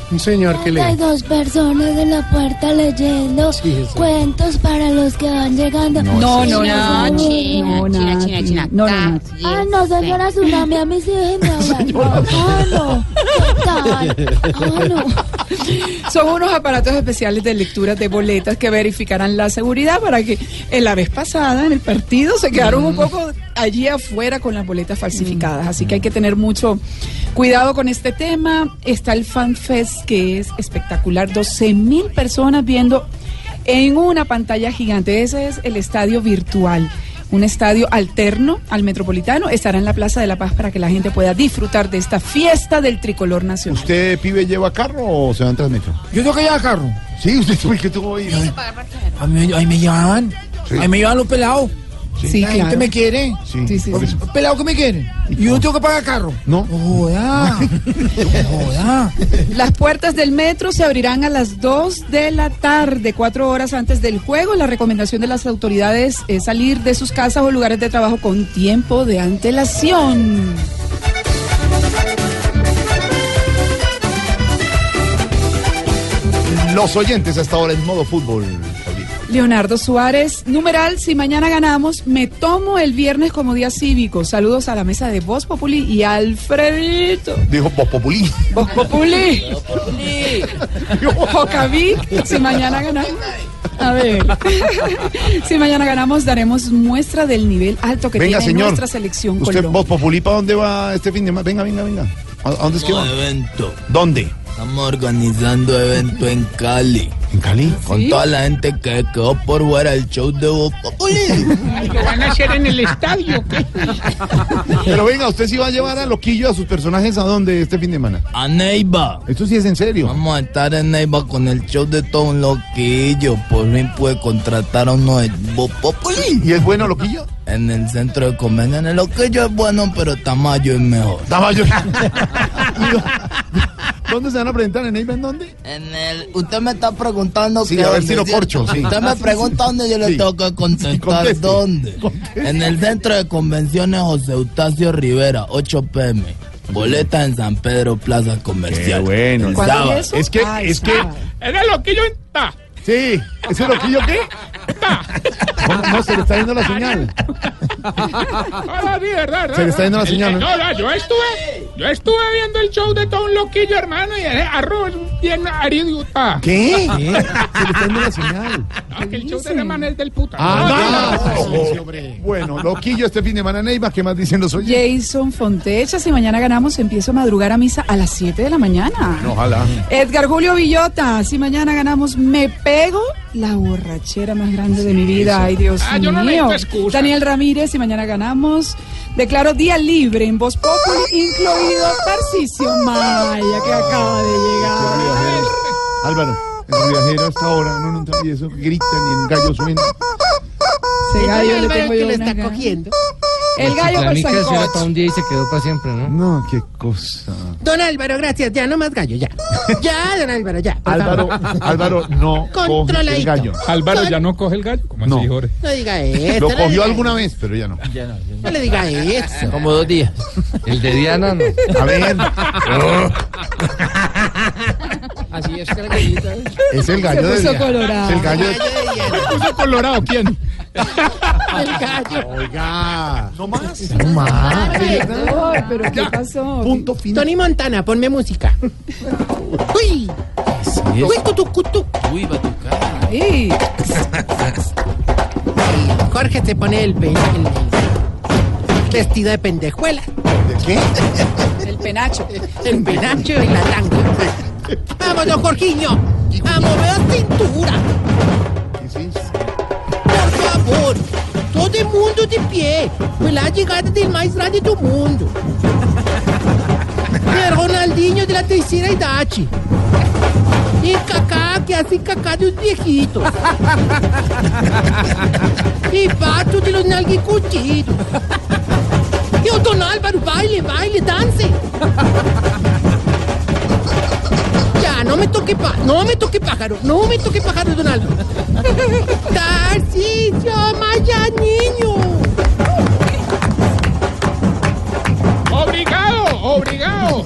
Un señor que hay le... dos personas en la puerta leyendo Sí, cuentos para los que van llegando. No, No, no, sí. no, No, China, no, China. China, China. No, no. Ah, no, señora Tsunami, a mí sí déjeme hablar. Ah, no. ¿Qué tal? Ah, no. Son unos aparatos especiales de lectura de boletas que verificarán la seguridad para que en la vez pasada en el partido se quedaron un poco allí afuera con las boletas falsificadas. Así que hay que tener mucho cuidado con este tema. Está el Fan Fest que es espectacular. 12 mil personas viendo en una pantalla gigante. Ese es el estadio virtual. Un estadio alterno al metropolitano estará en la Plaza de la Paz para que la gente pueda disfrutar de esta fiesta del tricolor nacional. ¿Usted, pibe, lleva carro o se va en Transmetro? Yo tengo que llevar carro. Sí, usted tuvo que tuvo ahí. A mí, ahí me llevan. Ahí me llevan los pelados. Sí, la gente me quiere. Sí, sí, sí. Pelado que me quiere. Y yo no tengo que pagar carro. No. No joda. No joda. Las puertas del metro se abrirán a las 2 de la tarde, cuatro horas antes del juego. La recomendación de las autoridades es salir de sus casas o lugares de trabajo con tiempo de antelación. Los oyentes hasta ahora en modo fútbol. Leonardo Suárez, numeral, si mañana ganamos, me tomo el viernes como día cívico. Saludos a la mesa de Voz Populi y Alfredito. Dijo Popopulí. Voz Populi. Jocavic, si mañana ganamos. A ver, si mañana ganamos, daremos muestra del nivel alto que Venga, tiene señor. nuestra selección ¿Usted, Colombia. vos, Populí, para dónde va este fin de semana? Venga, venga, venga. ¿A, a dónde es que va? evento. ¿Dónde? Estamos organizando evento en Cali. ¿En Cali? Con toda la gente que quedó por fuera el show de Voz ¿Lo van a hacer en el estadio? ¿qué? Pero venga, ¿usted sí va a llevar a Loquillo a sus personajes a dónde este fin de semana? A Neiva. Esto sí es en serio. Vamos a estar en Neiva con el show de todo un loquillo. Por fin pude contratar a uno de Voz Populi. ¿Y es bueno Loquillo? En el centro de convenciones. Loquillo es bueno, pero Tamayo es mejor. Tamayo. ¿Dónde se van a presentar? ¿En Neiva en dónde? En el, usted me está preguntando Sí, que a ver si lo corcho, sí. Usted me pregunta dónde yo le Sí. tengo que contestar conteste. dónde. En el centro de convenciones José Eustacio Rivera, 8 pm. Boleta en San Pedro Plaza Comercial. Qué bueno. El ¿Cuándo es eso? Es que, Ah, es que. Era lo que yo está. Sí, ¿ese Loquillo qué? ¿Cómo? No, se le está yendo la señal. Ahora sí, verdad, verdad. Se le está yendo la El- señal, el- ¿no? No, no, yo estuve, yo estuve viendo el show de todo un loquillo, hermano, y ese arroz bien aridiuta. ¿Qué? Se le está yendo la señal. No, que el show de ese man es del puta. Ah, No, no. Bueno, Loquillo este fin de semana Neiva, ¿qué más dicen los oyentes? Jason Fontecha, si mañana ganamos, empiezo a madrugar a misa a las 7 de la mañana. Ojalá. Edgar Julio Villota, si mañana ganamos, me pego la borrachera más grande de mi vida. Ay, Dios Ah, yo no mío. Daniel Ramírez, si mañana ganamos, declaro día libre en Voz Populi, incluido Tarcisio Maya, que acaba de llegar. Álvaro, el viajero hasta ahora, no, no entendí eso, gritan y el gallo suena. Ese gallo le tengo que yo una está gana. cogiendo. El gallo eso era para Sancocho. un día y se quedó para siempre, ¿no? No, qué cosa. Don Álvaro, gracias. Ya no más gallo, ya. Ya, don Álvaro, ya. por Álvaro, favor. Álvaro no coge el Controladito. gallo. Álvaro ya no coge el gallo. ¿Cómo No. así, Jorge? No diga eso. Lo no cogió diga- alguna vez, pero ya no. No le diga eso. Como dos días. El de Diana no. A ver, Así es que la gallita. es el gallo Se de puso Diana. colorado. Es el gallo de... Gallo de Diana. ¿Se puso colorado quién? El gallo. Oiga, no más. No más. Ay, pero ¿qué pasó? Punto final. Tony Montana, ponme música. Uy. Uy, cutu, cutu. Uy, va a tocar. Ay, Jorge se pone el, pe- el- vestido de pendejuela. ¿De qué? el penacho. El penacho y la tanga. Vamos, don Jorginho. A mover cintura. Por favor. Todo el mundo de pie. Fue la llegada del más grande del mundo. El Ronaldinho de la tercera edad. Y Kaká que hace caca de los viejitos. Y Pato de los nalguicuchitos. Y o Don Álvaro, baile, baile, dance. Ya, no me toque pa no me toque pájaro, no me toque pájaro, Don Álvaro. Tarcisio Maya, niño. Obrigado, obrigado.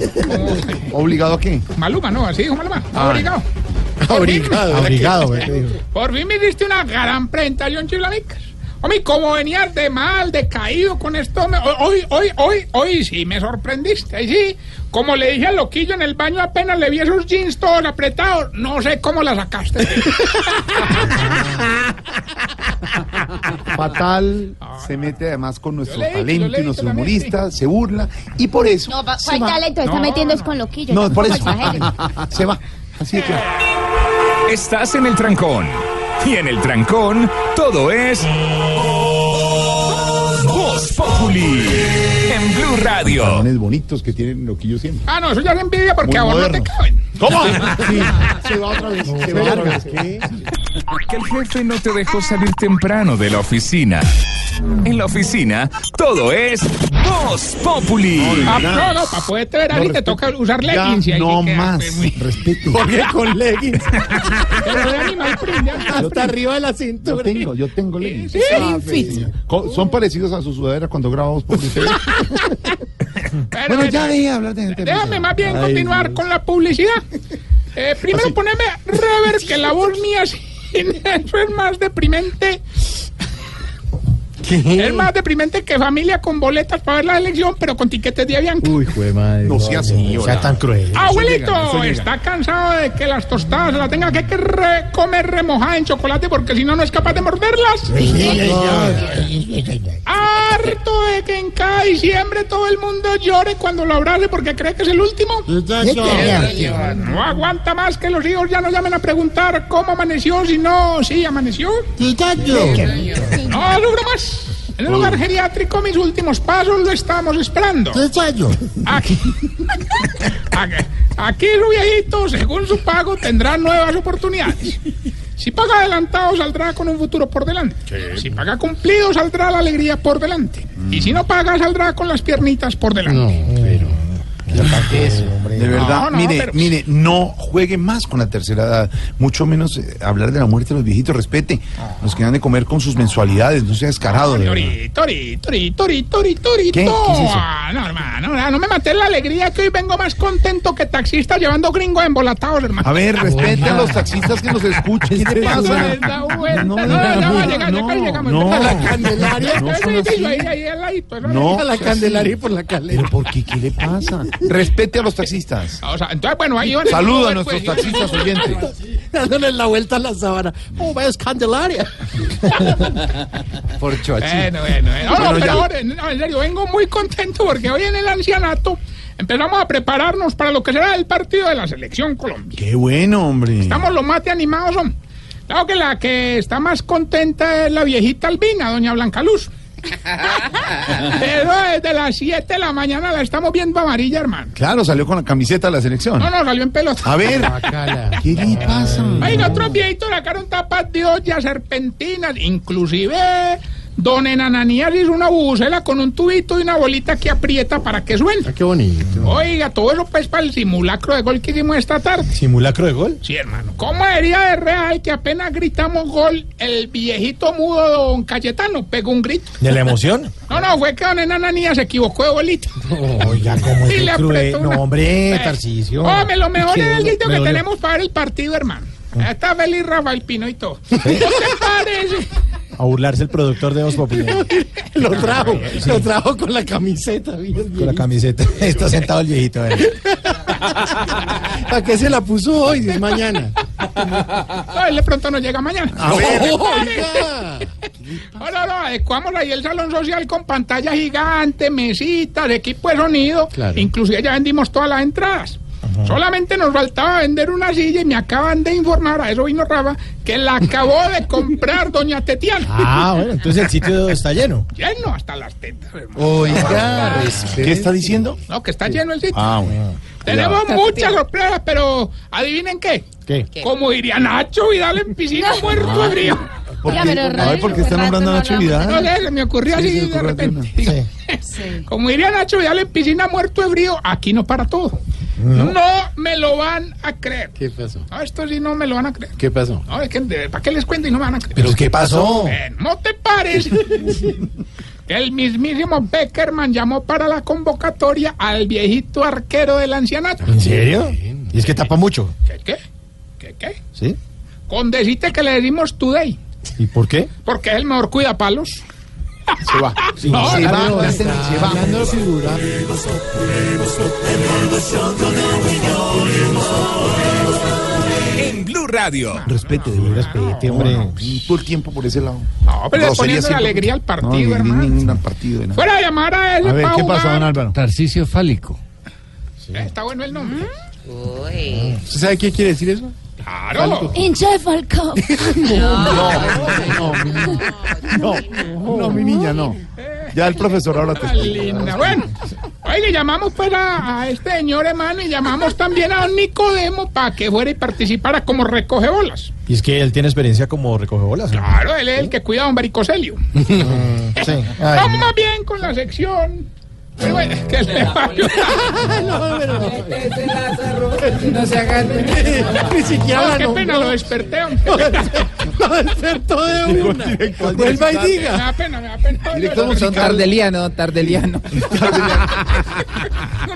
¿Obligado a qué? Maluma, no, así dijo Maluma. Ah. Obrigado. Obrigado. Obrigado, ¿qué te dijo? Por fin me diste una gran presentación, Chiflamicas. Hombre, como venías de mal, decaído con esto, me- hoy, hoy, hoy, hoy sí me sorprendiste. Ahí sí, como le dije al loquillo en el baño, apenas le vi esos jeans todos apretados. No sé cómo la sacaste. Fatal se mete además con nuestro talento y nuestro humorista, se burla y por eso. No, pa- se ¿cuál va. talento? Está No, metiendo es con loquillo. No, por ¿cómo eso se va. Así que. Estás en el trancón. Y en el trancón, todo es. Voz Populi. En Blue Radio. Salones bonitos que tienen loquillo siempre. Ah, no, eso ya es envidia porque Muy a vos no te caben. ¿Cómo? Sí. Se va otra vez. se va otra vez. ¿Qué? Que el jefe no te dejó salir temprano de la oficina. En la oficina, todo es Voz Populi. Ah, no, no, para poderte ver ahí te toca usar Ya leggings. y ahí no más. pues, Respeto. ¿Por qué con leggings? Pero de animal print, animal Hasta arriba de la Yo cintura. tengo, yo tengo leggings. Sí, Ah, sí. Co- Son parecidos a sus sudaderas cuando grabamos por. Pero, Bueno, ya deje de hablar de gente. Déjame más bien Ay, continuar Dios. con la publicidad. Eh, primero Así. poneme rever, que la voz mía sin eso es más deprimente. Es más deprimente que familia con boletas para ver la elección, pero con tiquetes de Avianca. Uy, jue madre. No sea así, No sea tan cruel. Abuelito, llega, eso llega. está cansado de que las tostadas la tenga que re- comer remojada en chocolate porque si no, no es capaz de morderlas. Harto de que en cada diciembre todo el mundo llore cuando lo abrace porque cree que es el último. No aguanta más que los hijos ya no llamen a preguntar cómo amaneció, si no, sí, amaneció. No logro más. En el lugar geriátrico, mis últimos pasos lo estamos esperando. Aquí, aquí, aquí su viejito, según su pago, tendrá nuevas oportunidades. Si paga adelantado, saldrá con un futuro por delante. Si paga cumplido, saldrá la alegría por delante. Y si no paga, saldrá con las piernitas por delante. De verdad, No, no, mire, pero- mire, no juegue más con la tercera edad, mucho menos eh, hablar de la muerte de los viejitos, respete. Los que dan de comer con sus mensualidades, no sea descarado. Ah, no, hermano, no, no me maté la alegría que hoy vengo más contento que taxista llevando gringos embolatados, hermano. A ver, respete a los taxistas que nos escuchen. ¿Qué le pasa? Da vuelta. No, No, no, ya va, no, llega, no, ya llegamos. no. A la Candelaria. No son Sí, sí, así. ahí, ahí, al ladito, eso No. A la Candelaria y por la calera. ¿Pero por qué? ¿Qué le pasa? Respete a los taxistas. O sea, entonces, bueno, ahí van. Saluda a Pues, nuestros pues, taxistas oyentes. Dándole la vuelta a la sábana. Oh, vaya, es Candelaria. Por Choachín. Bueno, bueno, bueno. No, no, Bueno, pero ahora, no, en serio, vengo muy contento porque hoy en el ancianato empezamos a prepararnos para lo que será el partido de la selección Colombia. Qué bueno, hombre. Estamos lo más animados, son. Claro que la que está más contenta es la viejita Albina, doña Blanca Luz. Pero desde las 7 de la mañana la estamos viendo amarilla, hermano. Claro, salió con la camiseta de la selección. No, no, salió en pelota. A ver, ¿qué le pasa? Oiga, otros viejitos sacaron tapas de olla, serpentinas, inclusive don Enananías hizo una bucela con un tubito y una bolita que aprieta para que suene. Qué bonito. Oiga, todo eso pues para el simulacro de gol que hicimos esta tarde. ¿Simulacro de gol? Sí, hermano. ¿Cómo sería de real que apenas gritamos gol, el viejito mudo don Cayetano pegó un grito? ¿De la emoción? No, no, fue que don Enananías se equivocó de bolita. Oiga, ¿cómo Y es le cruel? apretó No, hombre, Eh, Tarcisio. Hombre, lo mejor es el grito que tenemos para el partido, hermano. Está feliz Rafael Pino y todo. ¿Qué te parece? A burlarse el productor de Voz Populi. Lo trajo. Lo trajo con la camiseta. Con la camiseta. Está sentado el viejito. eh. ¿Para qué se la puso hoy? Si es mañana. No, él de pronto no llega mañana. A ver. Oiga. No, no, no, adecuamos ahí el salón social con pantalla gigante, mesitas, equipo de sonido. Claro. Inclusive ya vendimos todas las entradas. Solamente nos faltaba vender una silla y me acaban de informar, a eso vino Rafa, que la acabó de comprar doña Tetiana. Ah, bueno, entonces el sitio está lleno. Lleno hasta las tetas, hermano. Oiga. ¿Qué está diciendo? No, que está lleno el sitio. Ah, bueno. Tenemos muchas sorpresas, pero adivinen qué. ¿Qué? Como diría Nacho Vidal en piscina muerto de frío. ¿Por Ya, qué? pero A ver, ¿por qué está nombrando a no Nacho. No Vidal? sé, se me ocurrió Sí, así se ocurrió de repente. Sí. Como diría Nacho Vidal en piscina muerto de frío, aquí no para todo. No. me lo van a creer. ¿Qué pasó? No, esto sí no me lo van a creer. ¿Qué pasó? No, es que ¿para qué les cuento y no me van a creer? ¿Pero qué pasó? Eh, ¿No te que el mismísimo Beckerman llamó para la convocatoria al viejito arquero del ancianato? ¿En serio? Y es que tapa mucho. ¿Qué, qué? ¿Qué, qué? ¿Sí? Con decirte que le decimos today, ¿Y por qué? porque es el mejor cuidapalos. Se va. No, se no, va. no, se va. Hablando de figura. En Blue Radio. Respete, de verdad. Respete, hombre. Todo el tiempo por ese lado. No, pero le poniendo siempre. alegría al partido, No, ni- ni- hermano. ningún partido de nada. Fuera de llamar a ese A ver, ¿qué pasó, don Álvaro? Tarcisio fálico. Está bueno el nombre. ¿Usted sabe qué quiere decir eso? Claro. Encefalco. No, no, no, mi niña, no. Ya el profesor ahora te linda. Bueno, oye, llamamos pues a, a este señor hermano y llamamos también a don Nicodemo para que fuera y participara como recoge bolas. Y es que él tiene experiencia como recoge bolas. ¿no? Claro, él es el que cuida a don Varicoselio. Sí. Ay, Vamos más bien con la sección. Que le va. No, pero no se hagan. Ni siquiera la qué pena, lo desperté. hombre. Lo despertó de una. Vuelva y Me diga. da pena, me da pena. Director musical. Tardeliano, Tardeliano.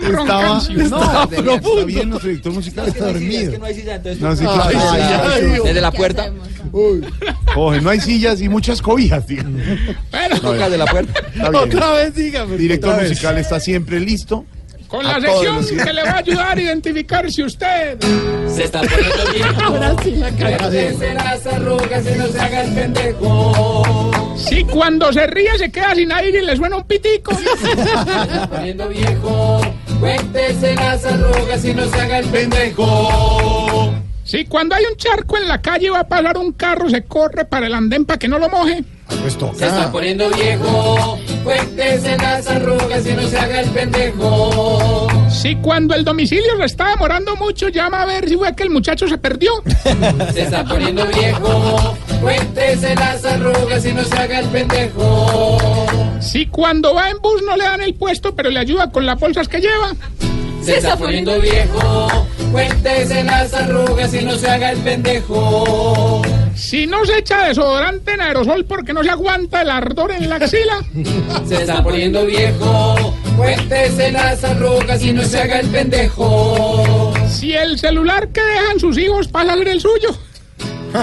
Estaba, roncancio. no, está bien nuestro director musical, está dormido. No, sí, claro. Desde la puerta. Oye, no hay sillas y muchas cobijas, diga. Bueno, de la puerta. Otra vez dígame. Director otra vez. Musical está siempre listo. con la sección que le va a ayudar a identificar si usted Se está poniendo viejo. Ahora sí las arrugas y no se haga el pendejo. Si cuando se ríe se queda sin aire y le suena un pitico. Se está poniendo viejo. Cuéntese las arrugas y no se haga el pendejo. Si cuando hay un charco en la calle va a pasar un carro, se corre para el andén para que no lo moje. Pues Se está poniendo viejo. Cuéntese las arrugas y no se haga el pendejo. Si cuando el domicilio se está demorando mucho, llama a ver si fue que el muchacho se perdió. Se está poniendo viejo. Cuéntese las arrugas y no se haga el pendejo. Si cuando va en bus no le dan el puesto, pero le ayuda con las bolsas que lleva. Se está poniendo viejo. Cuéntese las arrugas y no se haga el pendejo. Si no se echa desodorante en aerosol porque no se aguanta el ardor en la axila. Se está poniendo viejo. Cuéntese las arrugas y no se haga el pendejo. Si el celular que dejan sus hijos pasa a ser el suyo.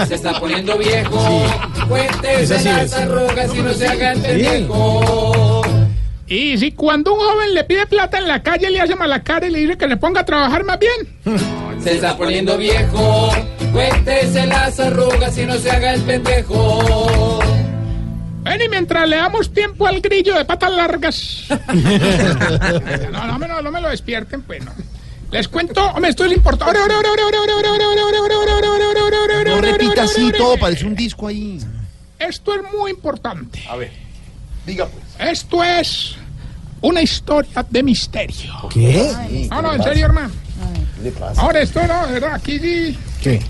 Se está poniendo viejo. Cuéntese Esa sí las arrugas y no se haga el pendejo. Y si cuando un joven le pide plata en la calle le hace mala cara y le dice que le ponga a trabajar más bien. Se está poniendo viejo. Cuéntese las arrugas y no se haga el pendejo. Ven y mientras le damos tiempo al grillo de patas largas. No, no, me- no, no me lo despierten, pues no. Les cuento, hombre, esto es importante. No repita así todo, parece un disco ahí. Esto es muy importante. A ver, diga pues. Esto es una historia de misterio. ¿Qué? No, no, en serio, hermano. Ahora esto no, de verdad, aquí sí. ¿Qué?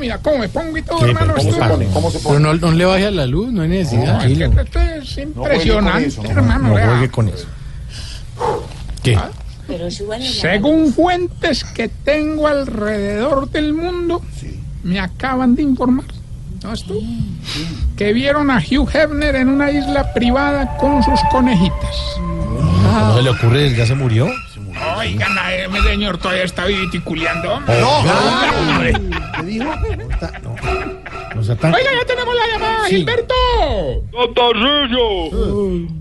Mira, cómo me pongo y todo, ¿Qué? hermano. ¿Cómo Esto, se pone? ¿Cómo se Pero no, no le baje a la luz, no hay necesidad. No, es que esto es impresionante, eso, no hermano. No juegue con eso. ¿Qué? Según fuentes que tengo alrededor del mundo, me acaban de informar, ¿no es tú? Que vieron a Hugh Hefner en una isla privada con sus conejitas. ¿No se le ocurre? ¿Ya se murió? Oigan, ese señor todavía está viticuleando. No, Oiga, ¿qué dijo? No sea tan... ya tenemos la llamada, Sí. Gilberto. Don Tarcisio,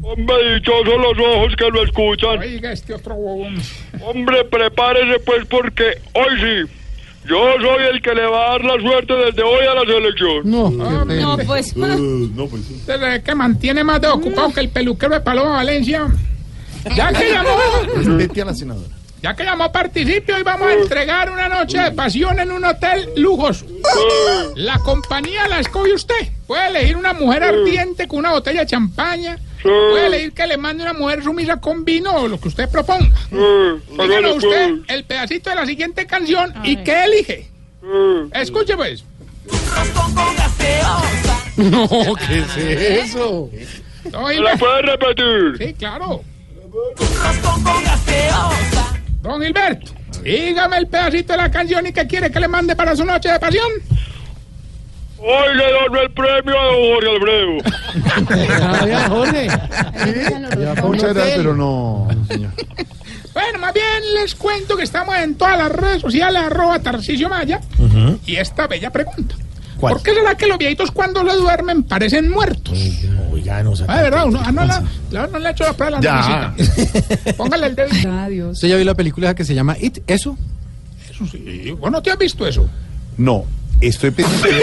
hombre, dichosos los ojos que lo escuchan. Oiga, este otro bobón. Hombre, prepárese pues porque hoy sí, yo soy el que le va a dar la suerte desde hoy a la selección. No, No, pues. no, pues sí. Que mantiene más de ocupado que el peluquero de Paloma Valencia. Ya que llamó, Respete a la senadora. ya que llamó participio, hoy vamos a entregar una noche de pasión en un hotel lujoso. La compañía la escoge usted. Puede elegir una mujer ardiente con una botella de champaña. Puede elegir que le mande una mujer sumisa con vino o lo que usted proponga. Díganos usted el pedacito de la siguiente canción y qué elige. Escuche pues. no, ¿qué es eso? Don ¿Me la puede repetir? Sí, claro. Don Gilberto, dígame el pedacito de la canción y qué quiere que le mande para su noche de pasión. Hoy le doy el premio a don Jorge. Ah, vea, Jorge. Muchas gracias, pero no, señor. Bueno, más bien les cuento que estamos en todas las redes sociales, arroba Tarcisio Maya. Y esta bella pregunta. ¿Cuál? ¿Por qué será que los viejitos cuando se duermen parecen muertos? Oiga, no Ah, de verdad, uno, ah, no, la, la- no le ha hecho la prueba de la Ya. naricita. Póngale el dedo. Adiós. ¿Usted ya vio la película que se llama It? ¿Eso? Eso sí. ¿Vos no te has visto eso? No, estoy pendiente de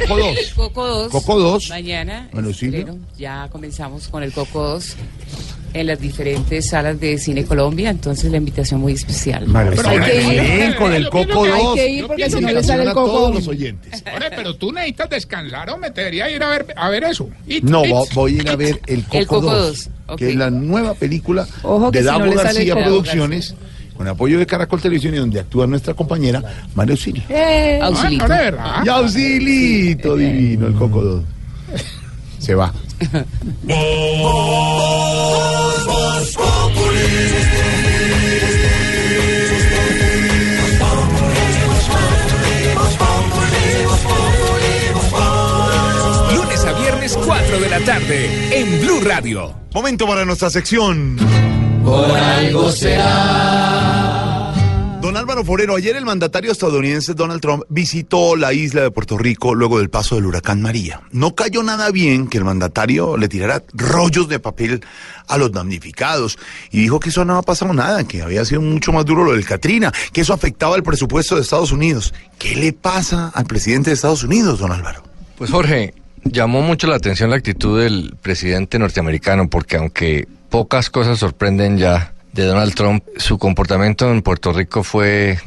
Coco 2. Coco 2. Coco 2. Mañana, Bueno, en sí, ya comenzamos con el Coco 2. En las diferentes salas de Cine Colombia, entonces la invitación muy especial. Pero hay que ir. bien, con el Coco Hay 2. que ir porque si no le Invitación sale el a coco. todos los oyentes. Ore, pero tú necesitas descansar o me debería ir a ver, a ver eso. It, No, it. vo- voy a ir a ver El Coco, El Coco 2, 2, ok. que es la nueva película Ojo que de si no Davo le sale García Producciones, con apoyo de Caracol Televisión y donde actúa nuestra compañera María Auxilio. Eh, Auxilito. Ah, no, de verdad. Y Auxilito divino, el Coco 2. Se va. Lunes a viernes 4 de la tarde en Blue Radio. Momento para nuestra sección. Por algo será. Álvaro Forero, ayer el mandatario estadounidense Donald Trump visitó la isla de Puerto Rico luego del paso del huracán María. No cayó nada bien que el mandatario le tirara rollos de papel a los damnificados y dijo que eso no había pasado nada, que había sido mucho más duro lo del Katrina, que eso afectaba el presupuesto de Estados Unidos. ¿Qué le pasa al presidente de Estados Unidos, don Álvaro? Pues Jorge, llamó mucho la atención la actitud del presidente norteamericano porque aunque pocas cosas sorprenden ya de Donald Trump, su comportamiento en Puerto Rico fue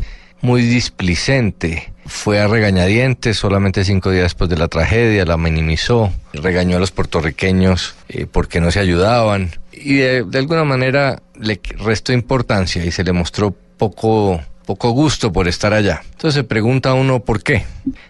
muy displicente. Fue a regañadientes solamente cinco días después de la tragedia, la minimizó, regañó a los puertorriqueños eh, porque no se ayudaban y de, de alguna manera le restó importancia y se le mostró poco poco gusto por estar allá. Entonces se pregunta uno por qué.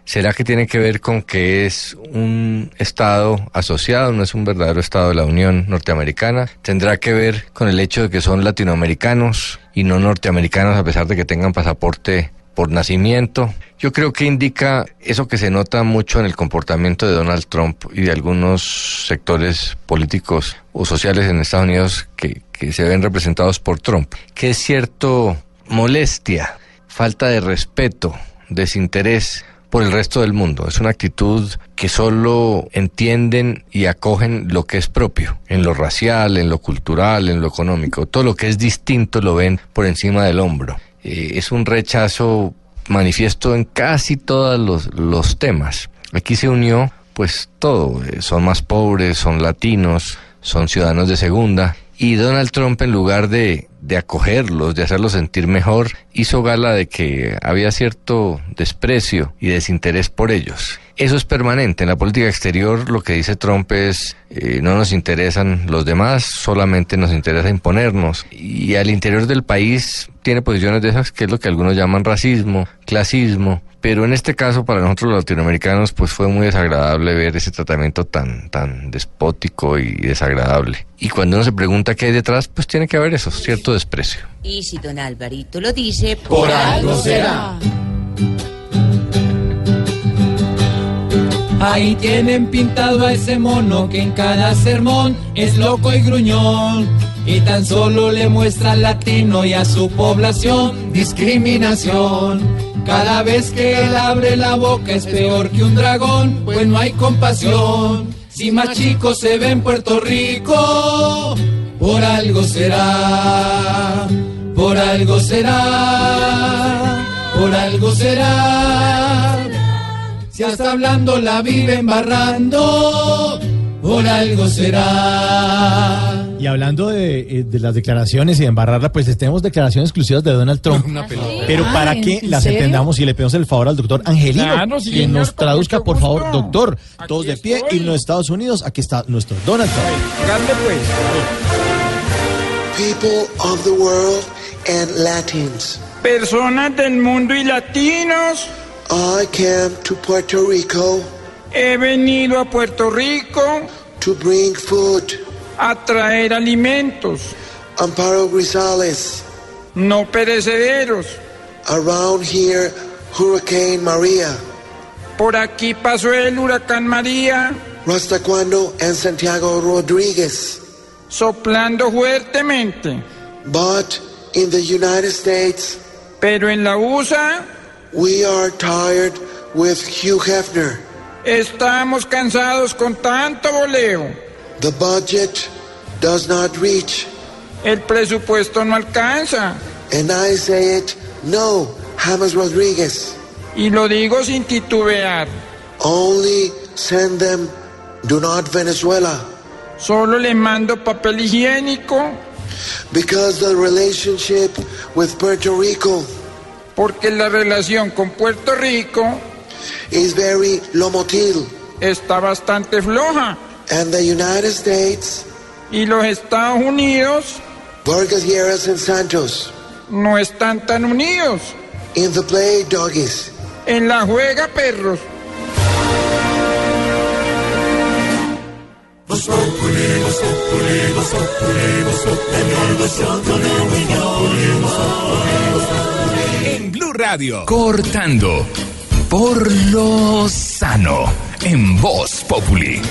¿Será que tiene que ver con que es un Estado asociado, no es un verdadero Estado de la Unión Norteamericana? ¿Tendrá que ver con el hecho de que son latinoamericanos y no norteamericanos a pesar de que tengan pasaporte por nacimiento? Yo creo que indica eso que se nota mucho en el comportamiento de Donald Trump y de algunos sectores políticos o sociales en Estados Unidos que, que se ven representados por Trump, que es cierto molestia, falta de respeto, desinterés por el resto del mundo. Es una actitud que solo entienden y acogen lo que es propio, en lo racial, en lo cultural, en lo económico. Todo lo que es distinto lo ven por encima del hombro. Eh, es un rechazo manifiesto en casi todos los, temas. Aquí se unió pues todo. Eh, son más pobres, son latinos, son ciudadanos de segunda. Y Donald Trump, en lugar de, de acogerlos, de hacerlos sentir mejor, hizo gala de que había cierto desprecio y desinterés por ellos. Eso es permanente. En la política exterior lo que dice Trump es, eh, no nos interesan los demás, solamente nos interesa imponernos. Y al interior del país tiene posiciones de esas que es lo que algunos llaman racismo, clasismo. Pero en este caso, para nosotros los latinoamericanos, pues fue muy desagradable ver ese tratamiento tan, tan despótico y desagradable. Y cuando uno se pregunta qué hay detrás, pues tiene que haber eso, cierto desprecio. Y si don Alvarito lo dice, Por algo será. Ahí tienen pintado a ese mono que en cada sermón es loco y gruñón. Y tan solo le muestra al latino y a su población discriminación. Cada vez que él abre la boca es peor que un dragón, pues no hay compasión. Si más chicos se ve en Puerto Rico, por algo será, por algo será, por algo será. Si hasta hablando la vive embarrando, por algo será. Y hablando de, eh, de las declaraciones y de embarrarla, pues tenemos declaraciones exclusivas de Donald Trump. Pero Ah, para ¿en- que las serio? entendamos y le pedimos el favor al doctor Angelino, Claro, sí, que señor, nos traduzca, por favor, doctor, todos de pie, y en los Estados Unidos, aquí está nuestro Donald Trump. People of the world and Latins. Personas del mundo y latinos. I came to Puerto Rico He venido a Puerto Rico to bring food. a traer alimentos Amparo Grisales. no perecederos. Around here, Hurricane Maria. Por aquí pasó el huracán María, Rastacuando and Santiago Rodriguez. Soplando fuertemente. But in the United States, Pero en la USA we are tired with Hugh Hefner. estamos cansados con tanto voleo. The budget does not reach. El presupuesto no alcanza. And I say it, no, James Rodriguez. Y lo digo sin titubear. Only send them, do not Venezuela. Solo les mando papel higiénico Because the relationship with Puerto Rico porque la relación con Puerto Rico is very lomotil. está bastante floja. And the United States, Y los Estados Unidos Vargas Lleras and Santos, no están tan unidos. in the play doggies. En la juega perros. En Blue Radio. Cortando por lo sano en Voz Populi.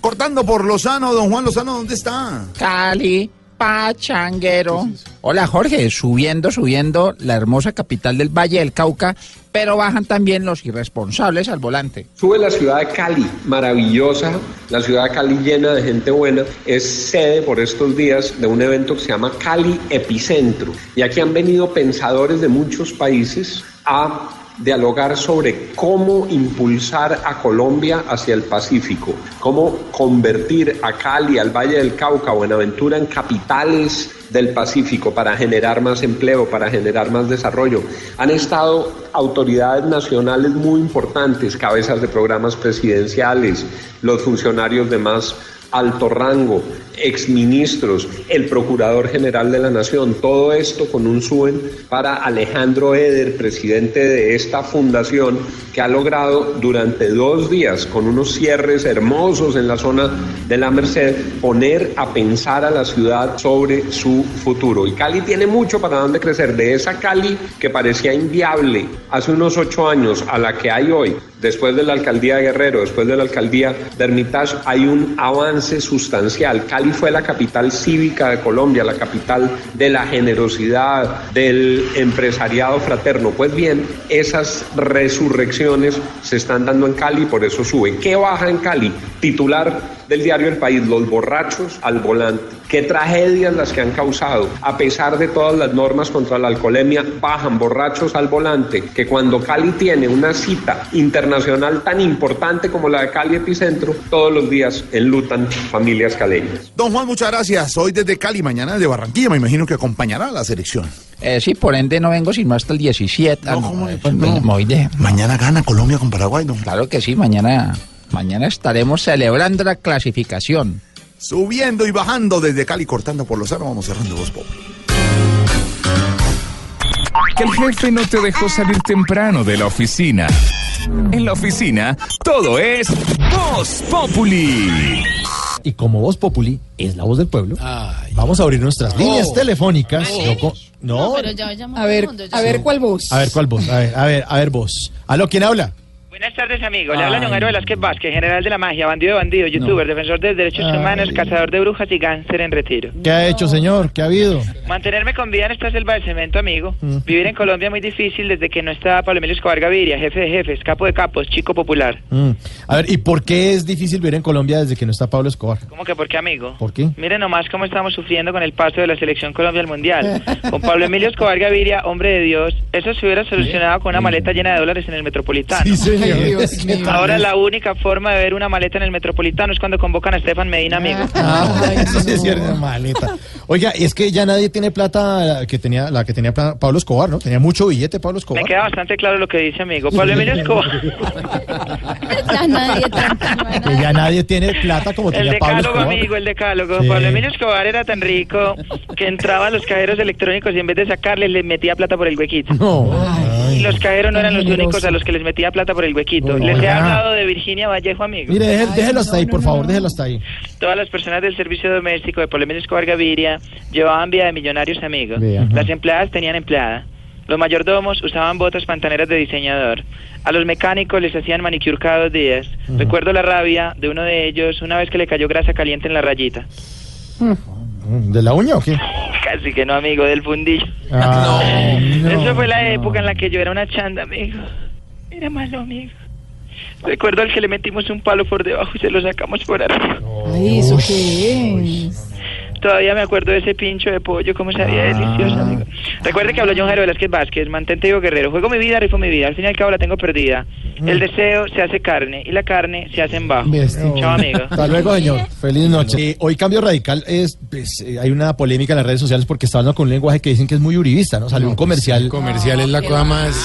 Cortando por Lozano, don Juan Lozano, ¿dónde está? Cali, Pachanguero. Hola Jorge, subiendo, subiendo la hermosa capital del Valle del Cauca, pero bajan también los irresponsables al volante. Sube la ciudad de Cali, maravillosa, la ciudad de Cali llena de gente buena, es sede por estos días de un evento que se llama Cali Epicentro. Y aquí han venido pensadores de muchos países a dialogar sobre cómo impulsar a Colombia hacia el Pacífico, cómo convertir a Cali, al Valle del Cauca, Buenaventura en capitales del Pacífico para generar más empleo, para generar más desarrollo. Han estado autoridades nacionales muy importantes, cabezas de programas presidenciales, los funcionarios de más alto rango, exministros, el Procurador General de la Nación, todo esto con un SUEN para Alejandro Eder, presidente de esta fundación, que ha logrado durante dos días, con unos cierres hermosos en la zona de la Merced, poner a pensar a la ciudad sobre su futuro. Y Cali tiene mucho para dónde crecer, de esa Cali que parecía inviable hace unos ocho años a la que hay hoy, después de la alcaldía de Guerrero, después de la alcaldía de Hermitage, hay un avance sustancial. Cali fue la capital cívica de Colombia, la capital de la generosidad, del empresariado fraterno. Pues bien, esas resurrecciones se están dando en Cali, por eso sube. ¿Qué baja en Cali? Titular del diario El País, los borrachos al volante. Qué tragedias las que han causado. A pesar de todas las normas contra la alcoholemia, bajan borrachos al volante, que cuando Cali tiene una cita internacional tan importante como la de Cali Epicentro, todos los días enlutan familias caleñas. Don Juan, muchas gracias. Hoy desde Cali, mañana desde Barranquilla, me imagino que acompañará a la selección. Eh, sí, por ende no vengo sino hasta el 17. Ah, no, eh, pues, me- me Mañana gana Colombia con Paraguay, don. Claro que sí, mañana, mañana estaremos celebrando la clasificación. Subiendo y bajando desde Cali, cortando por Lozano, vamos cerrando Voz Populi. Que el jefe no te dejó salir temprano de la oficina. En la oficina, todo es Voz Populi. Y como voz populi es la voz del pueblo, vamos a abrir nuestras líneas Oh. telefónicas. No, pero ya llamo A ver, a ver cuál voz. a ver cuál voz. A ver, a ver, a ver voz. Aló, ¿quién habla? Buenas tardes, amigo. Le habla. John Jairo Velázquez Vázquez, general de la magia, bandido de bandido, youtuber, defensor de derechos Ay. humanos, cazador de brujas y gánster en retiro. ¿Qué ha hecho, señor? ¿Qué ha habido? Mantenerme con vida en esta selva del cemento, amigo. Mm. Vivir en Colombia es muy difícil desde que no está Pablo Emilio Escobar Gaviria, jefe de jefes, capo de capos, chico popular. Mm. A ver, ¿y por qué es difícil vivir en Colombia desde que no está Pablo Escobar? ¿Cómo que por qué, amigo? ¿Por qué? Miren nomás cómo estamos sufriendo con el paso de la selección Colombia al Mundial. Con Pablo Emilio Escobar Gaviria, hombre de Dios, eso se hubiera solucionado con una maleta llena de dólares en el Metropolitano. Sí, señor. Ay, Dios mío. Ahora la única forma de ver una maleta en el Metropolitano es cuando convocan a Estefan Medina, amigo. Ah, eso sí es cierto, maleta. Oiga, es que ya nadie tiene plata que tenía, la que tenía Pablo Escobar, ¿no? Tenía mucho billete Pablo Me Escobar. queda bastante claro lo que dice, amigo. Pablo Emilio Escobar. Ya nadie Que ya nadie tiene plata como El tenía Pablo decálogo, Escobar. amigo, el decálogo. Sí. Pablo Emilio Escobar era tan rico que entraba a los cajeros electrónicos y en vez de sacarles, les metía plata por el huequito. Y los cajeros no eran los únicos a los que les metía plata por el huequito. No, les he hablado de Virginia Vallejo, amigo. Mire, déjelo, déjelo hasta ahí, por favor, déjelo hasta ahí. Todas las personas del servicio doméstico de Emilio Escobar Gaviria llevaban vida de millonarios, amigos. Vea. Las empleadas tenían empleada. Los mayordomos usaban botas pantaneras de diseñador. A los mecánicos les hacían manicure cada dos días. Recuerdo la rabia de uno de ellos una vez que le cayó grasa caliente en la rayita. ¿De la uña o qué? Casi que no, amigo, del fundillo. Ah, no, Eso fue la no. época en la que yo era una chanda, amigo. Era malo, amigo. Recuerdo al que le metimos un palo por debajo y se lo sacamos por arriba. Ay, ¿eso qué es? Todavía me acuerdo de ese pincho de pollo, cómo sabía delicioso, amigo. Recuerde que habló John Jairo Velázquez Vázquez, mantente vivo guerrero. Juego mi vida, rifo mi vida. Al fin y al cabo la tengo perdida. El deseo se hace carne y la carne se hace en bajo. Chao, amigo. Hasta luego, señor. Feliz noche. Eh, hoy Cambio Radical es, pues, eh, hay una polémica en las redes sociales porque está hablando con un lenguaje que dicen que es muy uribista, ¿no? Salió un comercial. comercial es la cosa más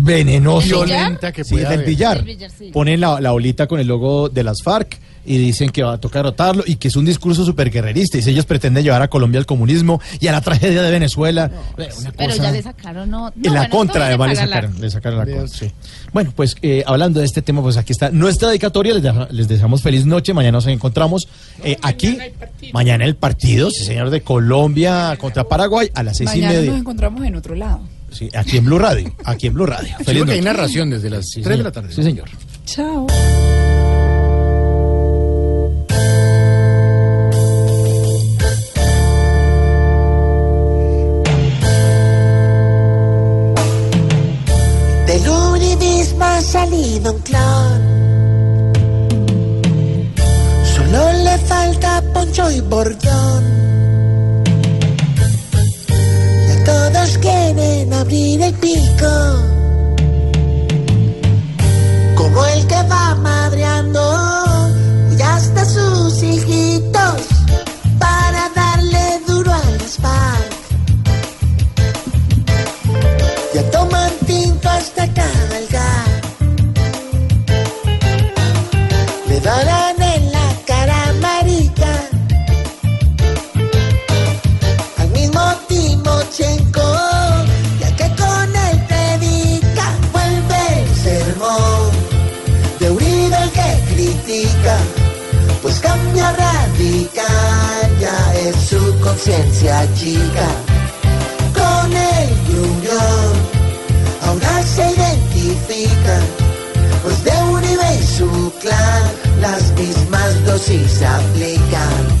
venenoso. violenta que Sí, pueda del haber. billar. Del billar, sí. Ponen la, la bolita con el logo de las FARC y dicen que va a tocar rotarlo y que es un discurso súper guerrerista. Y si ellos pretenden llevar a Colombia al comunismo y a la tragedia de Venezuela. Eh, una Pero cosa- ya le sacaron, no. no, en la bueno, contra, además, le sacaron, le sacaron la contra. sí. Bueno, pues eh, hablando de este tema, pues aquí está nuestra dedicatoria. Les, deja- les deseamos feliz noche. Mañana nos encontramos eh, aquí. Mañana el partido, sí, señor, de Colombia contra Paraguay a las seis Mañana y nos media. encontramos en otro lado. Sí, aquí en Blue Radio. Aquí en Blue Radio. Sí, Feliz porque hay noche. narración desde las Sí, 3 de la tarde. Sí, señor. Chao. Poncho y a todos quieren abrir el pico. Como el que va madreando. Y hasta sus hijitos. Para darle duro a las FARC. Ya toman tinto hasta cabalgar. Le darán conciencia chica con el gruñón. Ahora se identifica, pues de Uribe y su clan las mismas dosis aplican.